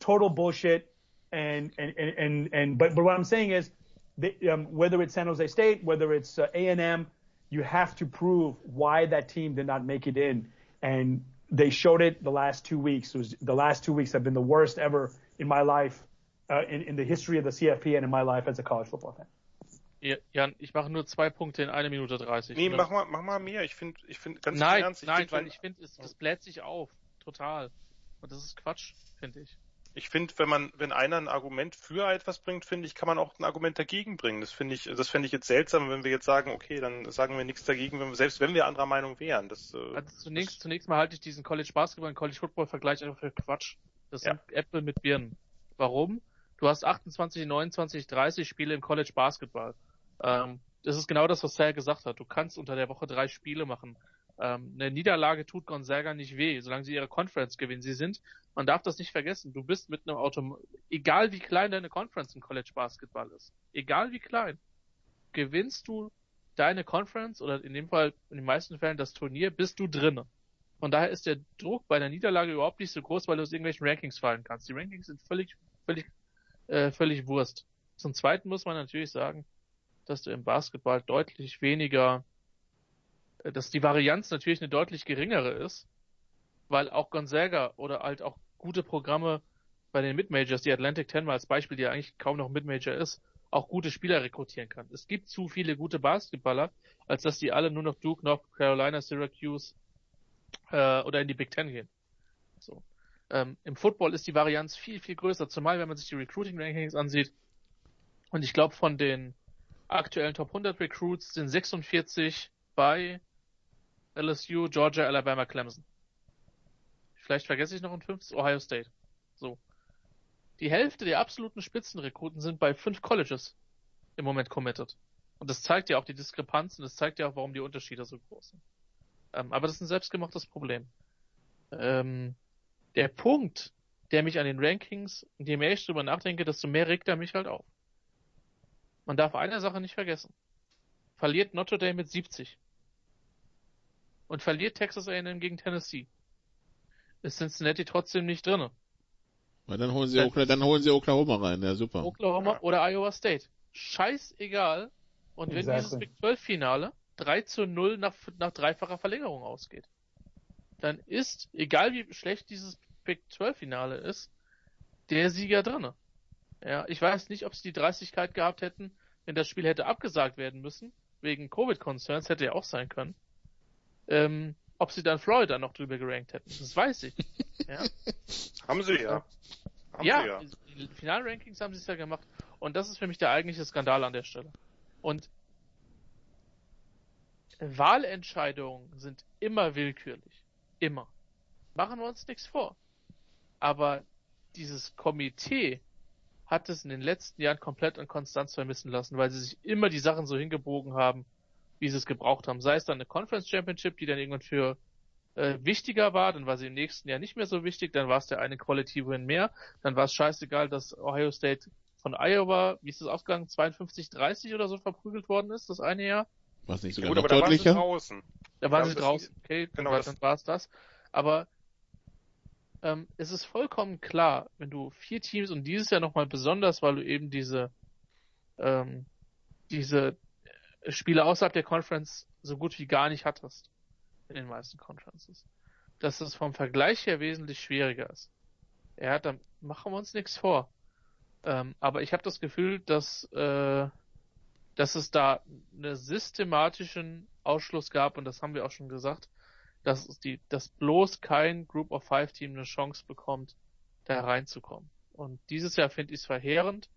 total bullshit. And and and and, and but but what I'm saying is, they, um, whether it's San Jose State, whether it's uh, A and M, you have to prove why that team did not make it in, and they showed it the last two weeks. It was the last two weeks have been the worst ever in my life, uh, in in the history of the CFP and in my life as a college football fan. Jan, ich mache nur zwei Punkte in einer Minute 30. Nee, mach mal, mach mal mehr. Ich finde, ich finde ganz im Nein, ernst. Ich nein, find, weil ich finde, es, es bläht sich auf. Total. Und das ist Quatsch, finde ich. Ich finde, wenn man, wenn einer ein Argument für etwas bringt, finde ich, kann man auch ein Argument dagegen bringen. Das finde ich, das fände ich jetzt seltsam, wenn wir jetzt sagen, okay, dann sagen wir nichts dagegen, wenn wir, selbst wenn wir anderer Meinung wären. Das, äh, Also zunächst, zunächst mal halte ich diesen College Basketball und College Football Vergleich einfach für Quatsch. Das Ja. sind Äpfel mit Birnen. Warum? Du hast 28, 29, 30 Spiele im College Basketball. Ähm, das ist genau das, was Sal gesagt hat. Du kannst unter der Woche drei Spiele machen. Ähm, eine Niederlage tut Gonzaga nicht weh, solange sie ihre Conference gewinnen. Sie sind, man darf das nicht vergessen, du bist mit einem Auto, egal wie klein deine Conference im College Basketball ist, egal wie klein, gewinnst du deine Conference oder in dem Fall in den meisten Fällen das Turnier, bist du drinne. Von daher ist der Druck bei einer Niederlage überhaupt nicht so groß, weil du aus irgendwelchen Rankings fallen kannst. Die Rankings sind völlig, völlig, äh, völlig Wurst. Zum Zweiten muss man natürlich sagen, dass du im Basketball deutlich weniger, äh, dass die Varianz natürlich eine deutlich geringere ist, weil auch Gonzaga oder halt auch gute Programme bei den Mid-Majors, die Atlantic 10 mal als Beispiel, die ja eigentlich kaum noch Mid-Major ist, auch gute Spieler rekrutieren kann. Es gibt zu viele gute Basketballer, als dass die alle nur noch Duke, North Carolina, Syracuse äh, oder in die Big Ten gehen. So. Ähm, Im Football ist die Varianz viel, viel größer, zumal wenn man sich die Recruiting Rankings ansieht. Und ich glaube, von den aktuellen Top 100 Recruits sind 46 bei LSU, Georgia, Alabama, Clemson. Vielleicht vergesse ich noch ein fünftes, Ohio State. So. Die Hälfte der absoluten Spitzenrekruten sind bei fünf Colleges im Moment committed. Und das zeigt ja auch die Diskrepanz und das zeigt ja auch, warum die Unterschiede so groß sind. Ähm, aber das ist ein selbstgemachtes Problem. Ähm, der Punkt, der mich an den Rankings, je mehr ich drüber nachdenke, desto mehr regt er mich halt auf. Man darf eine Sache nicht vergessen. Verliert Notre Dame mit 70. Und verliert Texas A&M gegen Tennessee. Ist Cincinnati trotzdem nicht drinne. Weil dann holen sie, Dann- Okla dann holen sie Oklahoma rein, ja super. Oklahoma oder Iowa State. Scheißegal. Und wenn dieses Exactly. Big 12 Finale 3 zu 0 nach, nach dreifacher Verlängerung ausgeht, dann ist, egal wie schlecht dieses Big 12 Finale ist, der Sieger drinne. Ja, ich weiß nicht, ob sie die Dreistigkeit gehabt hätten, wenn das Spiel hätte abgesagt werden müssen, wegen Covid-Concerns, hätte ja auch sein können, ähm, ob sie dann Florida noch drüber gerankt hätten. Das weiß ich. *laughs* ja. Haben sie ja. Haben ja, sie ja. die Finalrankings haben sie es ja gemacht. Und das ist für mich der eigentliche Skandal an der Stelle. Und Wahlentscheidungen sind immer willkürlich. Immer. Machen wir uns nichts vor. Aber dieses Komitee hat es in den letzten Jahren komplett an Konstanz vermissen lassen, weil sie sich immer die Sachen so hingebogen haben, wie sie es gebraucht haben. Sei es dann eine Conference Championship, die dann irgendwann für äh, wichtiger war, dann war sie im nächsten Jahr nicht mehr so wichtig, dann war es der eine Quality Win mehr, dann war es scheißegal, dass Ohio State von Iowa, wie ist das ausgegangen, 52-30 oder so verprügelt worden ist, das eine Jahr. War es nicht sogar Gut, noch deutlicher? Da waren sie draußen. Da waren sie draußen, okay, genau dann, dann war es das. Aber ähm, es ist vollkommen klar, wenn du vier Teams und dieses Jahr nochmal besonders, weil du eben diese ähm, diese Spiele außerhalb der Conference so gut wie gar nicht hattest in den meisten Conferences, dass es vom Vergleich her wesentlich schwieriger ist. Ja, dann machen wir uns nichts vor. Ähm, aber ich habe das Gefühl, dass äh, dass es da einen systematischen Ausschluss gab und das haben wir auch schon gesagt, dass die, dass bloß kein Group of Five Team eine Chance bekommt, da reinzukommen. Und dieses Jahr finde ich es verheerend,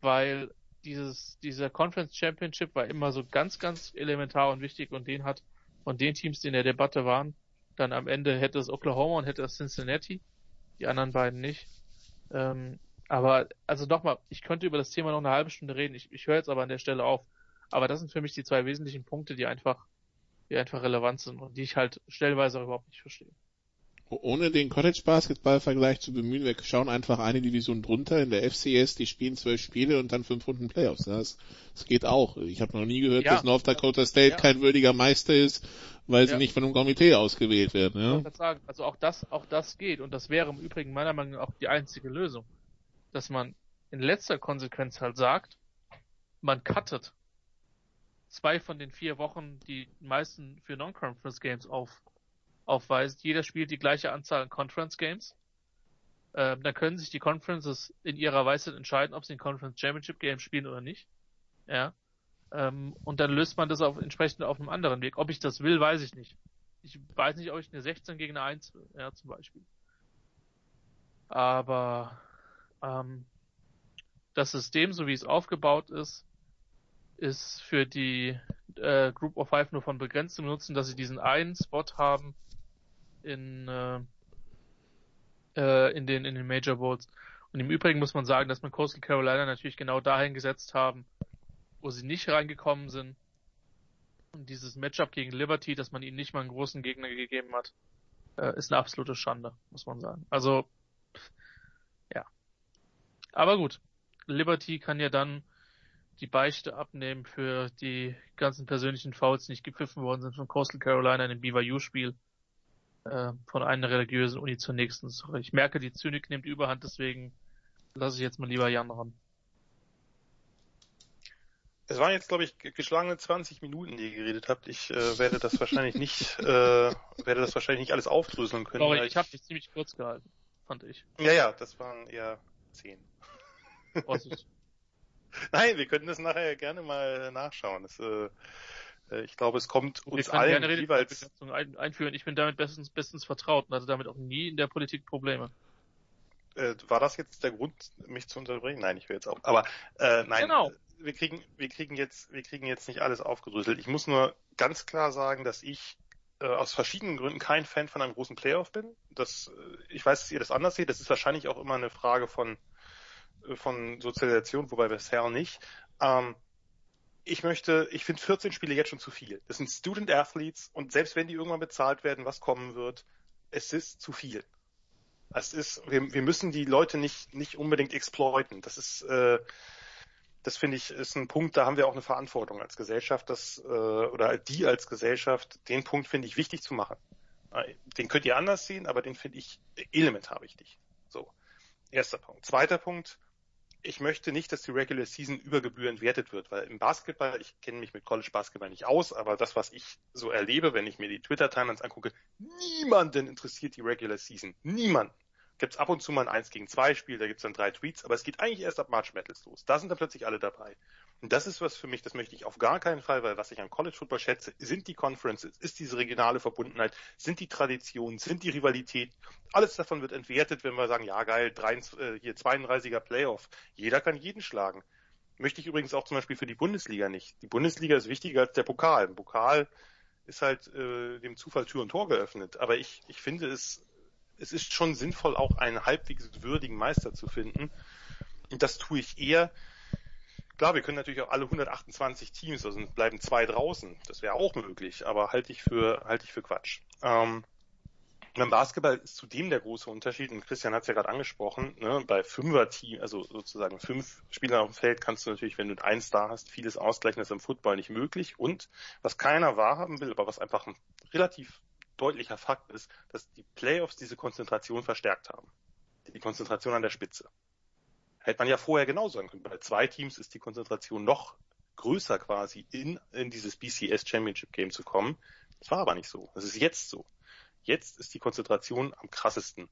weil dieses, dieser Conference Championship war immer so ganz, ganz elementar und wichtig und den hat von den Teams, die in der Debatte waren, dann am Ende hätte es Oklahoma und hätte es Cincinnati, die anderen beiden nicht. Ähm, aber, also nochmal, ich könnte über das Thema noch eine halbe Stunde reden, ich, ich höre jetzt aber an der Stelle auf. Aber das sind für mich die zwei wesentlichen Punkte, die einfach die einfach relevant sind und die ich halt stellenweise auch überhaupt nicht verstehe. Ohne den College-Basketball-Vergleich zu bemühen, wir schauen einfach eine Division drunter in der FCS, die spielen zwölf Spiele und dann fünf Runden Playoffs. Das, das geht auch. Ich habe noch nie gehört, ja. dass North Dakota State ja. kein würdiger Meister ist, weil sie ja. nicht von einem Komitee ausgewählt werden. Ja? Ich sagen, also auch das, auch das geht und das wäre im Übrigen meiner Meinung nach auch die einzige Lösung, dass man in letzter Konsequenz halt sagt, man cuttet zwei von den vier Wochen die meisten für Non-Conference Games auf, aufweist. Jeder spielt die gleiche Anzahl an Conference Games. Ähm, dann können sich die Conferences in ihrer Weisheit entscheiden, ob sie ein Conference Championship Game spielen oder nicht. Ja. Ähm, und dann löst man das auf, entsprechend auf einem anderen Weg. Ob ich das will, weiß ich nicht. Ich weiß nicht, ob ich eine 16 gegen eine 1 will, ja, zum Beispiel. Aber ähm, das System, so wie es aufgebaut ist, ist für die äh, Group of Five nur von begrenztem Nutzen, dass sie diesen einen Spot haben in, äh, äh, in den in den Major Bowls. Und im Übrigen muss man sagen, dass man Coastal Carolina natürlich genau dahin gesetzt haben, wo sie nicht reingekommen sind. Und dieses Matchup gegen Liberty, dass man ihnen nicht mal einen großen Gegner gegeben hat, äh, ist eine absolute Schande, muss man sagen. Also, ja. Aber gut. Liberty kann ja dann die Beichte abnehmen für die ganzen persönlichen Fouls, die nicht gepfiffen worden sind von Coastal Carolina in dem BYU-Spiel äh, von einer religiösen Uni zur nächsten. Ich merke, die Zynik nimmt überhand, deswegen lasse ich jetzt mal lieber Jan ran. Es waren jetzt, glaube ich, geschlagene 20 Minuten, die ihr geredet habt. Ich äh, werde das wahrscheinlich nicht, äh, werde das wahrscheinlich nicht alles aufdröseln können. Sorry, ich, ich habe dich ziemlich kurz gehalten, fand ich. Ja, ja, das waren eher 10. Vorsicht. *laughs* Nein, wir können das nachher gerne mal nachschauen. Das, äh ich glaube, es kommt uns allen gerne jeweils einführen. Ich bin damit bestens, bestens vertraut und hatte damit auch nie in der Politik Probleme. Äh, war das jetzt der Grund, mich zu unterbrechen? Nein, ich will jetzt auch. Aber äh, nein, genau. wir kriegen, wir kriegen jetzt, wir kriegen jetzt nicht alles aufgedröselt. Ich muss nur ganz klar sagen, dass ich äh, aus verschiedenen Gründen kein Fan von einem großen Playoff bin. Das, äh, ich weiß, dass ihr das anders seht. Das ist wahrscheinlich auch immer eine Frage von von Sozialisation, wobei bisher nicht. Ähm, ich möchte, ich finde 14 Spiele jetzt schon zu viel. Das sind Student Athletes und selbst wenn die irgendwann bezahlt werden, was kommen wird, es ist zu viel. Es ist, wir, wir müssen die Leute nicht, nicht unbedingt exploiten. Das ist, äh, das finde ich, ist ein Punkt, da haben wir auch eine Verantwortung als Gesellschaft, das, äh, oder die als Gesellschaft, den Punkt finde ich wichtig zu machen. Äh, den könnt ihr anders sehen, aber den finde ich elementar wichtig. So. Erster Punkt. Zweiter Punkt, ich möchte nicht, dass die Regular Season über Gebühren wertet wird, weil im Basketball, ich kenne mich mit College Basketball nicht aus, aber das, was ich so erlebe, wenn ich mir die Twitter-Timelines angucke, niemanden interessiert die Regular Season. Niemand. gibt's ab und zu mal ein 1 gegen 2 Spiel, da gibt's dann drei Tweets, aber es geht eigentlich erst ab March Madness los. Da sind dann plötzlich alle dabei. Und das ist was für mich, das möchte ich auf gar keinen Fall, weil was ich an College Football schätze, sind die Conferences, ist diese regionale Verbundenheit, sind die Traditionen, sind die Rivalität. Alles davon wird entwertet, wenn wir sagen, ja geil, 3, äh, hier 32er Playoff. Jeder kann jeden schlagen. Möchte ich übrigens auch zum Beispiel für die Bundesliga nicht. Die Bundesliga ist wichtiger als der Pokal. Ein Pokal ist halt äh, dem Zufall Tür und Tor geöffnet. Aber ich, ich finde es, es ist schon sinnvoll, auch einen halbwegs würdigen Meister zu finden. Und das tue ich eher. Klar, wir können natürlich auch alle 128 Teams, also bleiben zwei draußen. Das wäre auch möglich, aber halte ich für, halte ich für Quatsch. Ähm, beim Basketball ist zudem der große Unterschied, und Christian hat es ja gerade angesprochen, ne, bei Fünfer-Team, also sozusagen fünf Spieler auf dem Feld, kannst du natürlich, wenn du einen Star hast, vieles ausgleichen, das ist im Football nicht möglich. Und was keiner wahrhaben will, aber was einfach ein relativ deutlicher Fakt ist, dass die Playoffs diese Konzentration verstärkt haben. Die Konzentration an der Spitze. Hätte man ja vorher genauso sagen können. Bei zwei Teams ist die Konzentration noch größer quasi in, in dieses BCS Championship Game zu kommen. Das war aber nicht so. Das ist jetzt so. Jetzt ist die Konzentration am krassesten.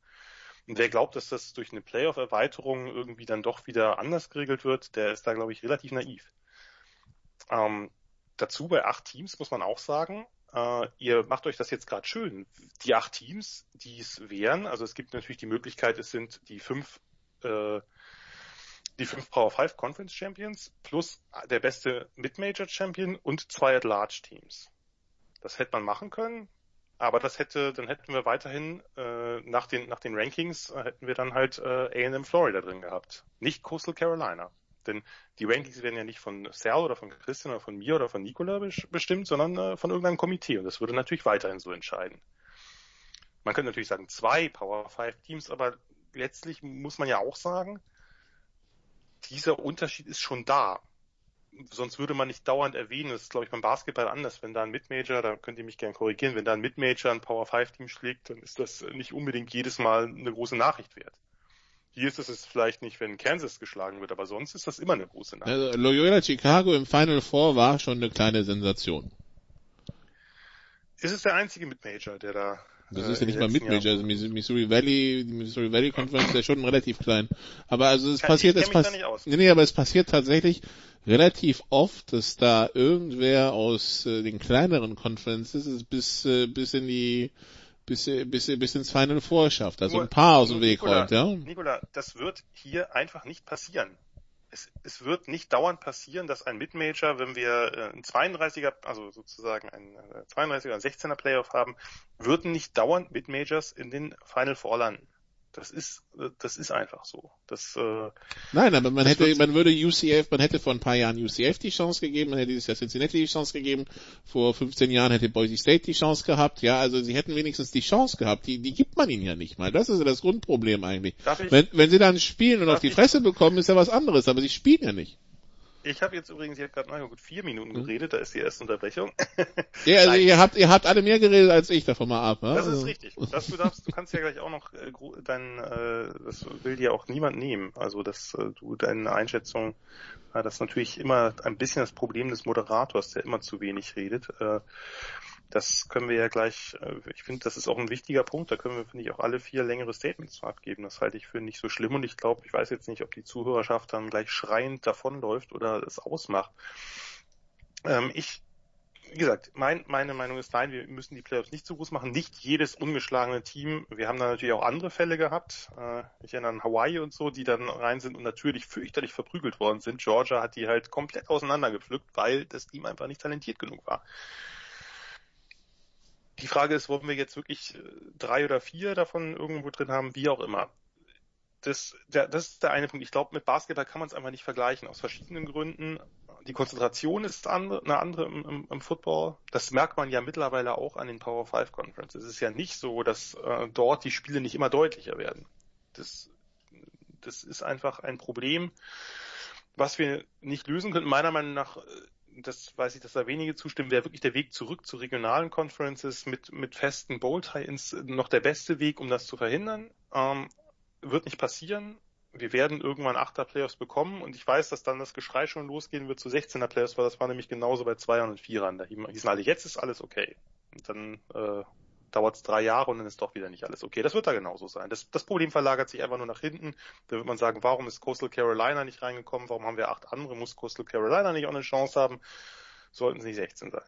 Und wer glaubt, dass das durch eine Playoff-Erweiterung irgendwie dann doch wieder anders geregelt wird, der ist da, glaube ich, relativ naiv. Ähm, dazu bei acht Teams muss man auch sagen, äh, ihr macht euch das jetzt gerade schön. Die acht Teams, die es wären, also es gibt natürlich die Möglichkeit, es sind die fünf äh, die fünf Power 5 Conference Champions plus der beste Mid-Major Champion und zwei At-Large Teams. Das hätte man machen können. Aber das hätte, dann hätten wir weiterhin äh, nach den nach den Rankings äh, hätten wir dann halt äh, A&M Florida drin gehabt, nicht Coastal Carolina. Denn die Rankings werden ja nicht von Sal oder von Christian oder von mir oder von Nicola bestimmt, sondern äh, von irgendeinem Komitee. Und das würde natürlich weiterhin so entscheiden. Man könnte natürlich sagen zwei Power 5 Teams, aber letztlich muss man ja auch sagen, dieser Unterschied ist schon da sonst würde man nicht dauernd erwähnen, das ist glaube ich beim Basketball anders, wenn da ein Midmajor, da könnt ihr mich gerne korrigieren, wenn da ein Midmajor ein Power 5 Team schlägt, dann ist das nicht unbedingt jedes Mal eine große Nachricht wert. Hier ist es vielleicht nicht, wenn Kansas geschlagen wird, aber sonst ist das immer eine große Nachricht. Also Loyola Chicago im Final Four war schon eine kleine Sensation. Ist es der einzige Midmajor, der da das ist ja nicht mal Mid-Major, also Missouri Valley, die Missouri Valley Conference ist ja schon relativ klein. Aber also es passiert, es passiert, nee, nee, aber es passiert tatsächlich relativ oft, dass da irgendwer aus äh, den kleineren Conferences bis, äh, bis in die, bis, äh, bis, bis ins Final Four schafft, also ein paar aus dem Weg räumt, ja. Nikola, das wird hier einfach nicht passieren es, es wird nicht dauernd passieren, dass ein Midmajor, wenn wir äh, ein 32er, also sozusagen ein 32er, ein 16er Playoff haben, würden nicht dauernd Midmajors in den Final Four landen. Das ist, das ist einfach so. Das, äh, Nein, aber man hätte, man würde UCF, man hätte vor ein paar Jahren UCF die Chance gegeben, man hätte dieses Jahr Cincinnati die Chance gegeben, vor 15 Jahren hätte Boise State die Chance gehabt, ja, also sie hätten wenigstens die Chance gehabt, die, die gibt man ihnen ja nicht mal. Das ist ja das Grundproblem eigentlich. wenn, wenn sie dann spielen und auf die Fresse bekommen, ist ja was anderes, aber sie spielen ja nicht. Ich habe jetzt übrigens, ich habe gerade mal gut vier Minuten hm. geredet, da ist die erste Unterbrechung. *laughs* ja, also ihr habt, ihr habt alle mehr geredet als ich davon mal ab. Ne? Das ist also richtig. Das, du, darfst, du kannst ja gleich auch noch äh, dein, äh, das will dir auch niemand nehmen. Also dass äh, du deine Einschätzung, äh, das ist natürlich immer ein bisschen das Problem des Moderators, der immer zu wenig redet. Äh, das können wir ja gleich, äh, ich finde, das ist auch ein wichtiger Punkt, da können wir, finde ich, auch alle vier längere Statements abgeben. Das halte ich für nicht so schlimm und ich glaube, ich weiß jetzt nicht, ob die Zuhörerschaft dann gleich schreiend davonläuft oder es ausmacht. Ähm, ich, wie gesagt, mein, meine Meinung ist nein, wir müssen die Playoffs nicht zu groß machen. Nicht jedes ungeschlagene Team. Wir haben da natürlich auch andere Fälle gehabt. Äh, ich erinnere an Hawaii und so, die dann rein sind und natürlich fürchterlich verprügelt worden sind. Georgia hat die halt komplett auseinandergepflückt, weil das Team einfach nicht talentiert genug war. Die Frage ist, wollen wir jetzt wirklich äh, drei oder vier davon irgendwo drin haben, wie auch immer. Das, der, das ist der eine Punkt. Ich glaube, mit Basketball kann man es einfach nicht vergleichen, aus verschiedenen Gründen. Die Konzentration ist eine andere im, im, im, Football. Das merkt man ja mittlerweile auch an den Power 5 Conferences. Es ist ja nicht so, dass äh, dort die Spiele nicht immer deutlicher werden. Das, das ist einfach ein Problem, was wir nicht lösen können. Meiner Meinung nach äh, das weiß ich, dass da wenige zustimmen, wäre wirklich der Weg zurück zu regionalen Conferences mit, mit festen Bowl-Tie-Ins noch der beste Weg, um das zu verhindern. Ähm, wird nicht passieren. Wir werden irgendwann Achter Playoffs bekommen und ich weiß, dass dann das Geschrei schon losgehen wird zu 16er Playoffs, weil das war nämlich genauso bei Zweiern und Vierern. Da hießen alle, jetzt ist alles okay. Und dann, äh, dauert es drei Jahre und dann ist doch wieder nicht alles okay. Das wird da genauso sein. Das, das Problem verlagert sich einfach nur nach hinten. Da wird man sagen, warum ist Coastal Carolina nicht reingekommen? Warum haben wir acht andere? Muss Coastal Carolina nicht auch eine Chance haben? Sollten sie nicht 16 sein.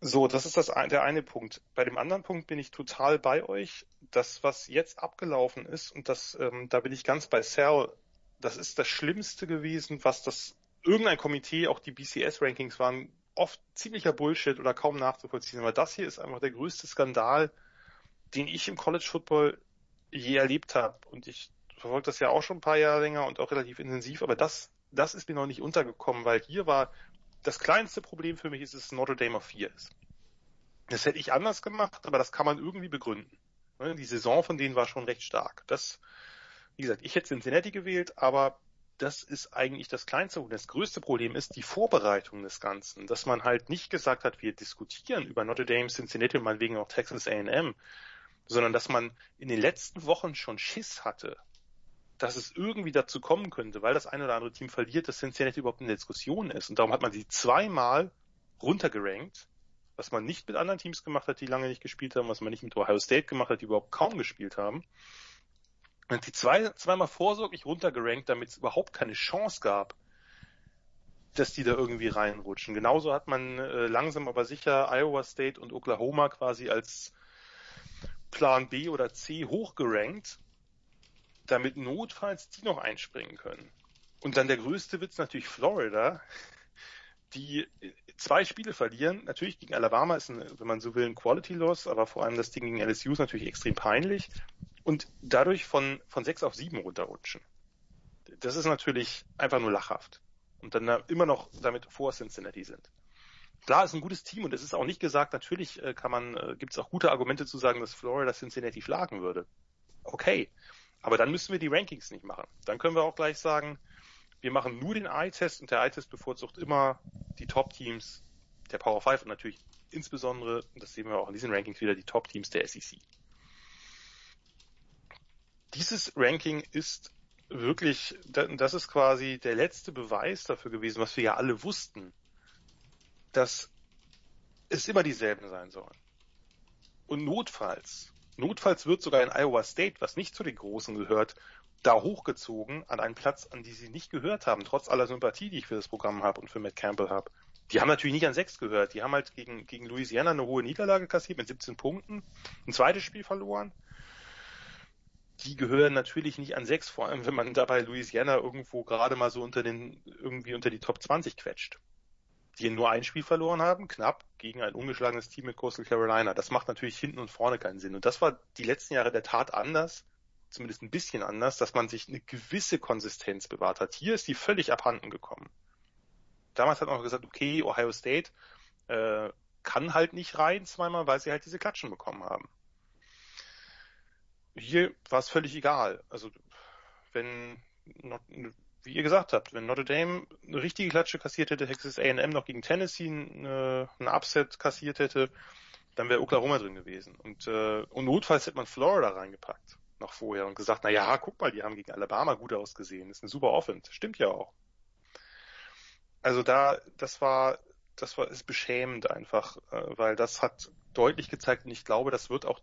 So, das ist das, der eine Punkt. Bei dem anderen Punkt bin ich total bei euch. Das, was jetzt abgelaufen ist, und das, ähm, da bin ich ganz bei Sal, das ist das Schlimmste gewesen, was das irgendein Komitee, auch die BCS-Rankings waren oft ziemlicher Bullshit oder kaum nachzuvollziehen. Aber das hier ist einfach der größte Skandal, den ich im College Football je erlebt habe. Und ich verfolge das ja auch schon ein paar Jahre länger und auch relativ intensiv, aber das, das ist mir noch nicht untergekommen, weil hier war das kleinste Problem für mich ist, dass Notre Dame auf 4 ist. Das hätte ich anders gemacht, aber das kann man irgendwie begründen. Ne, die Saison von denen war schon recht stark. Das, wie gesagt, ich hätte Cincinnati gewählt, aber das ist eigentlich das kleinste und das größte Problem ist die Vorbereitung des Ganzen, dass man halt nicht gesagt hat, wir diskutieren über Notre Dame, Cincinnati und meinetwegen auch Texas A&M, sondern dass man in den letzten Wochen schon Schiss hatte, dass es irgendwie dazu kommen könnte, weil das eine oder andere Team verliert, dass Cincinnati überhaupt in der Diskussion ist. Und darum hat man sie zweimal runtergerankt, was man nicht mit anderen Teams gemacht hat, die lange nicht gespielt haben, was man nicht mit Ohio State gemacht hat, die überhaupt kaum gespielt haben. Und die zwei, zweimal vorsorglich runtergerankt, damit es überhaupt keine Chance gab, dass die da irgendwie reinrutschen. Genauso hat man äh, langsam aber sicher Iowa State und Oklahoma quasi als Plan B oder C hochgerankt damit notfalls die noch einspringen können. Und dann der größte Witz natürlich Florida, die zwei Spiele verlieren. Natürlich gegen Alabama ist, ein, wenn man so will, ein Quality Loss, aber vor allem das Ding gegen LSU ist natürlich extrem peinlich. Und dadurch von, von sechs auf sieben runterrutschen. Das ist natürlich einfach nur lachhaft. Und dann immer noch damit vor Cincinnati sind. Klar, ist ein gutes Team und es ist auch nicht gesagt, natürlich äh, kann man, äh, gibt es auch gute Argumente zu sagen, dass Florida Cincinnati schlagen würde. Okay. Aber dann müssen wir die Rankings nicht machen. Dann können wir auch gleich sagen, wir machen nur den Eye-Test und der Eye-Test bevorzugt immer die Top-Teams der Power 5 und natürlich insbesondere, das sehen wir auch in diesen Rankings wieder, die Top-Teams der SEC. Dieses Ranking ist wirklich, das ist quasi der letzte Beweis dafür gewesen, was wir ja alle wussten, dass es immer dieselben sein sollen. Und notfalls Notfalls wird sogar in Iowa State, was nicht zu den Großen gehört, da hochgezogen an einen Platz, an die sie nicht gehört haben, trotz aller Sympathie, die ich für das Programm habe und für Matt Campbell habe. Die haben natürlich nicht an sechs gehört. Die haben halt gegen, gegen Louisiana eine hohe Niederlage kassiert mit 17 Punkten, ein zweites Spiel verloren. Die gehören natürlich nicht an sechs, vor allem wenn man dabei Louisiana irgendwo gerade mal so unter den, irgendwie unter die Top 20 quetscht die nur ein Spiel verloren haben, knapp, gegen ein ungeschlagenes Team mit Coastal Carolina. Das macht natürlich hinten und vorne keinen Sinn. Und das war die letzten Jahre der Tat anders, zumindest ein bisschen anders, dass man sich eine gewisse Konsistenz bewahrt hat. Hier ist die völlig abhanden gekommen. Damals hat man auch gesagt, okay, Ohio State äh, kann halt nicht rein zweimal, weil sie halt diese Klatschen bekommen haben. Hier war es völlig egal. Also wenn wie ihr gesagt habt, wenn Notre Dame eine richtige Klatsche kassiert hätte, Texas A&M noch gegen Tennessee eine, eine Upset kassiert hätte, dann wäre Oklahoma drin gewesen. Und, äh, und notfalls hätte man Florida reingepackt noch vorher und gesagt, na ja, guck mal, die haben gegen Alabama gut ausgesehen. Das ist eine super Offense. Stimmt ja auch. Also da, das war, das war, ist beschämend einfach, äh, weil das hat deutlich gezeigt und ich glaube, das wird auch,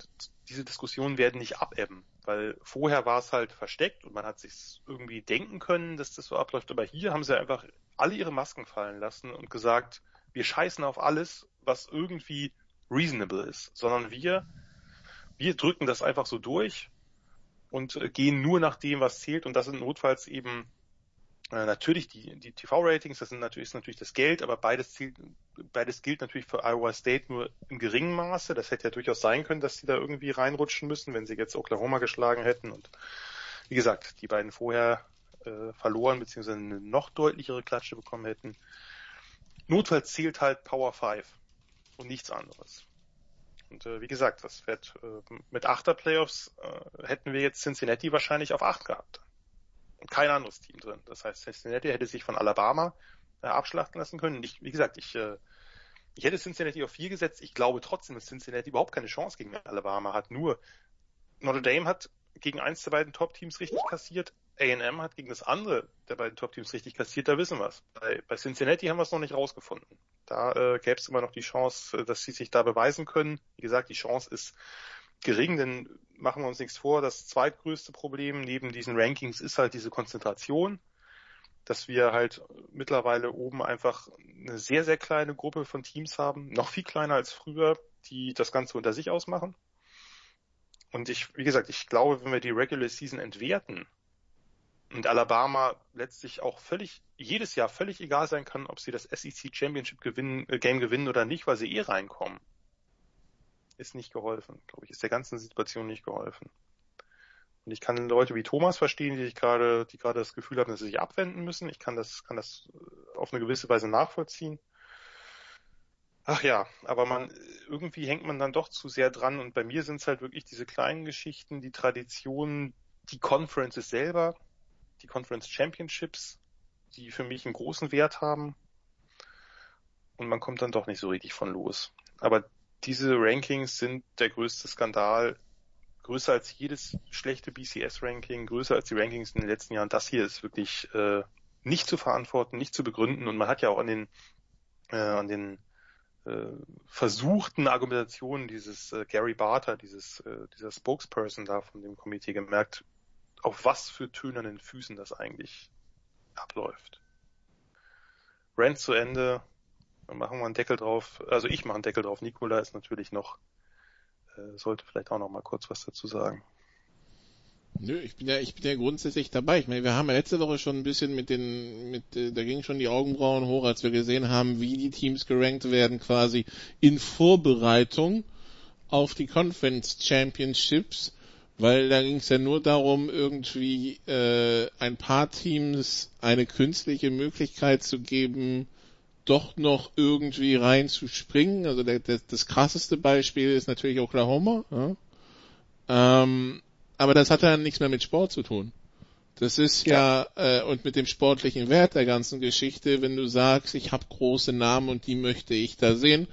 diese Diskussionen werden nicht abebben, weil vorher war es halt versteckt und man hat sich irgendwie denken können, dass das so abläuft, aber hier haben sie einfach alle ihre Masken fallen lassen und gesagt, wir scheißen auf alles, was irgendwie reasonable ist, sondern wir, wir drücken das einfach so durch und gehen nur nach dem, was zählt und das sind notfalls eben äh, natürlich die, die TV-Ratings, das sind natürlich, ist natürlich das Geld, aber beides, zielt, beides gilt natürlich für Iowa State nur im geringen Maße. Das hätte ja durchaus sein können, dass sie da irgendwie reinrutschen müssen, wenn sie jetzt Oklahoma geschlagen hätten. Und wie gesagt, die beiden vorher äh, verloren, beziehungsweise eine noch deutlichere Klatsche bekommen hätten. Notfalls zählt halt Power 5 und nichts anderes. Und äh, wie gesagt, das wird äh, mit Achter Playoffs äh, hätten wir jetzt Cincinnati wahrscheinlich auf 8 gehabt kein anderes Team drin. Das heißt, Cincinnati hätte sich von Alabama äh, abschlachten lassen können. Ich, wie gesagt, ich, äh, ich hätte Cincinnati auf vier gesetzt. Ich glaube trotzdem, dass Cincinnati überhaupt keine Chance gegen Alabama hat. Nur Notre Dame hat gegen eins der beiden Top-Teams richtig kassiert. A&M hat gegen das andere der beiden Top-Teams richtig kassiert. Da wissen wir es. Bei, bei Cincinnati haben wir es noch nicht rausgefunden. Da äh, gäbe es immer noch die Chance, äh, dass sie sich da beweisen können. Wie gesagt, die Chance ist gering, denn machen wir uns nichts vor, das zweitgrößte Problem neben diesen Rankings ist halt diese Konzentration, dass wir halt mittlerweile oben einfach eine sehr, sehr kleine Gruppe von Teams haben, noch viel kleiner als früher, die das Ganze unter sich ausmachen. Und ich, wie gesagt, ich glaube, wenn wir die Regular Season entwerten und Alabama letztlich auch völlig, jedes Jahr völlig egal sein kann, ob sie das SEC Championship gewinnen, äh, Game gewinnen oder nicht, weil sie eh reinkommen, ist nicht geholfen, glaube ich, ist der ganzen Situation nicht geholfen. Und ich kann Leute wie Thomas verstehen, die sich gerade, die gerade das Gefühl haben, dass sie sich abwenden müssen. Ich kann das, kann das äh, auf eine gewisse Weise nachvollziehen. Ach ja, aber man, irgendwie hängt man dann doch zu sehr dran und bei mir sind es halt wirklich diese kleinen Geschichten, die Traditionen, die Conferences selber, die Conference Championships, die für mich einen großen Wert haben. Und man kommt dann doch nicht so richtig von los. Aber diese Rankings sind der größte Skandal, größer als jedes schlechte BCS-Ranking, größer als die Rankings in den letzten Jahren. Das hier ist wirklich äh, nicht zu verantworten, nicht zu begründen. Und man hat ja auch an den, äh, an den äh, versuchten Argumentationen dieses äh, Gary Barter, dieses, äh, dieser Spokesperson da von dem Komitee gemerkt, auf was für tönernen Füßen das eigentlich abläuft. Rant zu Ende, machen wir einen Deckel drauf, also ich mache einen Deckel drauf, Nikola ist natürlich noch, äh, sollte vielleicht auch noch mal kurz was dazu sagen. Nö, ich bin ja, ich bin ja grundsätzlich dabei. Ich meine, wir haben ja letzte Woche schon ein bisschen mit den, mit, äh, da gingen schon die Augenbrauen hoch, als wir gesehen haben, wie die Teams gerankt werden, quasi in Vorbereitung auf die Conference Championships, weil da ging es ja nur darum, irgendwie äh, ein paar Teams eine künstliche Möglichkeit zu geben, doch noch irgendwie reinzuspringen. Also der, der, das krasseste Beispiel ist natürlich Oklahoma. Ja? Ähm, aber das hat ja nichts mehr mit Sport zu tun. Das ist ja, ja äh, und mit dem sportlichen Wert der ganzen Geschichte, wenn du sagst, ich habe große Namen und die möchte ich da sehen,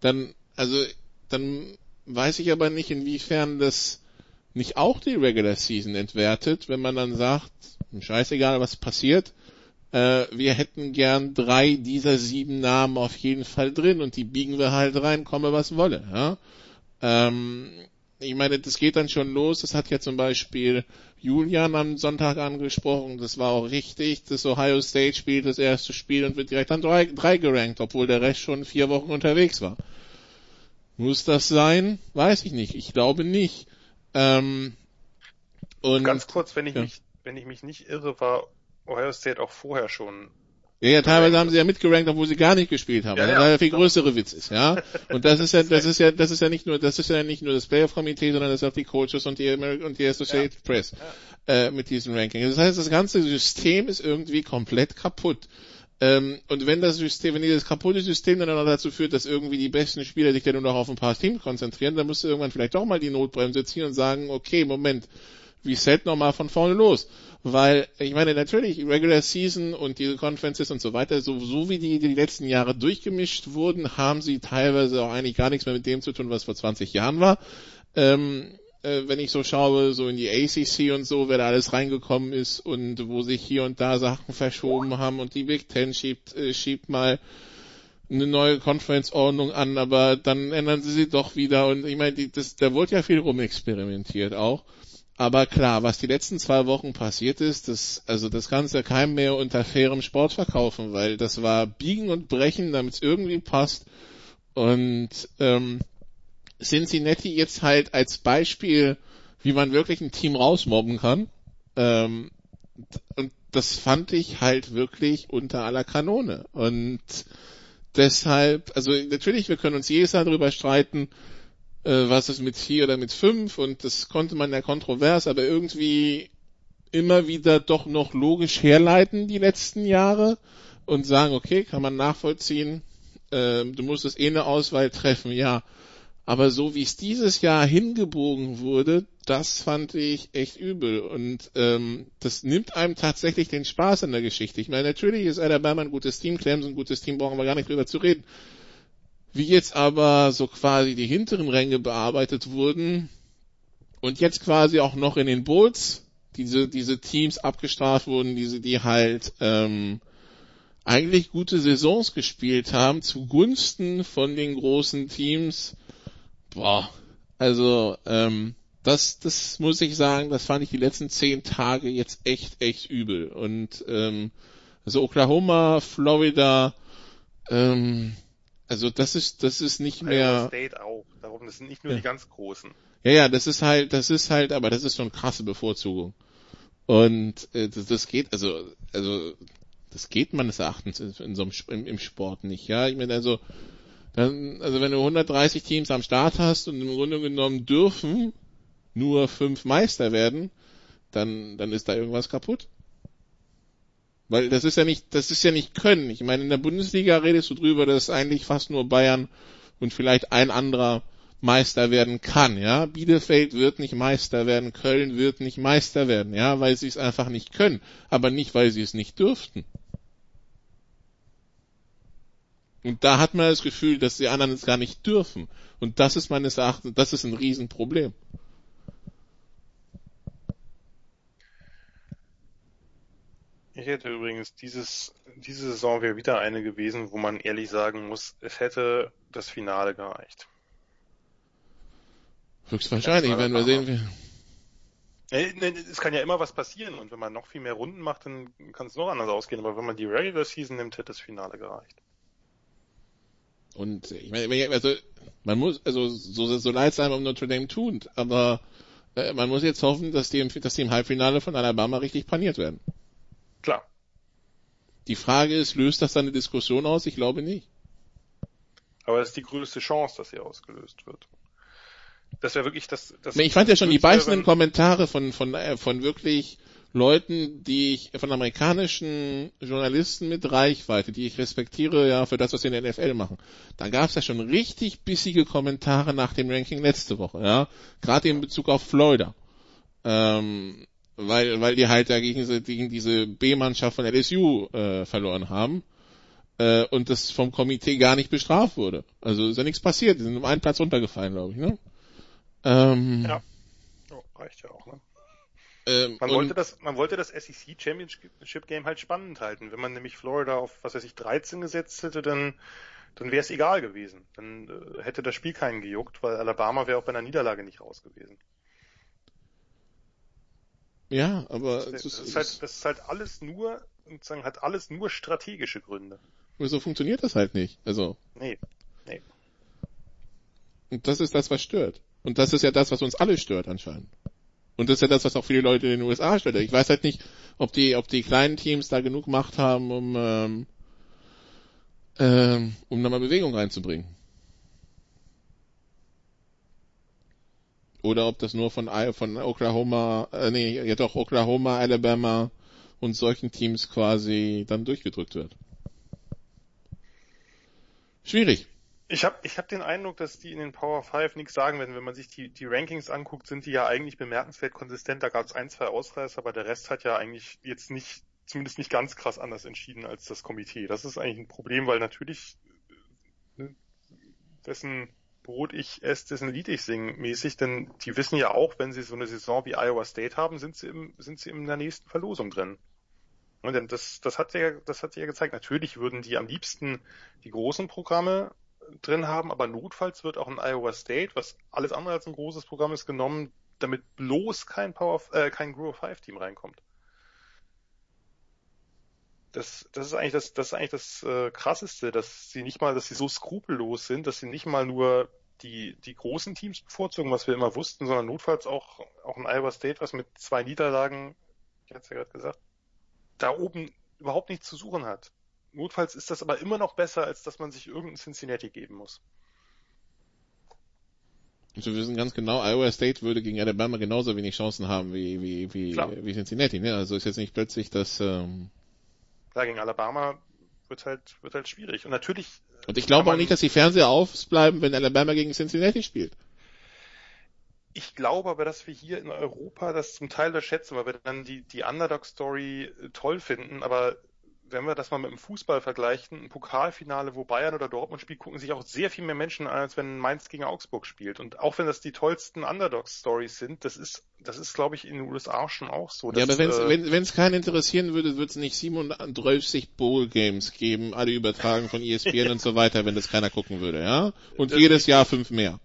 dann also dann weiß ich aber nicht, inwiefern das nicht auch die Regular Season entwertet, wenn man dann sagt, scheißegal was passiert, äh, wir hätten gern drei dieser sieben Namen auf jeden Fall drin und die biegen wir halt rein, komme was wolle. Ja? Ähm, ich meine, das geht dann schon los. Das hat ja zum Beispiel Julian am Sonntag angesprochen. Das war auch richtig. Das Ohio State spielt das erste Spiel und wird direkt an drei, drei gerankt, obwohl der Rest schon vier Wochen unterwegs war. Muss das sein? Weiß ich nicht. Ich glaube nicht. Ähm, und ganz kurz, wenn ich ja. mich, wenn ich mich nicht irre, war Ohio State auch vorher schon ja, ja, teilweise haben sie ja mitgerankt, obwohl sie gar nicht gespielt haben, ja, weil ja, der viel größere Witz ist, ja. *laughs* Und das ist ja, das ist ja, das ist ja nicht nur, das ist ja nicht nur das Playoff-Komitee, sondern das ist auch die Coaches und die, American, und die Associated ja. Press äh, mit diesem Ranking. Das heißt, das ganze System ist irgendwie komplett kaputt. Ähm, und wenn das System, wenn dieses kaputte System dann auch dazu führt, dass irgendwie die besten Spieler sich dann nur noch auf ein paar Teams konzentrieren, dann musst du irgendwann vielleicht auch mal die Notbremse ziehen und sagen, okay, Moment, Reset nochmal von vorne los. Weil, ich meine, natürlich, Regular Season und diese Conferences und so weiter, so, so wie die, die letzten Jahre durchgemischt wurden, haben sie teilweise auch eigentlich gar nichts mehr mit dem zu tun, was vor 20 Jahren war. Ähm, äh, wenn ich so schaue, so in die ACC und so, wer da alles reingekommen ist und wo sich hier und da Sachen verschoben haben und die Big Ten schiebt, äh, schiebt mal eine neue Conference-Ordnung an, aber dann ändern sie sie doch wieder und ich meine, die, das, da wurde ja viel rumexperimentiert auch. Aber klar, was die letzten zwei Wochen passiert ist, das, also das kannst du mehr unter fairem Sport verkaufen, weil das war Biegen und Brechen, damit es irgendwie passt. Und ähm, Cincinnati jetzt halt als Beispiel, wie man wirklich ein Team rausmobben kann. Ähm, und das fand ich halt wirklich unter aller Kanone. Und deshalb, also natürlich, wir können uns jedes Jahr darüber streiten, äh, was ist mit vier oder mit fünf und das konnte man ja kontrovers, aber irgendwie immer wieder doch noch logisch herleiten die letzten Jahre und sagen, okay, kann man nachvollziehen, äh, du musstest eh eine Auswahl treffen, ja. Aber so wie es dieses Jahr hingebogen wurde, das fand ich echt übel. Und ähm, das nimmt einem tatsächlich den Spaß an der Geschichte. Ich meine, natürlich ist Alabama ein gutes Team, Clemson ein gutes Team, brauchen wir gar nicht drüber zu reden. Wie jetzt aber so quasi die hinteren Ränge bearbeitet wurden und jetzt quasi auch noch in den Bowls diese, diese Teams abgestraft wurden, diese, die halt ähm, eigentlich gute Saisons gespielt haben zugunsten von den großen Teams. Boah, also ähm, das, das muss ich sagen, das fand ich die letzten zehn Tage jetzt echt, echt übel. Und ähm, also Oklahoma, Florida, ähm, also das ist, das ist nicht Iowa mehr. State auch. Darum, das sind nicht nur Ja. die ganz großen. Ja, ja, das ist halt, das ist halt, aber das ist schon krasse Bevorzugung. Und äh, das, das geht, also, also das geht meines Erachtens in, in so einem im, im Sport nicht. Ja, ich meine also, dann, also wenn du 130 Teams am Start hast und im Grunde genommen dürfen nur fünf Meister werden, dann dann ist da irgendwas kaputt. Weil das ist ja nicht, das ist ja nicht können. Ich meine, in der Bundesliga redest du drüber, dass eigentlich fast nur Bayern und vielleicht ein anderer Meister werden kann, ja. Bielefeld wird nicht Meister werden, Köln wird nicht Meister werden, ja, weil sie es einfach nicht können, aber nicht, weil sie es nicht dürften. Und da hat man das Gefühl, dass die anderen es gar nicht dürfen. Und das ist meines Erachtens, das ist ein Riesenproblem. Ich hätte übrigens dieses, diese Saison wäre wieder eine gewesen, wo man ehrlich sagen muss, es hätte das Finale gereicht. Höchstwahrscheinlich, werden wir sehen, wie, Äh, ne, Es kann ja immer was passieren und wenn man noch viel mehr Runden macht, dann kann es noch anders ausgehen. Aber wenn man die Regular Season nimmt, hätte das Finale gereicht. Und ich meine, wenn also man muss, also so, so leid es einem um Notre Dame tut, aber äh, man muss jetzt hoffen, dass die, im, dass die im Halbfinale von Alabama richtig paniert werden. Klar. Die Frage ist, löst das dann eine Diskussion aus? Ich glaube nicht. Aber das ist die größte Chance, dass sie ausgelöst wird. Das wäre wirklich das, das. Ich fand ja schon die beißenden Kommentare von, von, äh, von wirklich Leuten, die ich, von amerikanischen Journalisten mit Reichweite, die ich respektiere ja für das, was sie in der NFL machen. Da gab es ja schon richtig bissige Kommentare nach dem Ranking letzte Woche, ja. Gerade in Bezug auf Florida. Ähm, weil, weil die halt dagegen diese, gegen diese B-Mannschaft von LSU äh, verloren haben. Äh, und das vom Komitee gar nicht bestraft wurde. Also ist ja nichts passiert, die sind um einen Platz runtergefallen, glaube ich, ne? Ähm, Ja. Oh, reicht ja auch, ne? ähm, Man wollte das, man wollte das SEC Championship Game halt spannend halten. Wenn man nämlich Florida auf, was weiß ich, 13 gesetzt hätte, dann, dann wäre es egal gewesen. Dann äh, hätte das Spiel keinen gejuckt, weil Alabama wäre auch bei einer Niederlage nicht raus gewesen. Ja, aber Das, es ist halt, das ist halt alles nur, sozusagen, hat alles nur strategische Gründe. so funktioniert das halt nicht. Also, Nee, nee. und das ist das, was stört. Und das ist ja das, was uns alle stört anscheinend. Und das ist ja das, was auch viele Leute in den USA stört. Ich weiß halt nicht, ob die, ob die kleinen Teams da genug Macht haben, um, ähm, ähm, um nochmal Bewegung reinzubringen. Oder ob das nur von, von Oklahoma, äh, nee, ja doch, Oklahoma, Alabama und solchen Teams quasi dann durchgedrückt wird. Schwierig. Ich habe ich hab den Eindruck, dass die in den Power 5 nichts sagen werden. Wenn man sich die, die Rankings anguckt, sind die ja eigentlich bemerkenswert konsistent. Da gab es ein, zwei Ausreißer, aber der Rest hat ja eigentlich jetzt nicht, zumindest nicht ganz krass anders entschieden als das Komitee. Das ist eigentlich ein Problem, weil natürlich äh, ne, dessen Brot ich esse, dessen Lied ich sing mäßig, denn die wissen ja auch, wenn sie so eine Saison wie Iowa State haben, sind sie im, sind sie in der nächsten Verlosung drin. Und denn das, das hat ja, das hat ja gezeigt. Natürlich würden die am liebsten die großen Programme drin haben, aber notfalls wird auch ein Iowa State, was alles andere als ein großes Programm ist, genommen, damit bloß kein Power, äh, kein Grow 5 Team reinkommt. Das, das ist eigentlich das, das ist eigentlich das äh, krasseste, dass sie nicht mal, dass sie so skrupellos sind, dass sie nicht mal nur die, die großen Teams bevorzugen, was wir immer wussten, sondern notfalls auch, auch ein Iowa State, was mit zwei Niederlagen, ich hatte es ja gerade gesagt, da oben überhaupt nichts zu suchen hat. Notfalls ist das aber immer noch besser, als dass man sich irgendein Cincinnati geben muss. Und wir wissen ganz genau, Iowa State würde gegen Alabama genauso wenig Chancen haben wie, wie, wie, Klar. wie Cincinnati, ne? Also ist jetzt nicht plötzlich das, ähm, Klar, gegen Alabama wird halt, wird halt schwierig. Und natürlich. und ich glaube auch nicht, dass die Fernseher ausbleiben, wenn Alabama gegen Cincinnati spielt. Ich glaube aber, dass wir hier in Europa das zum Teil unterschätzen, weil wir dann die, die Underdog-Story äh, toll finden, aber wenn wir das mal mit dem Fußball vergleichen, ein Pokalfinale, wo Bayern oder Dortmund spielt, gucken sich auch sehr viel mehr Menschen an, als wenn Mainz gegen Augsburg spielt. Und auch wenn das die tollsten Underdog-Stories sind, das ist, das ist, glaube ich, in den USA schon auch so. ja, aber wenn's, äh, wenn es keinen interessieren würde, wird es nicht 37 Bowl-Games geben, alle übertragen von ESPN *laughs* und so weiter, wenn das keiner gucken würde, ja? Und jedes Jahr fünf mehr.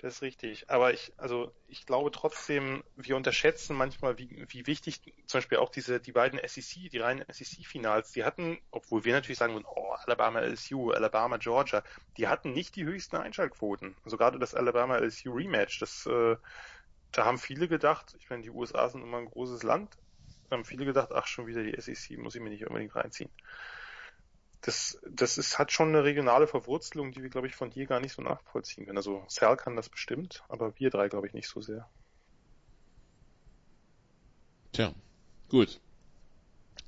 Das ist richtig. Aber ich, also ich glaube trotzdem, wir unterschätzen manchmal, wie, wie wichtig zum Beispiel auch diese, die beiden SEC, die reinen SEC-Finals, die hatten, obwohl wir natürlich sagen würden, oh, Alabama LSU, Alabama Georgia, die hatten nicht die höchsten Einschaltquoten. Also gerade das Alabama LSU Rematch, das, äh, da haben viele gedacht, ich meine, die USA sind immer ein großes Land, da haben viele gedacht, ach, schon wieder die SEC, muss ich mir nicht unbedingt reinziehen. Das, das ist, hat schon eine regionale Verwurzelung, die wir, glaube ich, von hier gar nicht so nachvollziehen können. Also Sal kann das bestimmt, aber wir drei, glaube ich, nicht so sehr. Tja, gut.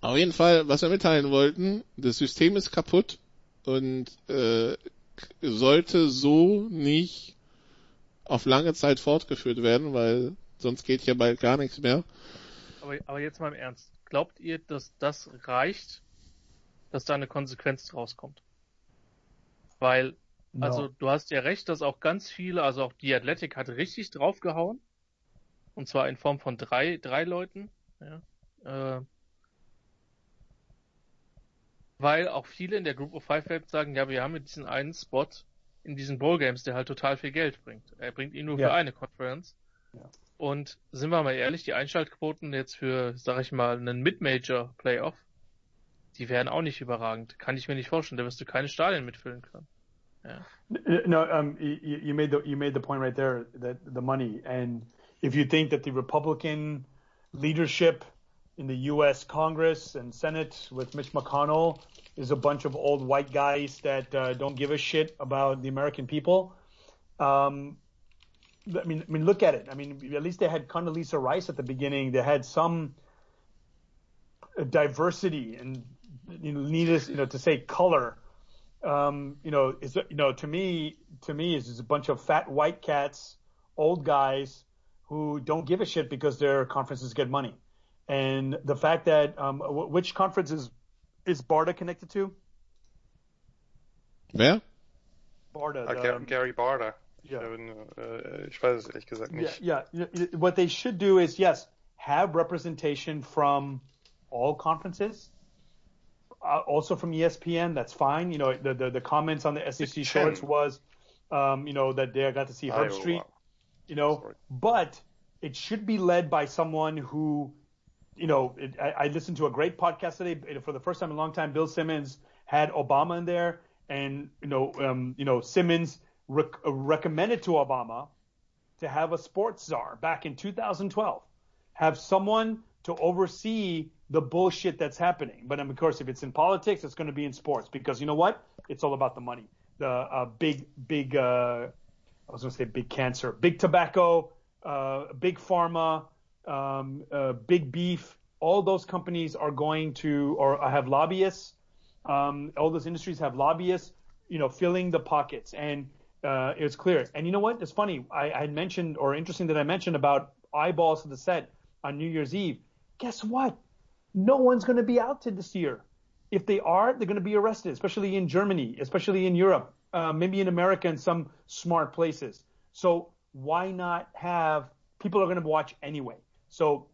Auf jeden Fall, was wir mitteilen wollten, das System ist kaputt und äh, sollte so nicht auf lange Zeit fortgeführt werden, weil sonst geht ja bald gar nichts mehr. Aber, aber jetzt mal im Ernst. Glaubt ihr, dass das reicht, dass da eine Konsequenz draus kommt? Weil, No. also du hast ja recht, dass auch ganz viele, also auch die Athletic hat richtig draufgehauen. Und zwar in Form von drei, drei Leuten. Ja. Äh, weil auch viele in der Group of Five Welt sagen, ja, wir haben mit diesen einen Spot in diesen Bowl Games, der halt total viel Geld bringt. Er bringt ihn nur Ja. für eine Conference. Ja. Und sind wir mal ehrlich, die Einschaltquoten jetzt für, sag ich mal, einen Mid-Major Playoff, die auch nicht überragend. Kann ich mir nicht vorstellen. Da wirst du keine Stadien mitfüllen können. Ja. No, um, you, you made the you made the point right there that the money, and if you think that the Republican leadership in the U.S. Congress and Senate with Mitch McConnell is a bunch of old white guys that uh, don't give a shit about the American people, um, I mean, I mean, look at it. I mean, at least they had Condoleezza Rice at the beginning. They had some diversity and you know, needless, you know, to say color um, you know, is you know, to me, to me, is a bunch of fat white cats, old guys who don't give a shit because their conferences get money. And the fact that um, w- which conference is is Barta connected to? Wer? Barta. Ah, the- Gar- Gary Barter. Ich, Ja. habe, äh, ich weiß es ehrlich gesagt yeah, nicht. yeah. Y- y- What they should do is yes, have representation from all conferences. Uh, also from ESPN, that's fine. You know, the the, the comments on the SEC shorts was, um, you know, that they I got to see Herb. Street. you know, Sorry. but it should be led by someone who, you know, it, I, I listened to a great podcast today for the first time in a long time. Bill Simmons had Obama in there, and you know, um, you know, Simmons rec- recommended to Obama to have a sports czar back in 2012, have someone to oversee the bullshit that's happening. But um, of course, if it's in politics, it's going to be in sports because you know what? It's all about the money. The uh, big, big. Uh, I was going to say big cancer, big tobacco, uh, big pharma, um, uh, big beef. All those companies are going to, or have lobbyists. Um, all those industries have lobbyists, you know, filling the pockets, and uh, it's clear. And you know what? It's funny. I, I had mentioned, or interesting that I mentioned about eyeballs to the set on New Year's Eve. Guess what? No one's going to be out to this year. If they are, they're going to be arrested, especially in Germany, especially in Europe, uh, maybe in America in some smart places. So why not have people are going to watch anyway? So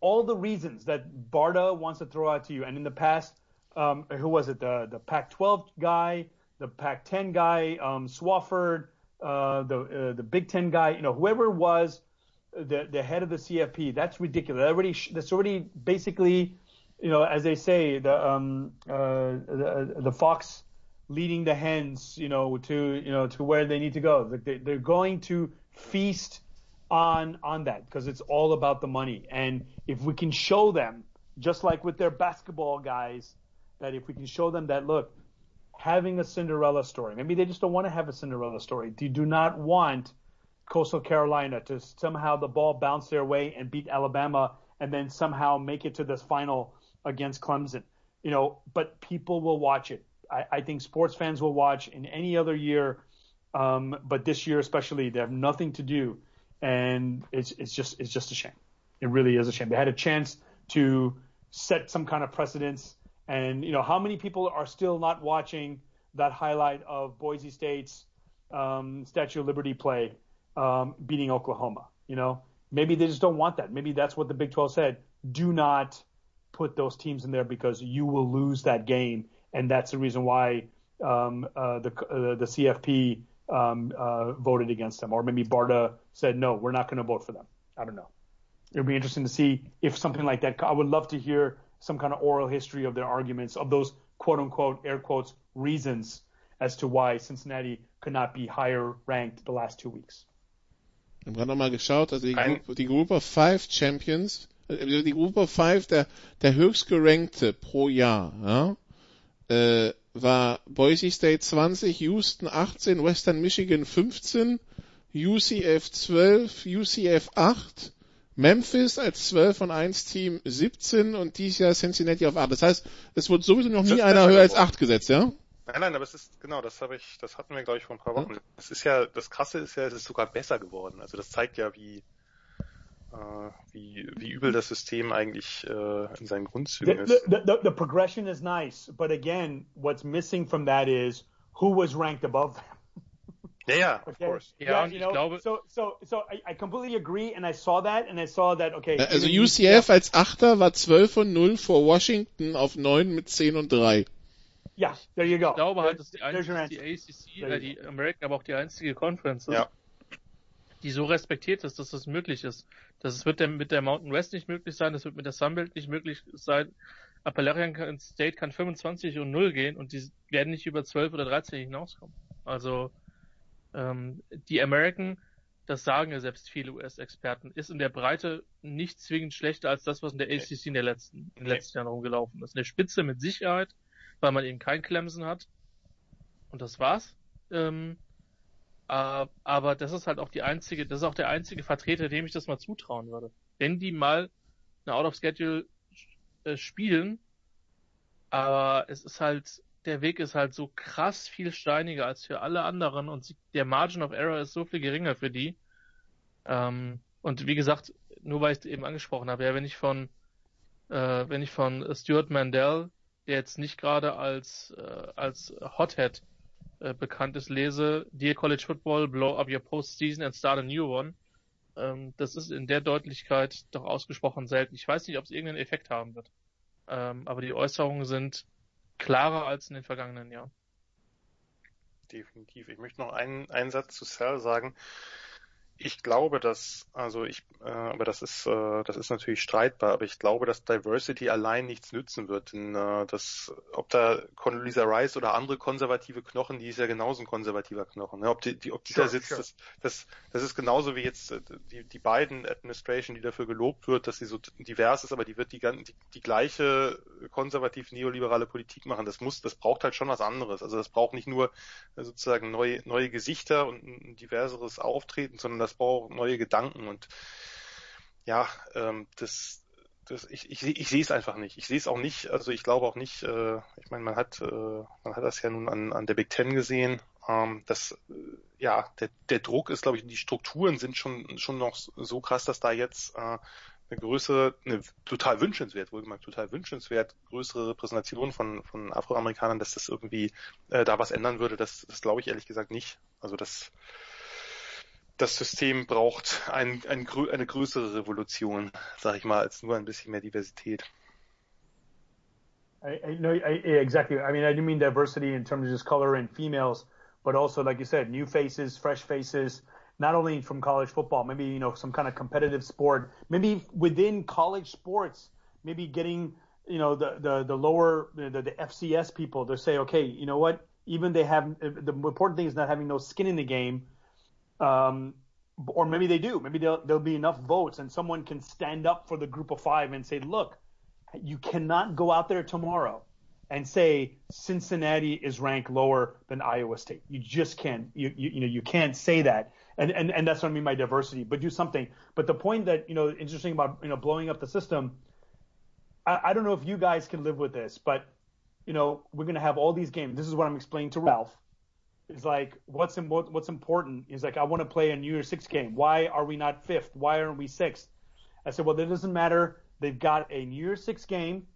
all the reasons that Barda wants to throw out to you, and in the past, um, who was it? The the Pac-12 guy, the Pac-10 guy, um, Swafford, uh, the uh, the Big Ten guy, you know, whoever was, the the head of the CFP. That's ridiculous. That already that's already basically, you know, as they say, the um uh the, the fox leading the hens, you know, to you know to where they need to go. Like they, they're going to feast on on that because it's all about the money. And if we can show them, just like with their basketball guys, that if we can show them that look, having a Cinderella story, maybe they just don't want to have a Cinderella story. They do not want Coastal Carolina to somehow the ball bounce their way and beat Alabama and then somehow make it to this final against Clemson. You know, but people will watch it. I, I think sports fans will watch in any other year, um, but this year especially, they have nothing to do, and it's it's just it's just a shame. It really is a shame. They had a chance to set some kind of precedence. And you know, how many people are still not watching that highlight of Boise State's um, Statue of Liberty play um, beating Oklahoma? You know, maybe they just don't want that. Maybe that's what the Big 12 said. Do not put those teams in there because you will lose that game, and that's the reason why um, uh, the uh, the CFP um, uh, voted against them, or maybe Barta said no, we're not going to vote for them. I don't know. It would be interesting to see if something like that. I would love to hear some kind of oral history of their arguments of those quote unquote air quotes reasons as to why Cincinnati could not be higher ranked the last two weeks. Ich habe nochmal geschaut, also die, Group, die Group of Five Champions, also die Group of Five, der, der höchstgerankte pro Jahr, ja, äh, war Boise State 20, Houston 18, Western Michigan 15, UCF 12, UCF 8, Memphis als 12 und 1 Team 17 und dieses Jahr Cincinnati auf 8. Das heißt, es wurde sowieso noch nie einer höher als 8 gesetzt, ja? Nein, nein, aber es ist, genau, das habe ich, das hatten wir, glaube ich, vor ein paar Wochen. Es ist ja, das Krasse ist ja, es ist sogar besser geworden. Also das zeigt ja, wie, äh, wie, wie übel das System eigentlich äh, in seinen Grundzügen ist. The, the, the progression is nice, but again, what's missing from that is who was ranked above them. *laughs* Yeah, yeah, of Okay. course. Ja, Yeah, und you ich know, glaube, so so so I, I completely agree, and I saw that, and I saw that. Okay, Also UCF als Achter war 12 und 0 vor Washington auf 9 mit 10 und 3. Yeah, there you go. ich glaube halt, dass die, einzige, die. ACC, äh, die American, aber auch die einzige Conference ist, Ja. die so respektiert ist, dass das möglich ist. Das wird der, mit der Mountain West nicht möglich sein, das wird mit der Sunbelt nicht möglich sein. Appalachian State kann 25 und 0 gehen und die werden nicht über 12 oder 13 hinauskommen. Also ähm, die American, das sagen ja selbst viele US-Experten, ist in der Breite nicht zwingend schlechter als das, was in der ACC in, der letzten, in den letzten Jahren rumgelaufen ist. In der Spitze mit Sicherheit, weil man eben kein Clemson hat. Und das war's. Ähm, äh, aber das ist halt auch die einzige, das ist auch der einzige Vertreter, dem ich das mal zutrauen würde. Wenn die mal eine Out of Schedule äh, spielen, aber es ist halt, der Weg ist halt so krass viel steiniger als für alle anderen und sie, der Margin of Error ist so viel geringer für die. Ähm, und wie gesagt, nur weil ich es eben angesprochen habe, ja, wenn ich von, äh, wenn ich von Stuart Mandel, der jetzt nicht gerade als, äh, als Hothead äh, bekannt ist, lese, Dear College Football, blow up your postseason and start a new one. Ähm, das ist in der Deutlichkeit doch ausgesprochen selten. Ich weiß nicht, ob es irgendeinen Effekt haben wird. Ähm, aber die Äußerungen sind klarer als in den vergangenen Jahren. Definitiv. Ich möchte noch einen, einen Satz zu Cell sagen. Ich glaube, dass, also ich, äh, aber das ist, äh, das ist natürlich streitbar, aber ich glaube, dass Diversity allein nichts nützen wird. Denn äh, das, ob da Condoleezza Rice oder andere konservative Knochen, die ist ja genauso ein konservativer Knochen. Ne? Ob die, die ob die Sure, da sitzt, sure. das, das, das ist genauso wie jetzt äh, die, die beiden Administration, die dafür gelobt wird, dass sie so divers ist, aber die wird die, die, die gleiche konservativ-neoliberale Politik machen. Das muss, das braucht halt schon was anderes. Also das braucht nicht nur sozusagen neue, neue Gesichter und ein diverseres Auftreten, sondern das braucht neue Gedanken und ja, ähm, das, das ich, ich, ich sehe es einfach nicht. Ich sehe es auch nicht, also ich glaube auch nicht, äh, ich meine, man hat, äh, man hat das ja nun an, an der Big Ten gesehen, ähm, dass äh, ja, der, der Druck ist, glaube ich, die Strukturen sind schon schon noch so krass, dass da jetzt äh, eine größere, eine total wünschenswert, wohlgemerkt total wünschenswert, größere Repräsentation von, von Afroamerikanern, dass das irgendwie äh, da was ändern würde, das, das glaube ich ehrlich gesagt nicht. Also das, das System braucht ein, ein, eine größere Revolution, sag ich mal, als nur ein bisschen mehr Diversität. I, I I, exactly. I mean, I didn't mean diversity in terms of just color and females, but also, like you said, new faces, fresh faces, not only from college football, maybe, you know, some kind of competitive sport, maybe within college sports, maybe getting, you know, the, the, the lower, the, the FCS people to say, okay, you know what, even they have, the important thing is not having no skin in the game. Um, or maybe they do. Maybe there'll, be enough votes and someone can stand up for the group of five and say, look, you cannot go out there tomorrow and say Cincinnati is ranked lower than Iowa State. You just can't. You you, you know you can't say that. And, and and that's what I mean by diversity. But do something. But the point that you know interesting about you know blowing up the system. I, I don't know if you guys can live with this, but you know we're gonna have all these games. This is what I'm explaining to Ralph. It's like what's im- what's important is like I want to play a New Year's Six game. Why are we not fifth? Why aren't we sixth? I said, well, that doesn't matter they've got a New Year's Six game.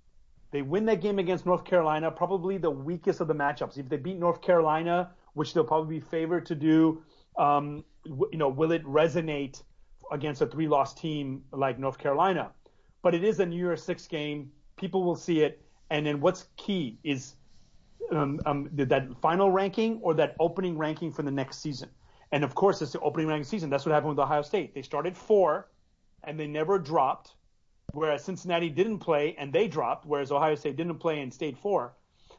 They win that game against North Carolina, probably the weakest of the matchups. If they beat North Carolina, which they'll probably be favored to do, um, w- you know, will it resonate against a three-loss team like North Carolina? But it is a New Year's Six game. People will see it, and then what's key is um, um, that final ranking or that opening ranking for the next season. And of course, it's the opening ranking season. That's what happened with Ohio State. They started four, and they never dropped. Whereas Cincinnati didn't play and they dropped, whereas Ohio State didn't play and stayed four.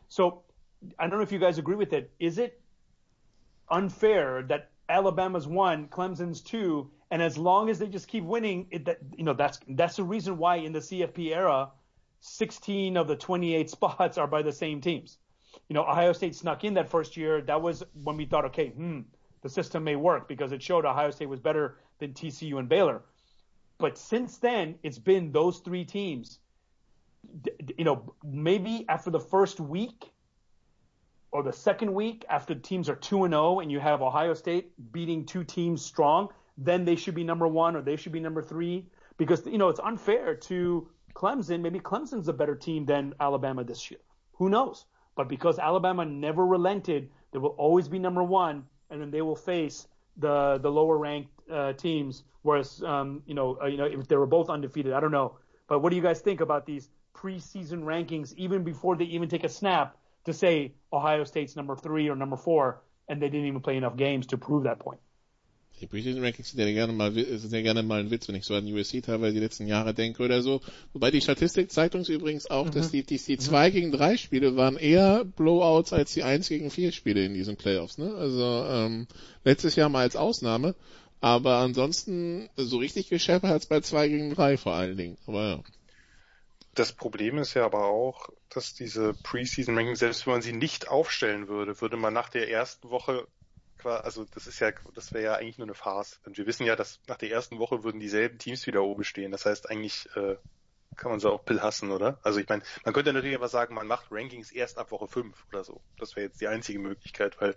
So I don't know if you guys agree with it. Is it unfair that Alabama's one, Clemson's two, and as long as they just keep winning, it, that, you know that's that's the reason why in the CFP era, 16 of the 28 *laughs* spots are by the same teams. You know, Ohio State snuck in that first year. That was when we thought, okay, hmm, the system may work because it showed Ohio State was better than TCU and Baylor. But since then, it's been those three teams. You know, maybe after the first week or the second week, after teams are 2 and 0 and you have Ohio State beating two teams strong, then they should be number one or they should be number three because, you know, it's unfair to Clemson. Maybe Clemson's a better team than Alabama this year. Who knows? But because Alabama never relented, they will always be number one and then they will face the the lower ranked uh, teams. Whereas, um, you know, uh, you know, if they were both undefeated, I don't know. But what do you guys think about these preseason rankings, even before they even take a snap, to say Ohio State's number three or number four, and they didn't even play enough games to prove that point? Die Preseason Rankings sind ja gerne mal, sind ja gerne mal ein Witz, wenn ich so an USC teilweise die letzten Jahre denke oder so. Wobei die Statistik zeigt uns übrigens auch, mhm. dass die, die, die zwei gegen drei Spiele waren eher Blowouts als die eins gegen vier Spiele in diesen Playoffs, ne? Also, ähm, letztes Jahr mal als Ausnahme. Aber ansonsten, so richtig gescheppert hat's bei zwei gegen drei vor allen Dingen. Aber ja. Das Problem ist ja aber auch, dass diese Preseason Rankings, selbst wenn man sie nicht aufstellen würde, würde man nach der ersten Woche also das ist ja, das wäre ja eigentlich nur eine Farce. Und wir wissen ja, dass nach der ersten Woche würden dieselben Teams wieder oben stehen. Das heißt, eigentlich äh, kann man sie auch Pill hassen, oder? Also ich meine, man könnte natürlich aber sagen, man macht Rankings erst ab Woche 5 oder so. Das wäre jetzt die einzige Möglichkeit, weil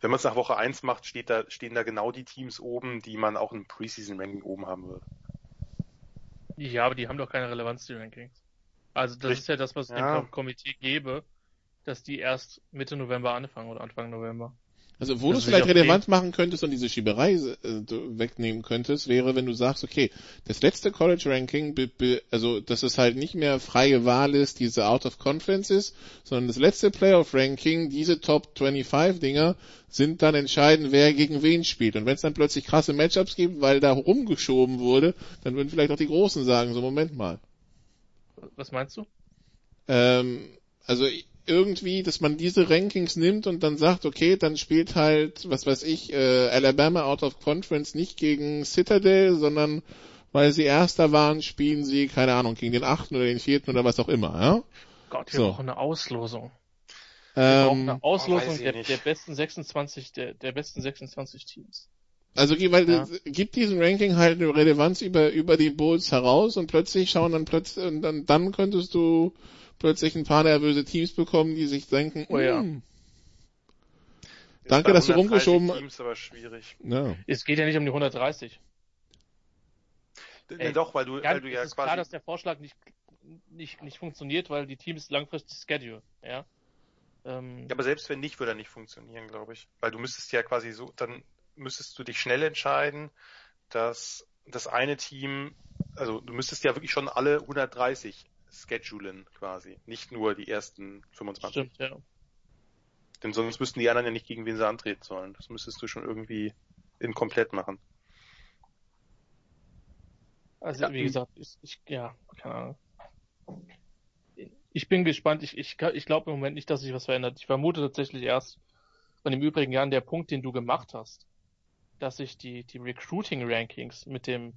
wenn man es nach Woche 1 macht, steht da, stehen da genau die Teams oben, die man auch im Preseason-Ranking oben haben würde. Ja, aber die haben doch keine Relevanz, die Rankings. Also das Richtig. ist ja das, was ich ja. dem Komitee gebe, dass die erst Mitte November anfangen oder Anfang November. Also wo du es vielleicht relevant machen könntest und diese Schieberei äh, wegnehmen könntest, wäre, wenn du sagst, okay, das letzte College Ranking, also dass es halt nicht mehr freie Wahl ist, diese Out of Conference ist, sondern das letzte Playoff Ranking, diese Top 25 Dinger, sind dann entscheidend, wer gegen wen spielt. Und wenn es dann plötzlich krasse Matchups gibt, weil da rumgeschoben wurde, dann würden vielleicht auch die Großen sagen, so Moment mal. Was meinst du? Ähm, also irgendwie, dass man diese Rankings nimmt und dann sagt, okay, dann spielt halt, was weiß ich, äh, Alabama out of conference nicht gegen Citadel, sondern weil sie Erster waren, spielen sie, keine Ahnung, gegen den Achten oder den Vierten oder was auch immer, ja? Gott, wir so. brauchen eine Auslosung. Wir ähm, brauchen eine Auslosung der, der, besten 26, der, der besten 26 Teams. Also weil ja. gibt diesen Ranking halt eine Relevanz über über die Bulls heraus und plötzlich schauen dann plötzlich und dann dann könntest du plötzlich ein paar nervöse Teams bekommen, die sich denken, oh ja. Hm. Danke, dass du rumgeschoben. Schwierig. Ja. Es geht ja nicht um die 130. Ey, doch, weil du, ja, weil du ja es ist quasi. klar, dass der Vorschlag nicht, nicht, nicht funktioniert, weil die Teams langfristig schedule, ja. Ähm, ja, aber selbst wenn nicht, würde er nicht funktionieren, glaube ich. Weil du müsstest ja quasi so, dann müsstest du dich schnell entscheiden, dass das eine Team, also du müsstest ja wirklich schon alle 130 schedulen quasi, nicht nur die ersten 25. Stimmt, ja. Denn sonst müssten die anderen ja nicht gegen wen sie antreten sollen. Das müsstest du schon irgendwie in komplett machen. Also ja, wie gesagt, ich, ich ja, keine Ahnung. Ich bin gespannt. Ich, ich, ich glaube im Moment nicht, dass sich was verändert. Ich vermute tatsächlich erst, und im Übrigen, Jan, der Punkt, den du gemacht hast, dass sich die, die Recruiting-Rankings mit dem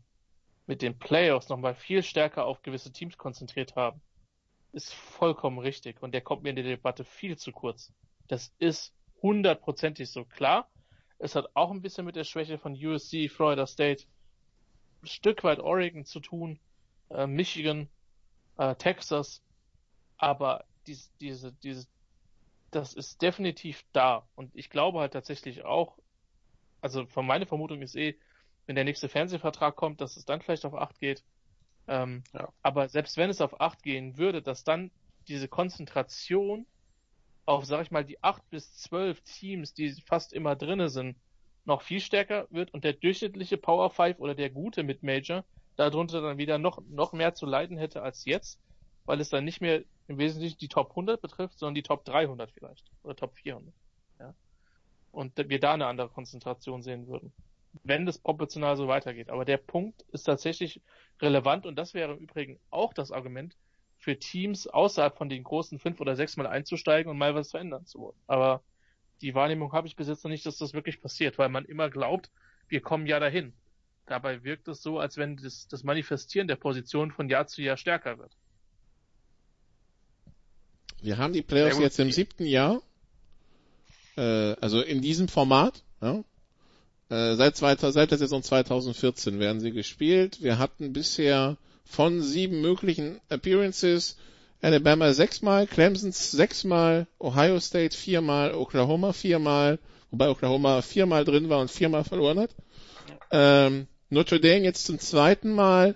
mit den Playoffs nochmal viel stärker auf gewisse Teams konzentriert haben, ist vollkommen richtig. Und der kommt mir in der Debatte viel zu kurz. Das ist hundertprozentig so klar. Es hat auch ein bisschen mit der Schwäche von USC, Florida State, ein Stück weit Oregon zu tun, äh, Michigan, äh, Texas. Aber dies, diese, diese, das ist definitiv da. Und ich glaube halt tatsächlich auch, also von meiner Vermutung ist eh, wenn der nächste Fernsehvertrag kommt, dass es dann vielleicht auf 8 geht. Ähm, Ja. Aber selbst wenn es auf 8 gehen würde, dass dann diese Konzentration auf, sag ich mal, die 8 bis 12 Teams, die fast immer drinne sind, noch viel stärker wird und der durchschnittliche Power 5 oder der gute Mid-Major darunter dann wieder noch, noch mehr zu leiden hätte als jetzt, weil es dann nicht mehr im Wesentlichen die Top 100 betrifft, sondern die Top 300 vielleicht oder Top 400. Ja. Und wir da eine andere Konzentration sehen würden wenn das proportional so weitergeht. Aber der Punkt ist tatsächlich relevant und das wäre im Übrigen auch das Argument für Teams außerhalb von den großen fünf oder sechs Mal einzusteigen und mal was verändern zu wollen. Aber die Wahrnehmung habe ich bis jetzt noch nicht, dass das wirklich passiert, weil man immer glaubt, wir kommen ja dahin. Dabei wirkt es so, als wenn das, das Manifestieren der Position von Jahr zu Jahr stärker wird. Wir haben die Playoffs jetzt im siebten Jahr, äh, also in diesem Format, ja. Äh, seit, seit der Saison 2014 werden sie gespielt. Wir hatten bisher von sieben möglichen Appearances Alabama sechsmal, Clemson sechsmal, Ohio State viermal, Oklahoma viermal, wobei Oklahoma viermal drin war und viermal verloren hat. Ähm, Notre Dame jetzt zum zweiten Mal,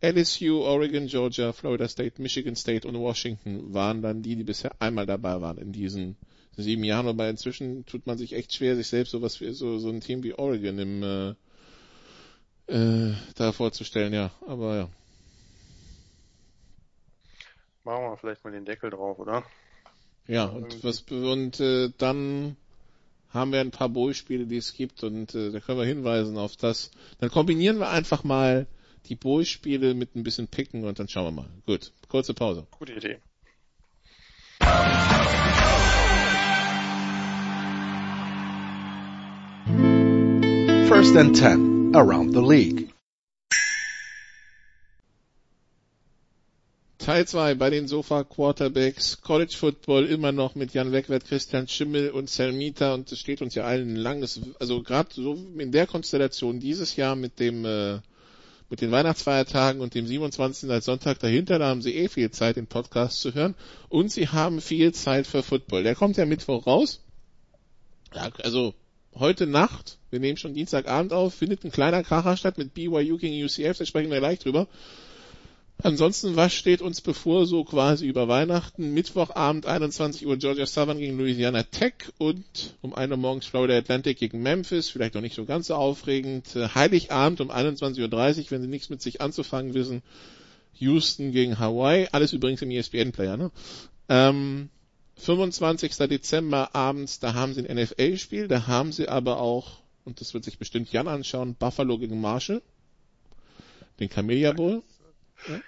LSU, Oregon, Georgia, Florida State, Michigan State und Washington waren dann die, die bisher einmal dabei waren in diesen sieben Jahren. Aber inzwischen tut man sich echt schwer, sich selbst sowas wie so, so ein Team wie Oregon im äh, äh, da vorzustellen, ja. Aber ja. Machen wir vielleicht mal den Deckel drauf, oder? Ja, und was und äh, dann haben wir ein paar Bowl-Spiele, die es gibt und äh, da können wir hinweisen auf das. Dann kombinieren wir einfach mal die Bowl-Spiele mit ein bisschen Picken und dann schauen wir mal. Gut, kurze Pause. Gute Idee. First and 10 around the league. Teil 2 bei den Sofa Quarterbacks, College Football immer noch mit Jan Wegwert, Christian Schimmel und Selmita und es steht uns ja allen ein langes, also gerade so in der Konstellation dieses Jahr mit dem äh, mit den Weihnachtsfeiertagen und dem 27. als Sonntag dahinter, da haben sie eh viel Zeit, den Podcast zu hören und sie haben viel Zeit für Football. Der kommt ja Mittwoch raus. Ja, also heute Nacht, wir nehmen schon Dienstagabend auf, findet ein kleiner Kracher statt mit BYU gegen UCF, da sprechen wir gleich drüber. Ansonsten, was steht uns bevor, so quasi über Weihnachten? Mittwochabend, 21 Uhr, Georgia Southern gegen Louisiana Tech und um 1 Uhr morgens Florida Atlantic gegen Memphis, vielleicht noch nicht so ganz so aufregend. Äh, Heiligabend um 21.30 Uhr, wenn sie nichts mit sich anzufangen wissen, Houston gegen Hawaii, alles übrigens im ESPN-Player, ne? Ähm, 25. Dezember abends, da haben sie ein NFL-Spiel, da haben sie aber auch, und das wird sich bestimmt Jan anschauen, Buffalo gegen Marshall, den Camellia Bowl.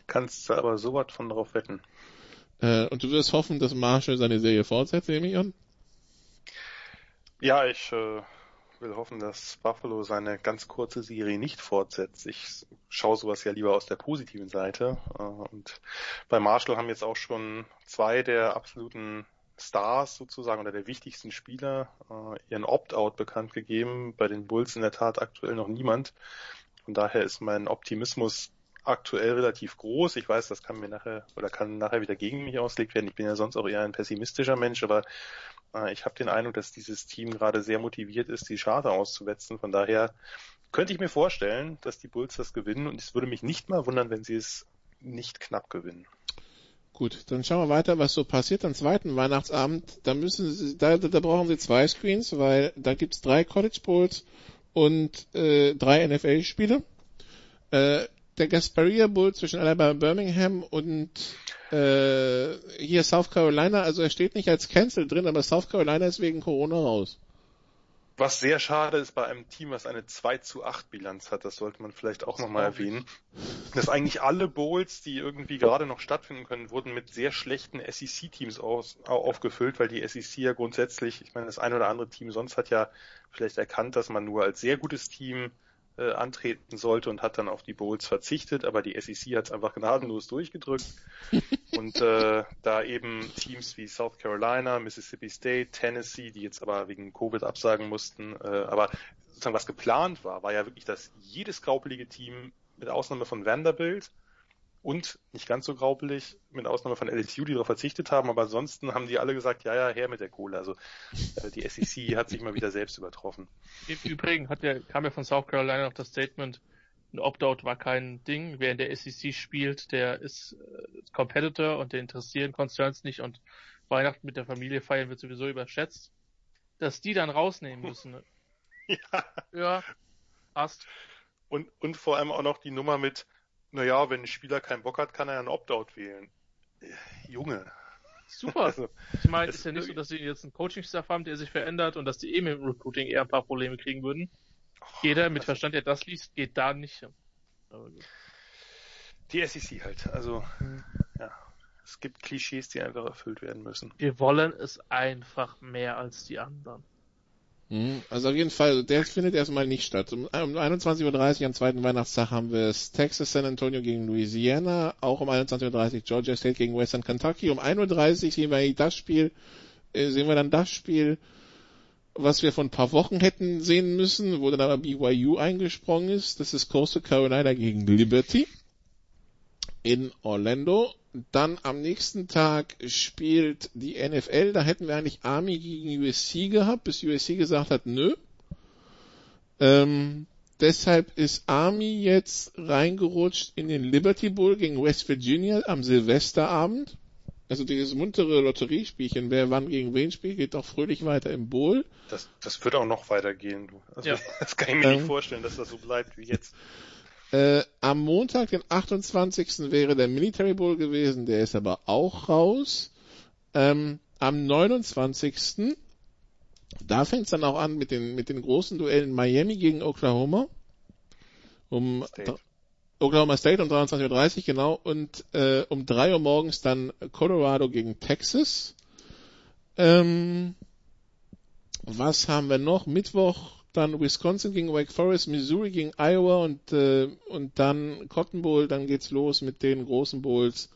Kannst du aber sowas von drauf wetten. Äh, und du wirst hoffen, dass Marshall seine Serie fortsetzt, nehme ich an? Ja, ich äh, will hoffen, dass Buffalo seine ganz kurze Serie nicht fortsetzt. Ich schaue sowas ja lieber aus der positiven Seite. Äh, und bei Marshall haben jetzt auch schon zwei der absoluten Stars sozusagen oder der wichtigsten Spieler äh, ihren Opt-out bekannt gegeben. Bei den Bulls in der Tat aktuell noch niemand. Von daher ist mein Optimismus aktuell relativ groß. Ich weiß, das kann mir nachher oder kann nachher wieder gegen mich ausgelegt werden. Ich bin ja sonst auch eher ein pessimistischer Mensch, aber äh, ich habe den Eindruck, dass dieses Team gerade sehr motiviert ist, die Charter auszuwetzen. Von daher könnte ich mir vorstellen, dass die Bulls das gewinnen und es würde mich nicht mal wundern, wenn sie es nicht knapp gewinnen. Gut, dann schauen wir weiter, was so passiert am zweiten Weihnachtsabend. Da müssen Sie, da, da brauchen Sie zwei Screens, weil da gibt's drei College Bowls und äh, drei NFL-Spiele. Äh, der Gasparilla Bowl zwischen Alabama Birmingham und äh, hier South Carolina, also er steht nicht als Cancel drin, aber South Carolina ist wegen Corona raus. Was sehr schade ist bei einem Team, was eine 2 zu 8 Bilanz hat, das sollte man vielleicht auch nochmal erwähnen, dass eigentlich alle Bowls, die irgendwie gerade noch stattfinden können, wurden mit sehr schlechten SEC-Teams aufgefüllt, weil die SEC ja grundsätzlich, ich meine, das ein oder andere Team sonst hat ja vielleicht erkannt, dass man nur als sehr gutes Team äh, antreten sollte und hat dann auf die Bowls verzichtet, aber die SEC hat es einfach gnadenlos durchgedrückt. *laughs* und äh, da eben Teams wie South Carolina, Mississippi State, Tennessee, die jetzt aber wegen Covid absagen mussten, äh, aber sozusagen was geplant war, war ja wirklich, dass jedes graupelige Team mit Ausnahme von Vanderbilt und nicht ganz so graupelig, mit Ausnahme von LSU, die darauf verzichtet haben, aber ansonsten haben die alle gesagt, ja, ja, her mit der Kohle. Also äh, die SEC hat sich mal wieder selbst übertroffen. Im Übrigen hat ja, kam ja von South Carolina noch das Statement, Ein Opt-out war kein Ding. Wer in der SEC spielt, der ist äh, Competitor und der interessieren Concerns nicht und Weihnachten mit der Familie feiern wird sowieso überschätzt. Dass die dann rausnehmen müssen. *laughs* Ja. Ja, passt. Und, und vor allem auch noch die Nummer mit, naja, wenn ein Spieler keinen Bock hat, kann er einen Opt-out wählen. Äh, Junge. Super. *laughs* Also, Ich meine, es- ist ja nicht so, dass sie jetzt einen Coaching-Staff haben, der sich verändert und dass die eh mit dem Recruiting eher ein paar Probleme kriegen würden. Jeder mit Verstand, der das liest, geht da nicht die SEC halt. Also, ja. Es gibt Klischees, die einfach erfüllt werden müssen. Wir wollen es einfach mehr als die anderen. Mhm. Also auf jeden Fall, der findet erstmal nicht statt. Um, um 21.30 Uhr am zweiten Weihnachtstag haben wir es Texas San Antonio gegen Louisiana, auch um 21.30 Uhr Georgia State gegen Western Kentucky. Um 1.30 Uhr sehen wir eigentlich das Spiel, äh, sehen wir dann das Spiel, was wir vor ein paar Wochen hätten sehen müssen, wo dann aber BYU eingesprungen ist. Das ist Coastal Carolina gegen Liberty in Orlando. Dann am nächsten Tag spielt die NFL. Da hätten wir eigentlich Army gegen USC gehabt, bis USC gesagt hat, nö. Ähm, deshalb ist Army jetzt reingerutscht in den Liberty Bowl gegen West Virginia am Silvesterabend. Also dieses muntere Lotteriespielchen, wer wann gegen wen spielt, geht auch fröhlich weiter im Bowl. Das, das wird auch noch weitergehen, du. Also, Ja. *laughs* das kann ich mir Ähm. nicht vorstellen, dass das so bleibt wie jetzt. Äh, am Montag, den 28. wäre der Military Bowl gewesen, der ist aber auch raus. Ähm, am 29. Da fängt es dann auch an mit den, mit den großen Duellen Miami gegen Oklahoma. Um State. Oklahoma State um 23.30 Uhr, genau. Und äh, um 3 Uhr morgens dann Colorado gegen Texas. Ähm, was haben wir noch? Mittwoch dann Wisconsin gegen Wake Forest, Missouri gegen Iowa und, äh, und dann Cotton Bowl. Dann geht's los mit den großen Bowls.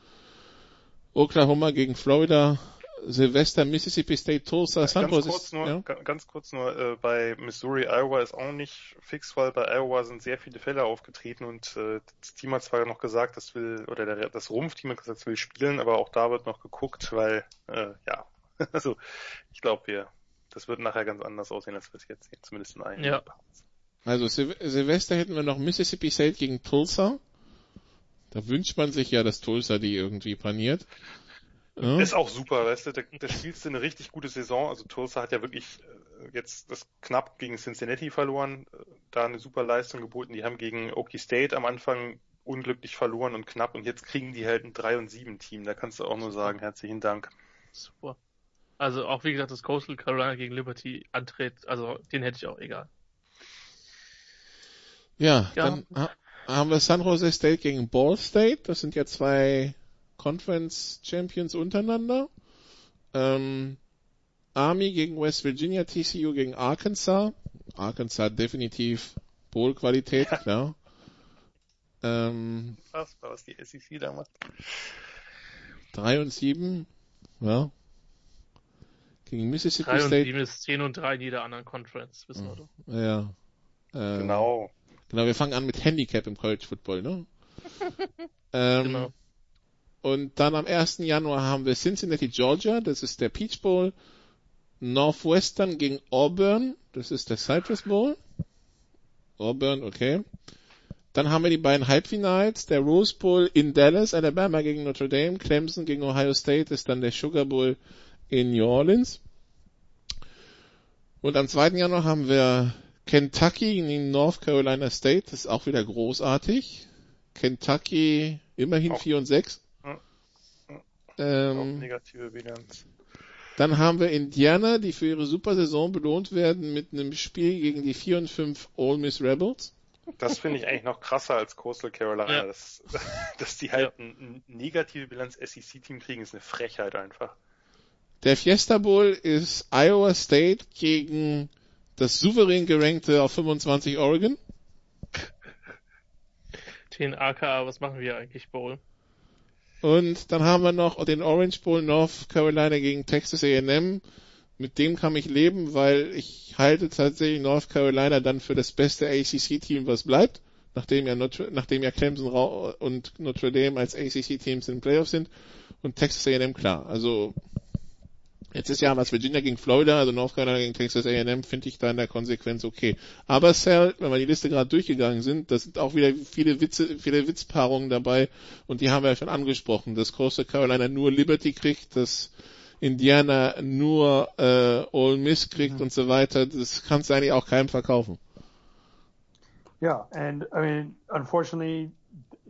Oklahoma gegen Florida, Silvester, Mississippi State, Tulsa, San Ganz Jose. kurz nur, ja? ga- ganz kurz nur, äh, bei Missouri, Iowa ist auch nicht fix, weil bei Iowa sind sehr viele Fälle aufgetreten und äh, das Team hat zwar noch gesagt, das will, oder der, das Rumpfteam hat gesagt, das will spielen, aber auch da wird noch geguckt, weil, äh, ja, *laughs* also ich glaube, wir, das wird nachher ganz anders aussehen, als wir es jetzt sehen, zumindest in einigen Ja. Parts. Also Sil Silvester hätten wir noch Mississippi State gegen Tulsa. Da wünscht man sich ja, dass Tulsa die irgendwie paniert. Ja? Ist auch super, weißt du, da, da spielst du eine richtig gute Saison. Also Tulsa hat ja wirklich äh, jetzt das knapp gegen Cincinnati verloren, äh, da eine super Leistung geboten. Die haben gegen Okie State am Anfang unglücklich verloren und knapp und jetzt kriegen die halt ein 3 und 7 Team. Da kannst du auch nur sagen, herzlichen Dank. Super. Also auch wie gesagt, das Coastal Carolina gegen Liberty antritt, also den hätte ich auch egal. Ja, Ja. dann ha haben wir San Jose State gegen Ball State. Das sind ja zwei Conference Champions untereinander. Ähm, Army gegen West Virginia, TCU gegen Arkansas. Arkansas definitiv Bowl-Qualität, *laughs* klar. Ähm, Unfassbar, was die SEC da macht. 3 und 7, ja. Gegen Mississippi 3 und State. 7 ist 10 und 3 in jeder anderen Conference, wissen wir doch. Ja. Ähm, Genau. Genau, wir fangen an mit Handicap im College Football, ne? *laughs* ähm, Genau. Und dann am 1. Januar haben wir Cincinnati, Georgia, das ist der Peach Bowl. Northwestern gegen Auburn, das ist der Citrus Bowl. Auburn, okay. Dann haben wir die beiden Halbfinals, der Rose Bowl in Dallas, Alabama gegen Notre Dame, Clemson gegen Ohio State ist dann der Sugar Bowl in New Orleans. Und am 2. Januar haben wir Kentucky gegen North Carolina State, das ist auch wieder großartig. Kentucky immerhin Auch- 4 und 6. Ja. Auch Ähm, negative Bilanz. dann haben wir Indiana, die für ihre super Saison belohnt werden mit einem Spiel gegen die 4 und 5 Ole Miss Rebels. Das finde ich eigentlich noch krasser als Coastal Carolina. Ja. Das, *laughs* dass die halt ein, ein negative Bilanz SEC-Team kriegen, ist eine Frechheit einfach. Der Fiesta Bowl ist Iowa State gegen das souverän gerankte auf 25 Oregon. *laughs* Den AKA, was machen wir eigentlich, Bowl? Und dann haben wir noch den Orange Bowl North Carolina gegen Texas A&M. Mit dem kann ich leben, weil ich halte tatsächlich North Carolina dann für das beste ACC-Team, was bleibt, nachdem ja, Notre, nachdem ja Clemson und Notre Dame als ACC-Teams in Playoffs sind und Texas A&M klar. Also Letztes Jahr war es Virginia gegen Florida, also North Carolina gegen Texas A&M, finde ich da in der Konsequenz okay. Aber Sal, wenn wir die Liste gerade durchgegangen sind, da sind auch wieder viele Witze, viele Witzpaarungen dabei und die haben wir ja schon angesprochen, dass Coastal Carolina nur Liberty kriegt, dass Indiana nur äh, Ole Miss kriegt mhm. und so weiter, das kannst du eigentlich auch keinem verkaufen. Yeah, and I mean, unfortunately,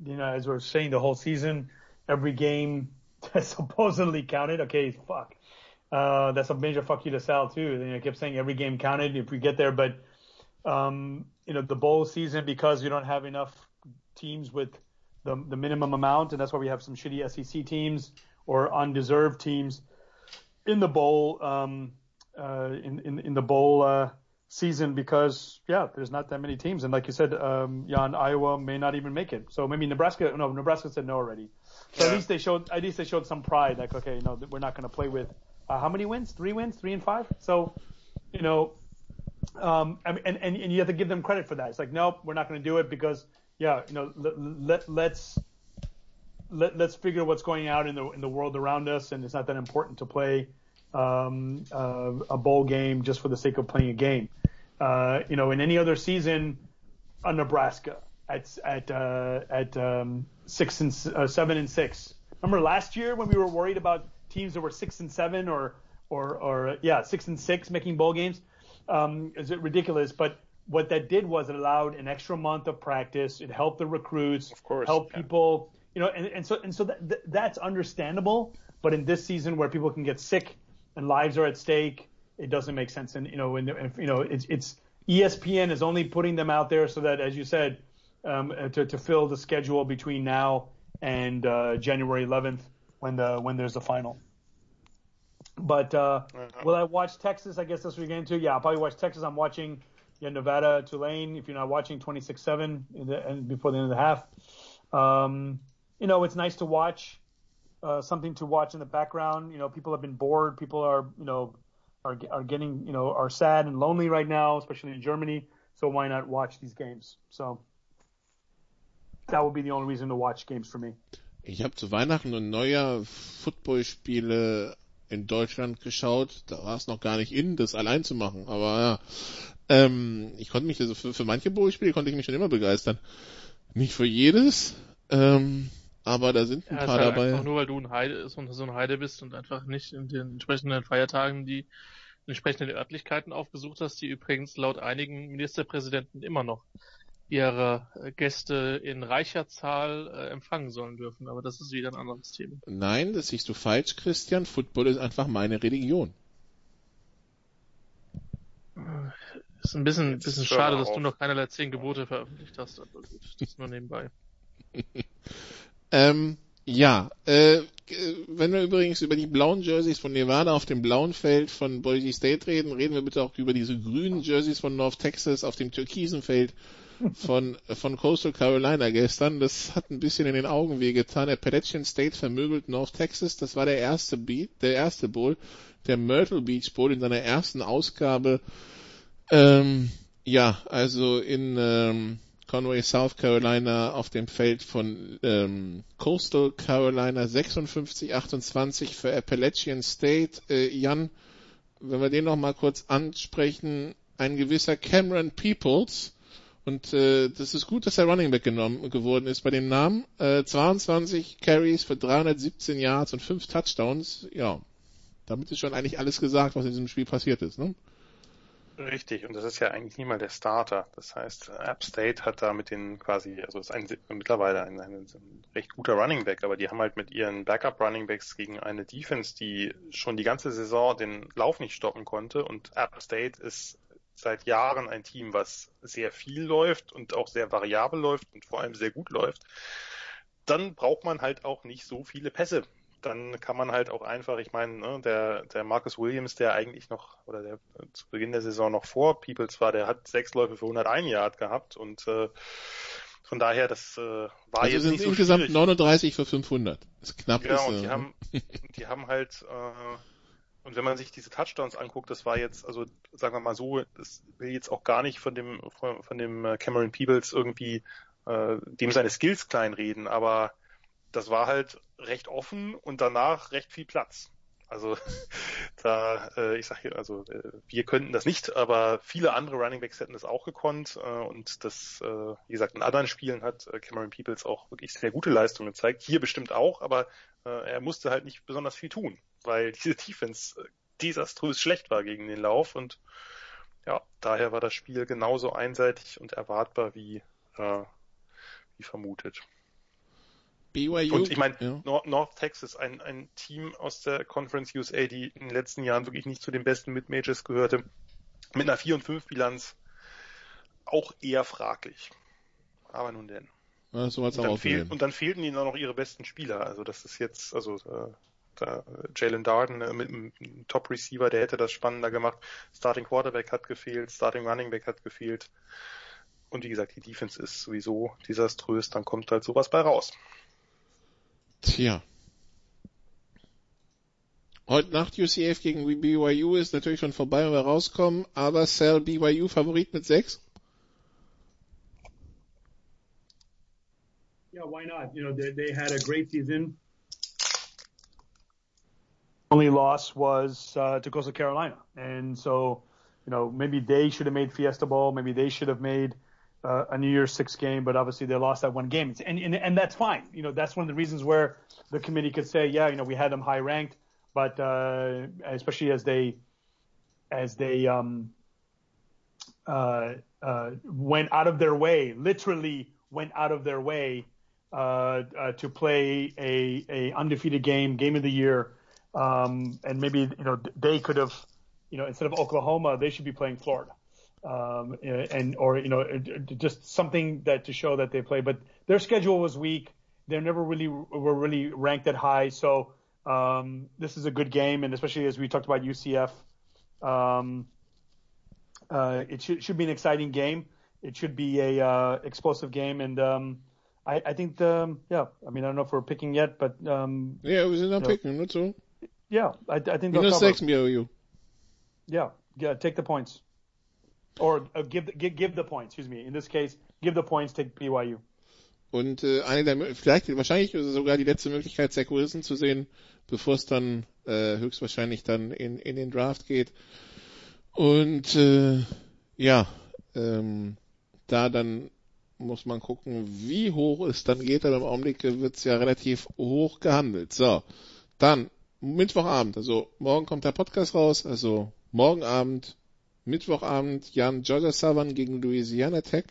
you know, as we're saying the whole season, every game *laughs* supposedly counted. Okay, fuck. Uh, that's a major fuck you to Sal too. You know, I kept saying every game counted if we get there, but um, you know, the bowl season because we don't have enough teams with the the minimum amount, and that's why we have some shitty SEC teams or undeserved teams in the bowl um, uh, in, in in the bowl uh, season because yeah, there's not that many teams, and like you said, um, Jan, Iowa may not even make it. So maybe Nebraska. No, Nebraska said no already. So yeah. at least they showed at least they showed some pride. Like okay, no, we're not going to play with uh, how many wins? Three wins, three and five. So you know, um, and and and you have to give them credit for that. It's like nope, we're not going to do it because yeah, you know, let, let let's let, let's figure what's going out in the in the world around us, and it's not that important to play um, uh, a bowl game just for the sake of playing a game. Uh, you know, in any other season, a Nebraska at at uh, at um, six and uh, seven and six. Remember last year when we were worried about teams that were six and seven or or or yeah six and six making bowl games? Um, is it ridiculous? But what that did was it allowed an extra month of practice. It helped the recruits, of course, help yeah. people, you know, and, and so and so that, that's understandable. But in this season where people can get sick and lives are at stake, it doesn't make sense. And you know, and, you know, it's it's ESPN is only putting them out there so that, as you said, um, to to fill the schedule between now and uh, January 11th when the when there's a final. But uh, will I watch Texas? I guess that's what you're getting to. Yeah, I'll probably watch Texas. I'm watching yeah, Nevada, Tulane. If you're not watching 26-7 and before the end of the half, um, you know it's nice to watch uh, something to watch in the background. You know, people have been bored. People are you know are are getting you know are sad and lonely right now, especially in Germany. So why not watch these games? So that would be the only reason to watch games for me. Ich habe zu Weihnachten und Neujahr Footballspiele in Deutschland geschaut. Da war es noch gar nicht in, das allein zu machen. Aber ja, ähm, ich konnte mich also für, für manche Bowl-Spiele konnte ich mich schon immer begeistern. Nicht für jedes, ähm, aber da sind ein ja, paar halt dabei. Einfach nur weil du ein Heide, so ein Heide bist und einfach nicht in den entsprechenden Feiertagen die entsprechenden Örtlichkeiten aufgesucht hast, die übrigens laut einigen Ministerpräsidenten immer noch ihre äh, Gäste in reicher Zahl äh, empfangen sollen dürfen. Aber das ist wieder ein anderes Thema. Nein, das siehst du falsch, Christian. Football ist einfach meine Religion. Ist ein bisschen, bisschen schade, dass du noch keinerlei zehn Gebote veröffentlicht hast, aber gut, das *laughs* nur nebenbei. ähm, ja, äh, wenn wir übrigens über die blauen Jerseys von Nevada auf dem blauen Feld von Boise State reden, reden wir bitte auch über diese grünen Jerseys von North Texas auf dem türkisen Feld von, von Coastal Carolina gestern. Das hat ein bisschen in den Augen wehgetan. Appalachian State vermöbelt North Texas. Das war der erste Beat, der erste Bowl. Der Myrtle Beach Bowl in seiner ersten Ausgabe. Ähm, ja, also in ähm, Conway, South Carolina auf dem Feld von ähm, Coastal Carolina 56-28 für Appalachian State. Äh, Jan, wenn wir den noch mal kurz ansprechen, ein gewisser Cameron Peoples, und äh, das ist gut, dass er Running Back genommen geworden ist bei dem Namen. Äh, 22 Carries für 317 Yards und 5 Touchdowns. Ja, damit ist schon eigentlich alles gesagt, was in diesem Spiel passiert ist. Ne? Richtig, und das ist ja eigentlich niemals der Starter. Das heißt, App State hat da mit den quasi, also ist ein, mittlerweile ein, ein, ein recht guter Running Back, aber die haben halt mit ihren Backup Running Backs gegen eine Defense, die schon die ganze Saison den Lauf nicht stoppen konnte und App State ist seit Jahren ein Team, was sehr viel läuft und auch sehr variabel läuft und vor allem sehr gut läuft, dann braucht man halt auch nicht so viele Pässe. Dann kann man halt auch einfach, ich meine, ne, der, der Marcus Williams, der eigentlich noch, oder der zu Beginn der Saison noch vor Peoples war, der hat sechs Läufe für 101 Yard gehabt und äh, von daher, das äh, war also jetzt sind nicht so insgesamt schwierig. 39 für 500. Das ist knapp. Genau, ist, und die äh, haben, *laughs* die haben halt äh, und wenn man sich diese Touchdowns anguckt, das war jetzt, also sagen wir mal so, das will jetzt auch gar nicht von dem von, von dem äh, Cameron Peebles irgendwie äh, dem seine Skills kleinreden, aber das war halt recht offen und danach recht viel Platz. Also *laughs* da, äh, ich sage hier, also äh, wir könnten das nicht, aber viele andere Running Backs hätten das auch gekonnt äh, und das, äh, wie gesagt, in anderen Spielen hat äh, Cameron Peoples auch wirklich sehr gute Leistungen gezeigt. Hier bestimmt auch, aber äh, er musste halt nicht besonders viel tun, weil diese Defense äh, desaströs schlecht war gegen den Lauf und ja, daher war das Spiel genauso einseitig und erwartbar wie, äh, wie vermutet. BYU. Und ich meine, ja. North, Texas, ein, ein Team aus der Conference USA, die in den letzten Jahren wirklich nicht zu den besten Mid-Majors gehörte, mit einer 4 und 5 Bilanz auch eher fraglich. Aber nun denn. Ja, so und, dann fehl, und dann fehlten ihnen auch noch ihre besten Spieler. Also das ist jetzt, also äh, da, Jalen Darden äh, mit einem Top-Receiver, der hätte das spannender gemacht. Starting Quarterback hat gefehlt, Starting Running Back hat gefehlt. Und wie gesagt, die Defense ist sowieso desaströs, dann kommt halt sowas bei raus. Tja. Heute Nacht UCF gegen BYU ist natürlich schon vorbei, wenn wir rauskommen, aber Cell BYU Favorit mit 6? Yeah, why not? You know, they, they had a great season. Only loss was uh, to Coastal Carolina, and so you know maybe they should have made Fiesta Bowl, maybe they should have made uh, a New Year's Six game, but obviously they lost that one game, and, and and that's fine. You know, that's one of the reasons where the committee could say, yeah, you know, we had them high ranked, but uh, especially as they as they um, uh, uh, went out of their way, literally went out of their way uh, uh, to play a a undefeated game, game of the year, um, and maybe you know they could have, you know, instead of Oklahoma, they should be playing Florida um, and or you know just something that to show that they play. But their schedule was weak. They never really were really ranked that high. So um, this is a good game, and especially as we talked about UCF, um, uh, it should should be an exciting game. It should be a uh, explosive game, and um, I, I think the yeah. I mean, I don't know if we're picking yet, but um, yeah, it was in our picking. That's all. Yeah, I, I think. Minus six, you. Yeah, yeah. Take the points. Or uh, give, give, give the points, excuse me. In this case, give the points, take BYU. Und äh, eine der vielleicht wahrscheinlich sogar die letzte Möglichkeit, Zach Wilson zu sehen, bevor es dann äh, höchstwahrscheinlich dann in, in den Draft geht. Und äh, ja, ähm, da dann muss man gucken, wie hoch es dann geht, aber im Augenblick wird es ja relativ hoch gehandelt. So, dann Mittwochabend, also morgen kommt der Podcast raus, also morgen Abend Mittwochabend Jan Georgia Southern gegen Louisiana Tech.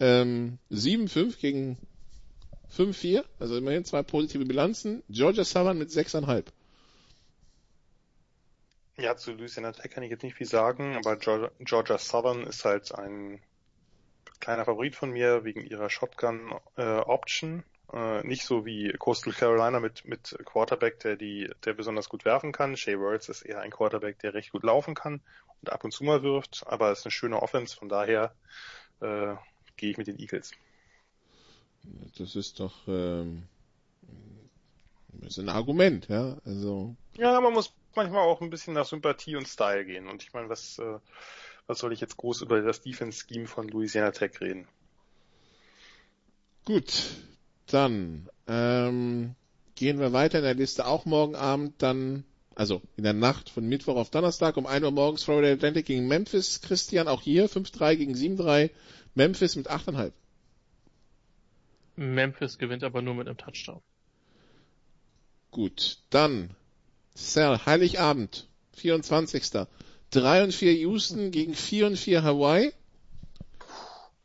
Ähm, 7-5 gegen 5-4, also immerhin zwei positive Bilanzen. Georgia Southern mit 6,5. Ja, zu Louisiana Tech kann ich jetzt nicht viel sagen, aber Georgia, Georgia Southern ist halt ein kleiner Favorit von mir wegen ihrer Shotgun äh, Option. Äh, nicht so wie Coastal Carolina mit, mit Quarterback, der die, der besonders gut werfen kann. Shea Worlds ist eher ein Quarterback, der recht gut laufen kann und ab und zu mal wirft, aber es ist eine schöne Offense, von daher äh, gehe ich mit den Eagles. Das ist doch ähm, ist ein Argument, ja. Also ja, man muss manchmal auch ein bisschen nach Sympathie und Style gehen. Und ich meine, was äh, was soll ich jetzt groß über das Defense Scheme von Louisiana Tech reden? Gut, dann ähm, gehen wir weiter in der Liste. Auch morgen Abend dann, also in der Nacht von Mittwoch auf Donnerstag um 1 Uhr morgens Florida Atlantic gegen Memphis. Christian, auch hier 5-3 gegen 7-3. Memphis mit 8,5. Memphis gewinnt aber nur mit einem Touchdown. Gut, dann Sal, Heiligabend, 24. 3 und 4 Houston gegen 4 und 4 Hawaii.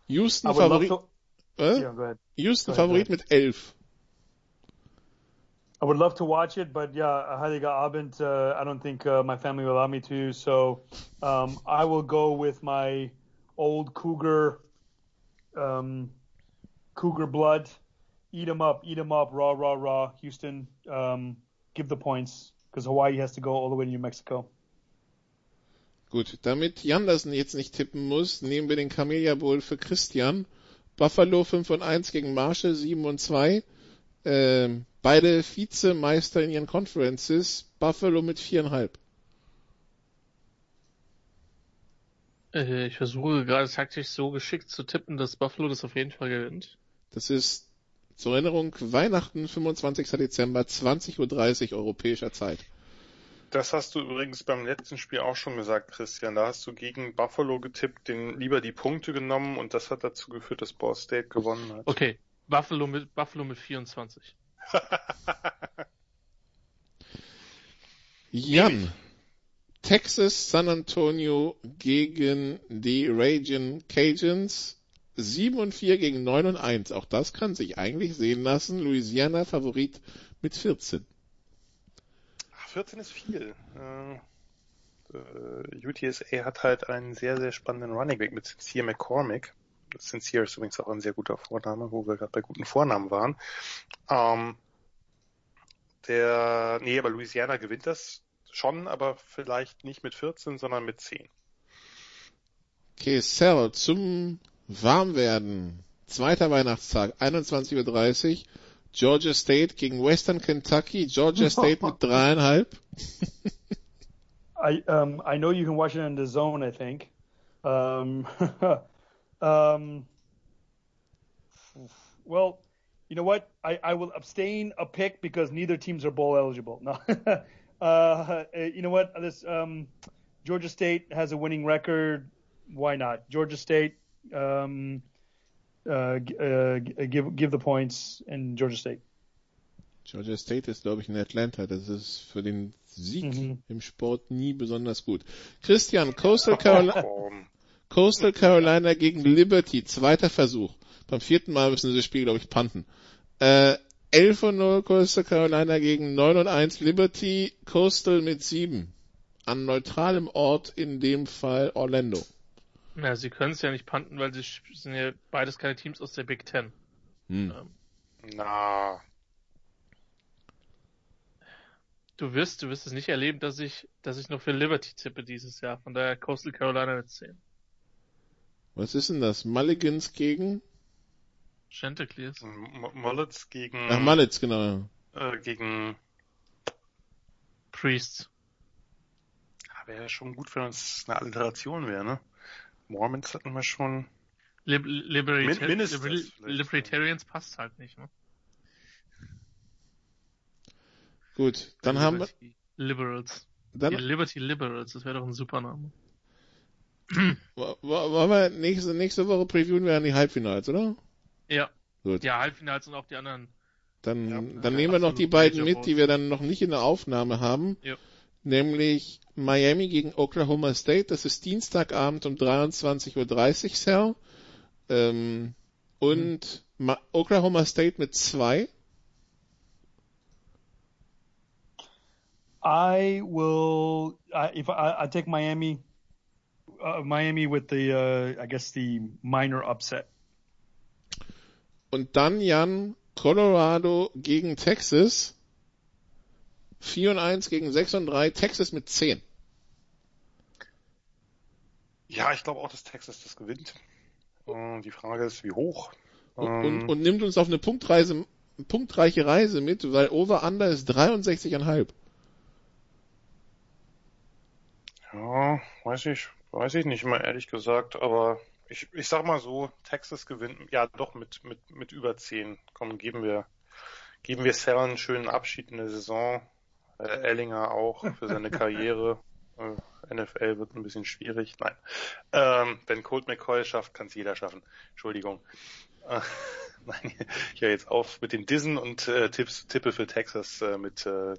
Houston Favorit. Äh? Yeah, Houston Favorit mit 11. I would love to watch it, but yeah, Heiliger Abend, uh, I don't think uh, my family will allow me to. So um, I will go with my old Cougar, um, Cougar blood. Eat them up, eat them up, raw, raw, raw. Houston, um, give the points because Hawaii has to go all the way to New Mexico. Gut, damit Jan das jetzt nicht tippen muss, nehmen wir den Camellia Bowl für Christian. Buffalo 5 und 1 gegen Marshall 7 und 2. Ähm, beide Vizemeister in ihren Conferences. Buffalo mit 4,5. Äh, ich versuche gerade taktisch so geschickt zu tippen, dass Buffalo das auf jeden Fall gewinnt. Das ist zur Erinnerung Weihnachten, 25. Dezember, 20.30 Uhr europäischer Zeit. Das hast du übrigens beim letzten Spiel auch schon gesagt, Christian. Da hast du gegen Buffalo getippt, den lieber die Punkte genommen und das hat dazu geführt, dass Ball State gewonnen hat. Okay, Buffalo mit, Buffalo mit 24. *laughs* Jan. Texas San Antonio gegen die Raging Cajuns. 7 und 4 gegen 9 und 1. Auch das kann sich eigentlich sehen lassen. Louisiana Favorit mit 14. Ach, 14 ist viel. Äh, äh, UTSA hat halt einen sehr, sehr spannenden Running Back mit Sincere McCormick. Sincere ist übrigens auch ein sehr guter Vorname, wo wir gerade bei guten Vornamen waren. Ähm, der, nee, aber Louisiana gewinnt das schon, aber vielleicht nicht mit 14, sondern mit 10. Okay, Cell zum Warmwerden. Zweiter Weihnachtstag, 21.30 Uhr. Georgia State gegen Western Kentucky. Georgia *laughs* State mit dreieinhalb. *laughs* I um I know you can watch it in the zone. I think. Um, *laughs* um, well, you know what? I, I will abstain a pick because neither teams are bowl eligible. No. uh, you know what? This um, Georgia State has a winning record. Why not? Georgia State. Um, uh, uh, give give the points in Georgia State. Georgia State ist, glaube ich, in Atlanta. Das ist für den Sieg mhm. im Sport nie besonders gut. Christian, Coastal Carolina, *laughs* Coastal Carolina gegen Liberty, zweiter Versuch. Beim vierten Mal müssen sie das Spiel, glaube ich, panten. Äh, 11 und 0 Coastal Carolina gegen 9 und 1 Liberty, Coastal mit 7. An neutralem Ort, in dem Fall Orlando. Ja, sie können es ja nicht panten, weil sie sind ja beides keine Teams aus der Big Ten. Hm. Ähm, Na. Du wirst, du wirst es nicht erleben, dass ich, dass ich noch für Liberty tippe dieses Jahr. Von daher Coastal Carolina mit 10. Was ist denn das? Mulligans gegen? Chanticleers. Mullets gegen. Ach, Mullets, genau. Äh, gegen. Priests. Wäre ja schon gut, wenn es eine Alteration wäre, ne? Mormons hatten wir schon. Lib Liberta Min Liber Libertarians passt halt nicht, ne? Gut, dann Liberty haben wir. Liberals. Dann, Die Liberty Liberals, das wäre doch ein super Name. *clears throat* wollen wir nächste, nächste Woche previewen wir an die Halbfinals, oder? Ja. Gut. Ja, Halbfinals und auch die anderen. Dann, Ja, dann ja, nehmen wir noch die beiden Major mit, die wir dann noch nicht in der Aufnahme haben. Ja. Nämlich Miami gegen Oklahoma State. Das ist Dienstagabend um 23.30 Uhr, Sal. Ähm, und Ma Oklahoma State mit zwei. I will. I, if I, I take Miami, uh, Miami with the, uh, I guess the minor upset. Und dann Jan Colorado gegen Texas. 4 und 1 gegen 6 und 3. Texas mit 10. Ja, ich glaube auch, dass Texas das gewinnt. Äh, Die Frage ist, wie hoch. Und, Ähm, und, und nimmt uns auf eine Punktreise, punktreiche Reise mit, weil Over-Under ist 63,5. Ja, weiß ich, weiß ich nicht mal ehrlich gesagt, aber ich, ich sag mal so, Texas gewinnt, ja doch mit, mit, mit über 10. Komm, geben wir, geben wir Sarah einen schönen Abschied in der Saison. Äh, Ellinger auch für seine Karriere. Äh, NFL wird ein bisschen schwierig. Nein. Ähm, wenn Colt McCoy schafft, kann es jeder schaffen. Entschuldigung. Äh, *laughs* Nein, ich höre jetzt auf mit den Dissen und äh, Tipps, tippe für Texas äh, mit äh,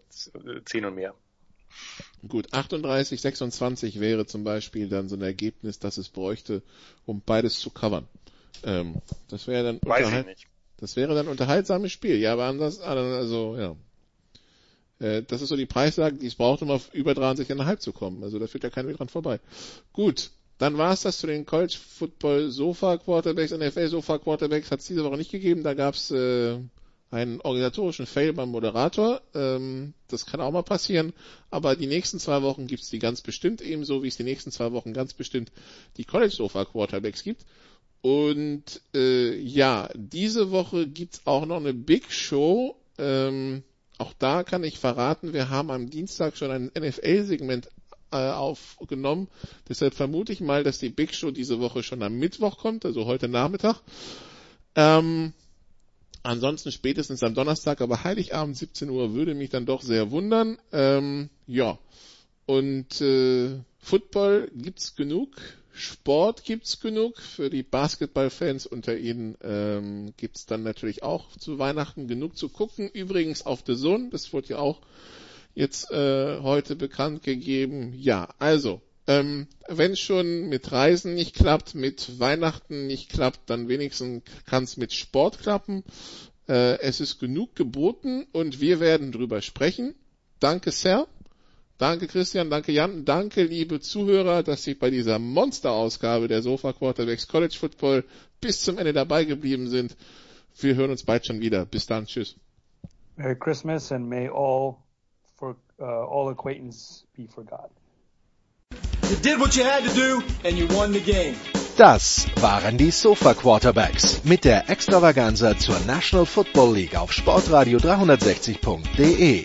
10 und mehr. Gut, 38, 26 wäre zum Beispiel dann so ein Ergebnis, das es bräuchte, um beides zu covern. Ähm, das wäre dann Weiß ich nicht. das wäre dann unterhaltsames Spiel. Ja, aber anders, also ja. Äh, das ist so die Preislage, die es braucht, um auf über 63,5 zu kommen. Also da führt ja kein Weg dran vorbei. Gut, dann war es das zu den College Football Sofa Quarterbacks, NFL Sofa Quarterbacks hat es diese Woche nicht gegeben. Da gab es äh, einen organisatorischen Fail beim Moderator. Ähm, das kann auch mal passieren. Aber die nächsten zwei Wochen gibt es die ganz bestimmt ebenso, wie es die nächsten zwei Wochen ganz bestimmt die College Sofa Quarterbacks gibt. Und äh, ja, diese Woche gibt's auch noch eine Big Show. Ähm, auch da kann ich verraten, wir haben am Dienstag schon ein NFL-Segment äh, aufgenommen. Deshalb vermute ich mal, dass die Big Show diese Woche schon am Mittwoch kommt, also heute Nachmittag. Ähm, Ansonsten spätestens am Donnerstag, aber Heiligabend 17 Uhr würde mich dann doch sehr wundern. Ähm, ja. Und äh, Football gibt's genug, Sport gibt's genug. Für die Basketballfans unter Ihnen ähm, gibt's dann natürlich auch zu Weihnachten genug zu gucken. Übrigens auf The Zone, das wurde ja auch jetzt äh, heute bekannt gegeben. Ja, also ähm, wenn schon mit Reisen nicht klappt, mit Weihnachten nicht klappt, dann wenigstens kann es mit Sport klappen. Äh, es ist genug geboten und wir werden drüber sprechen. Danke, Sir. Danke, Christian. Danke, Jan. Danke, liebe Zuhörer, dass Sie bei dieser Monsterausgabe der Sofa Quarterbacks College Football bis zum Ende dabei geblieben sind. Wir hören uns bald schon wieder. Bis dann. Tschüss. Merry Christmas and may all for uh, all acquaintance be forgotten. You did what you had to do and you won the game. Das waren die Sofa Quarterbacks mit der Extravaganza zur National Football League auf Sportradio 360.de.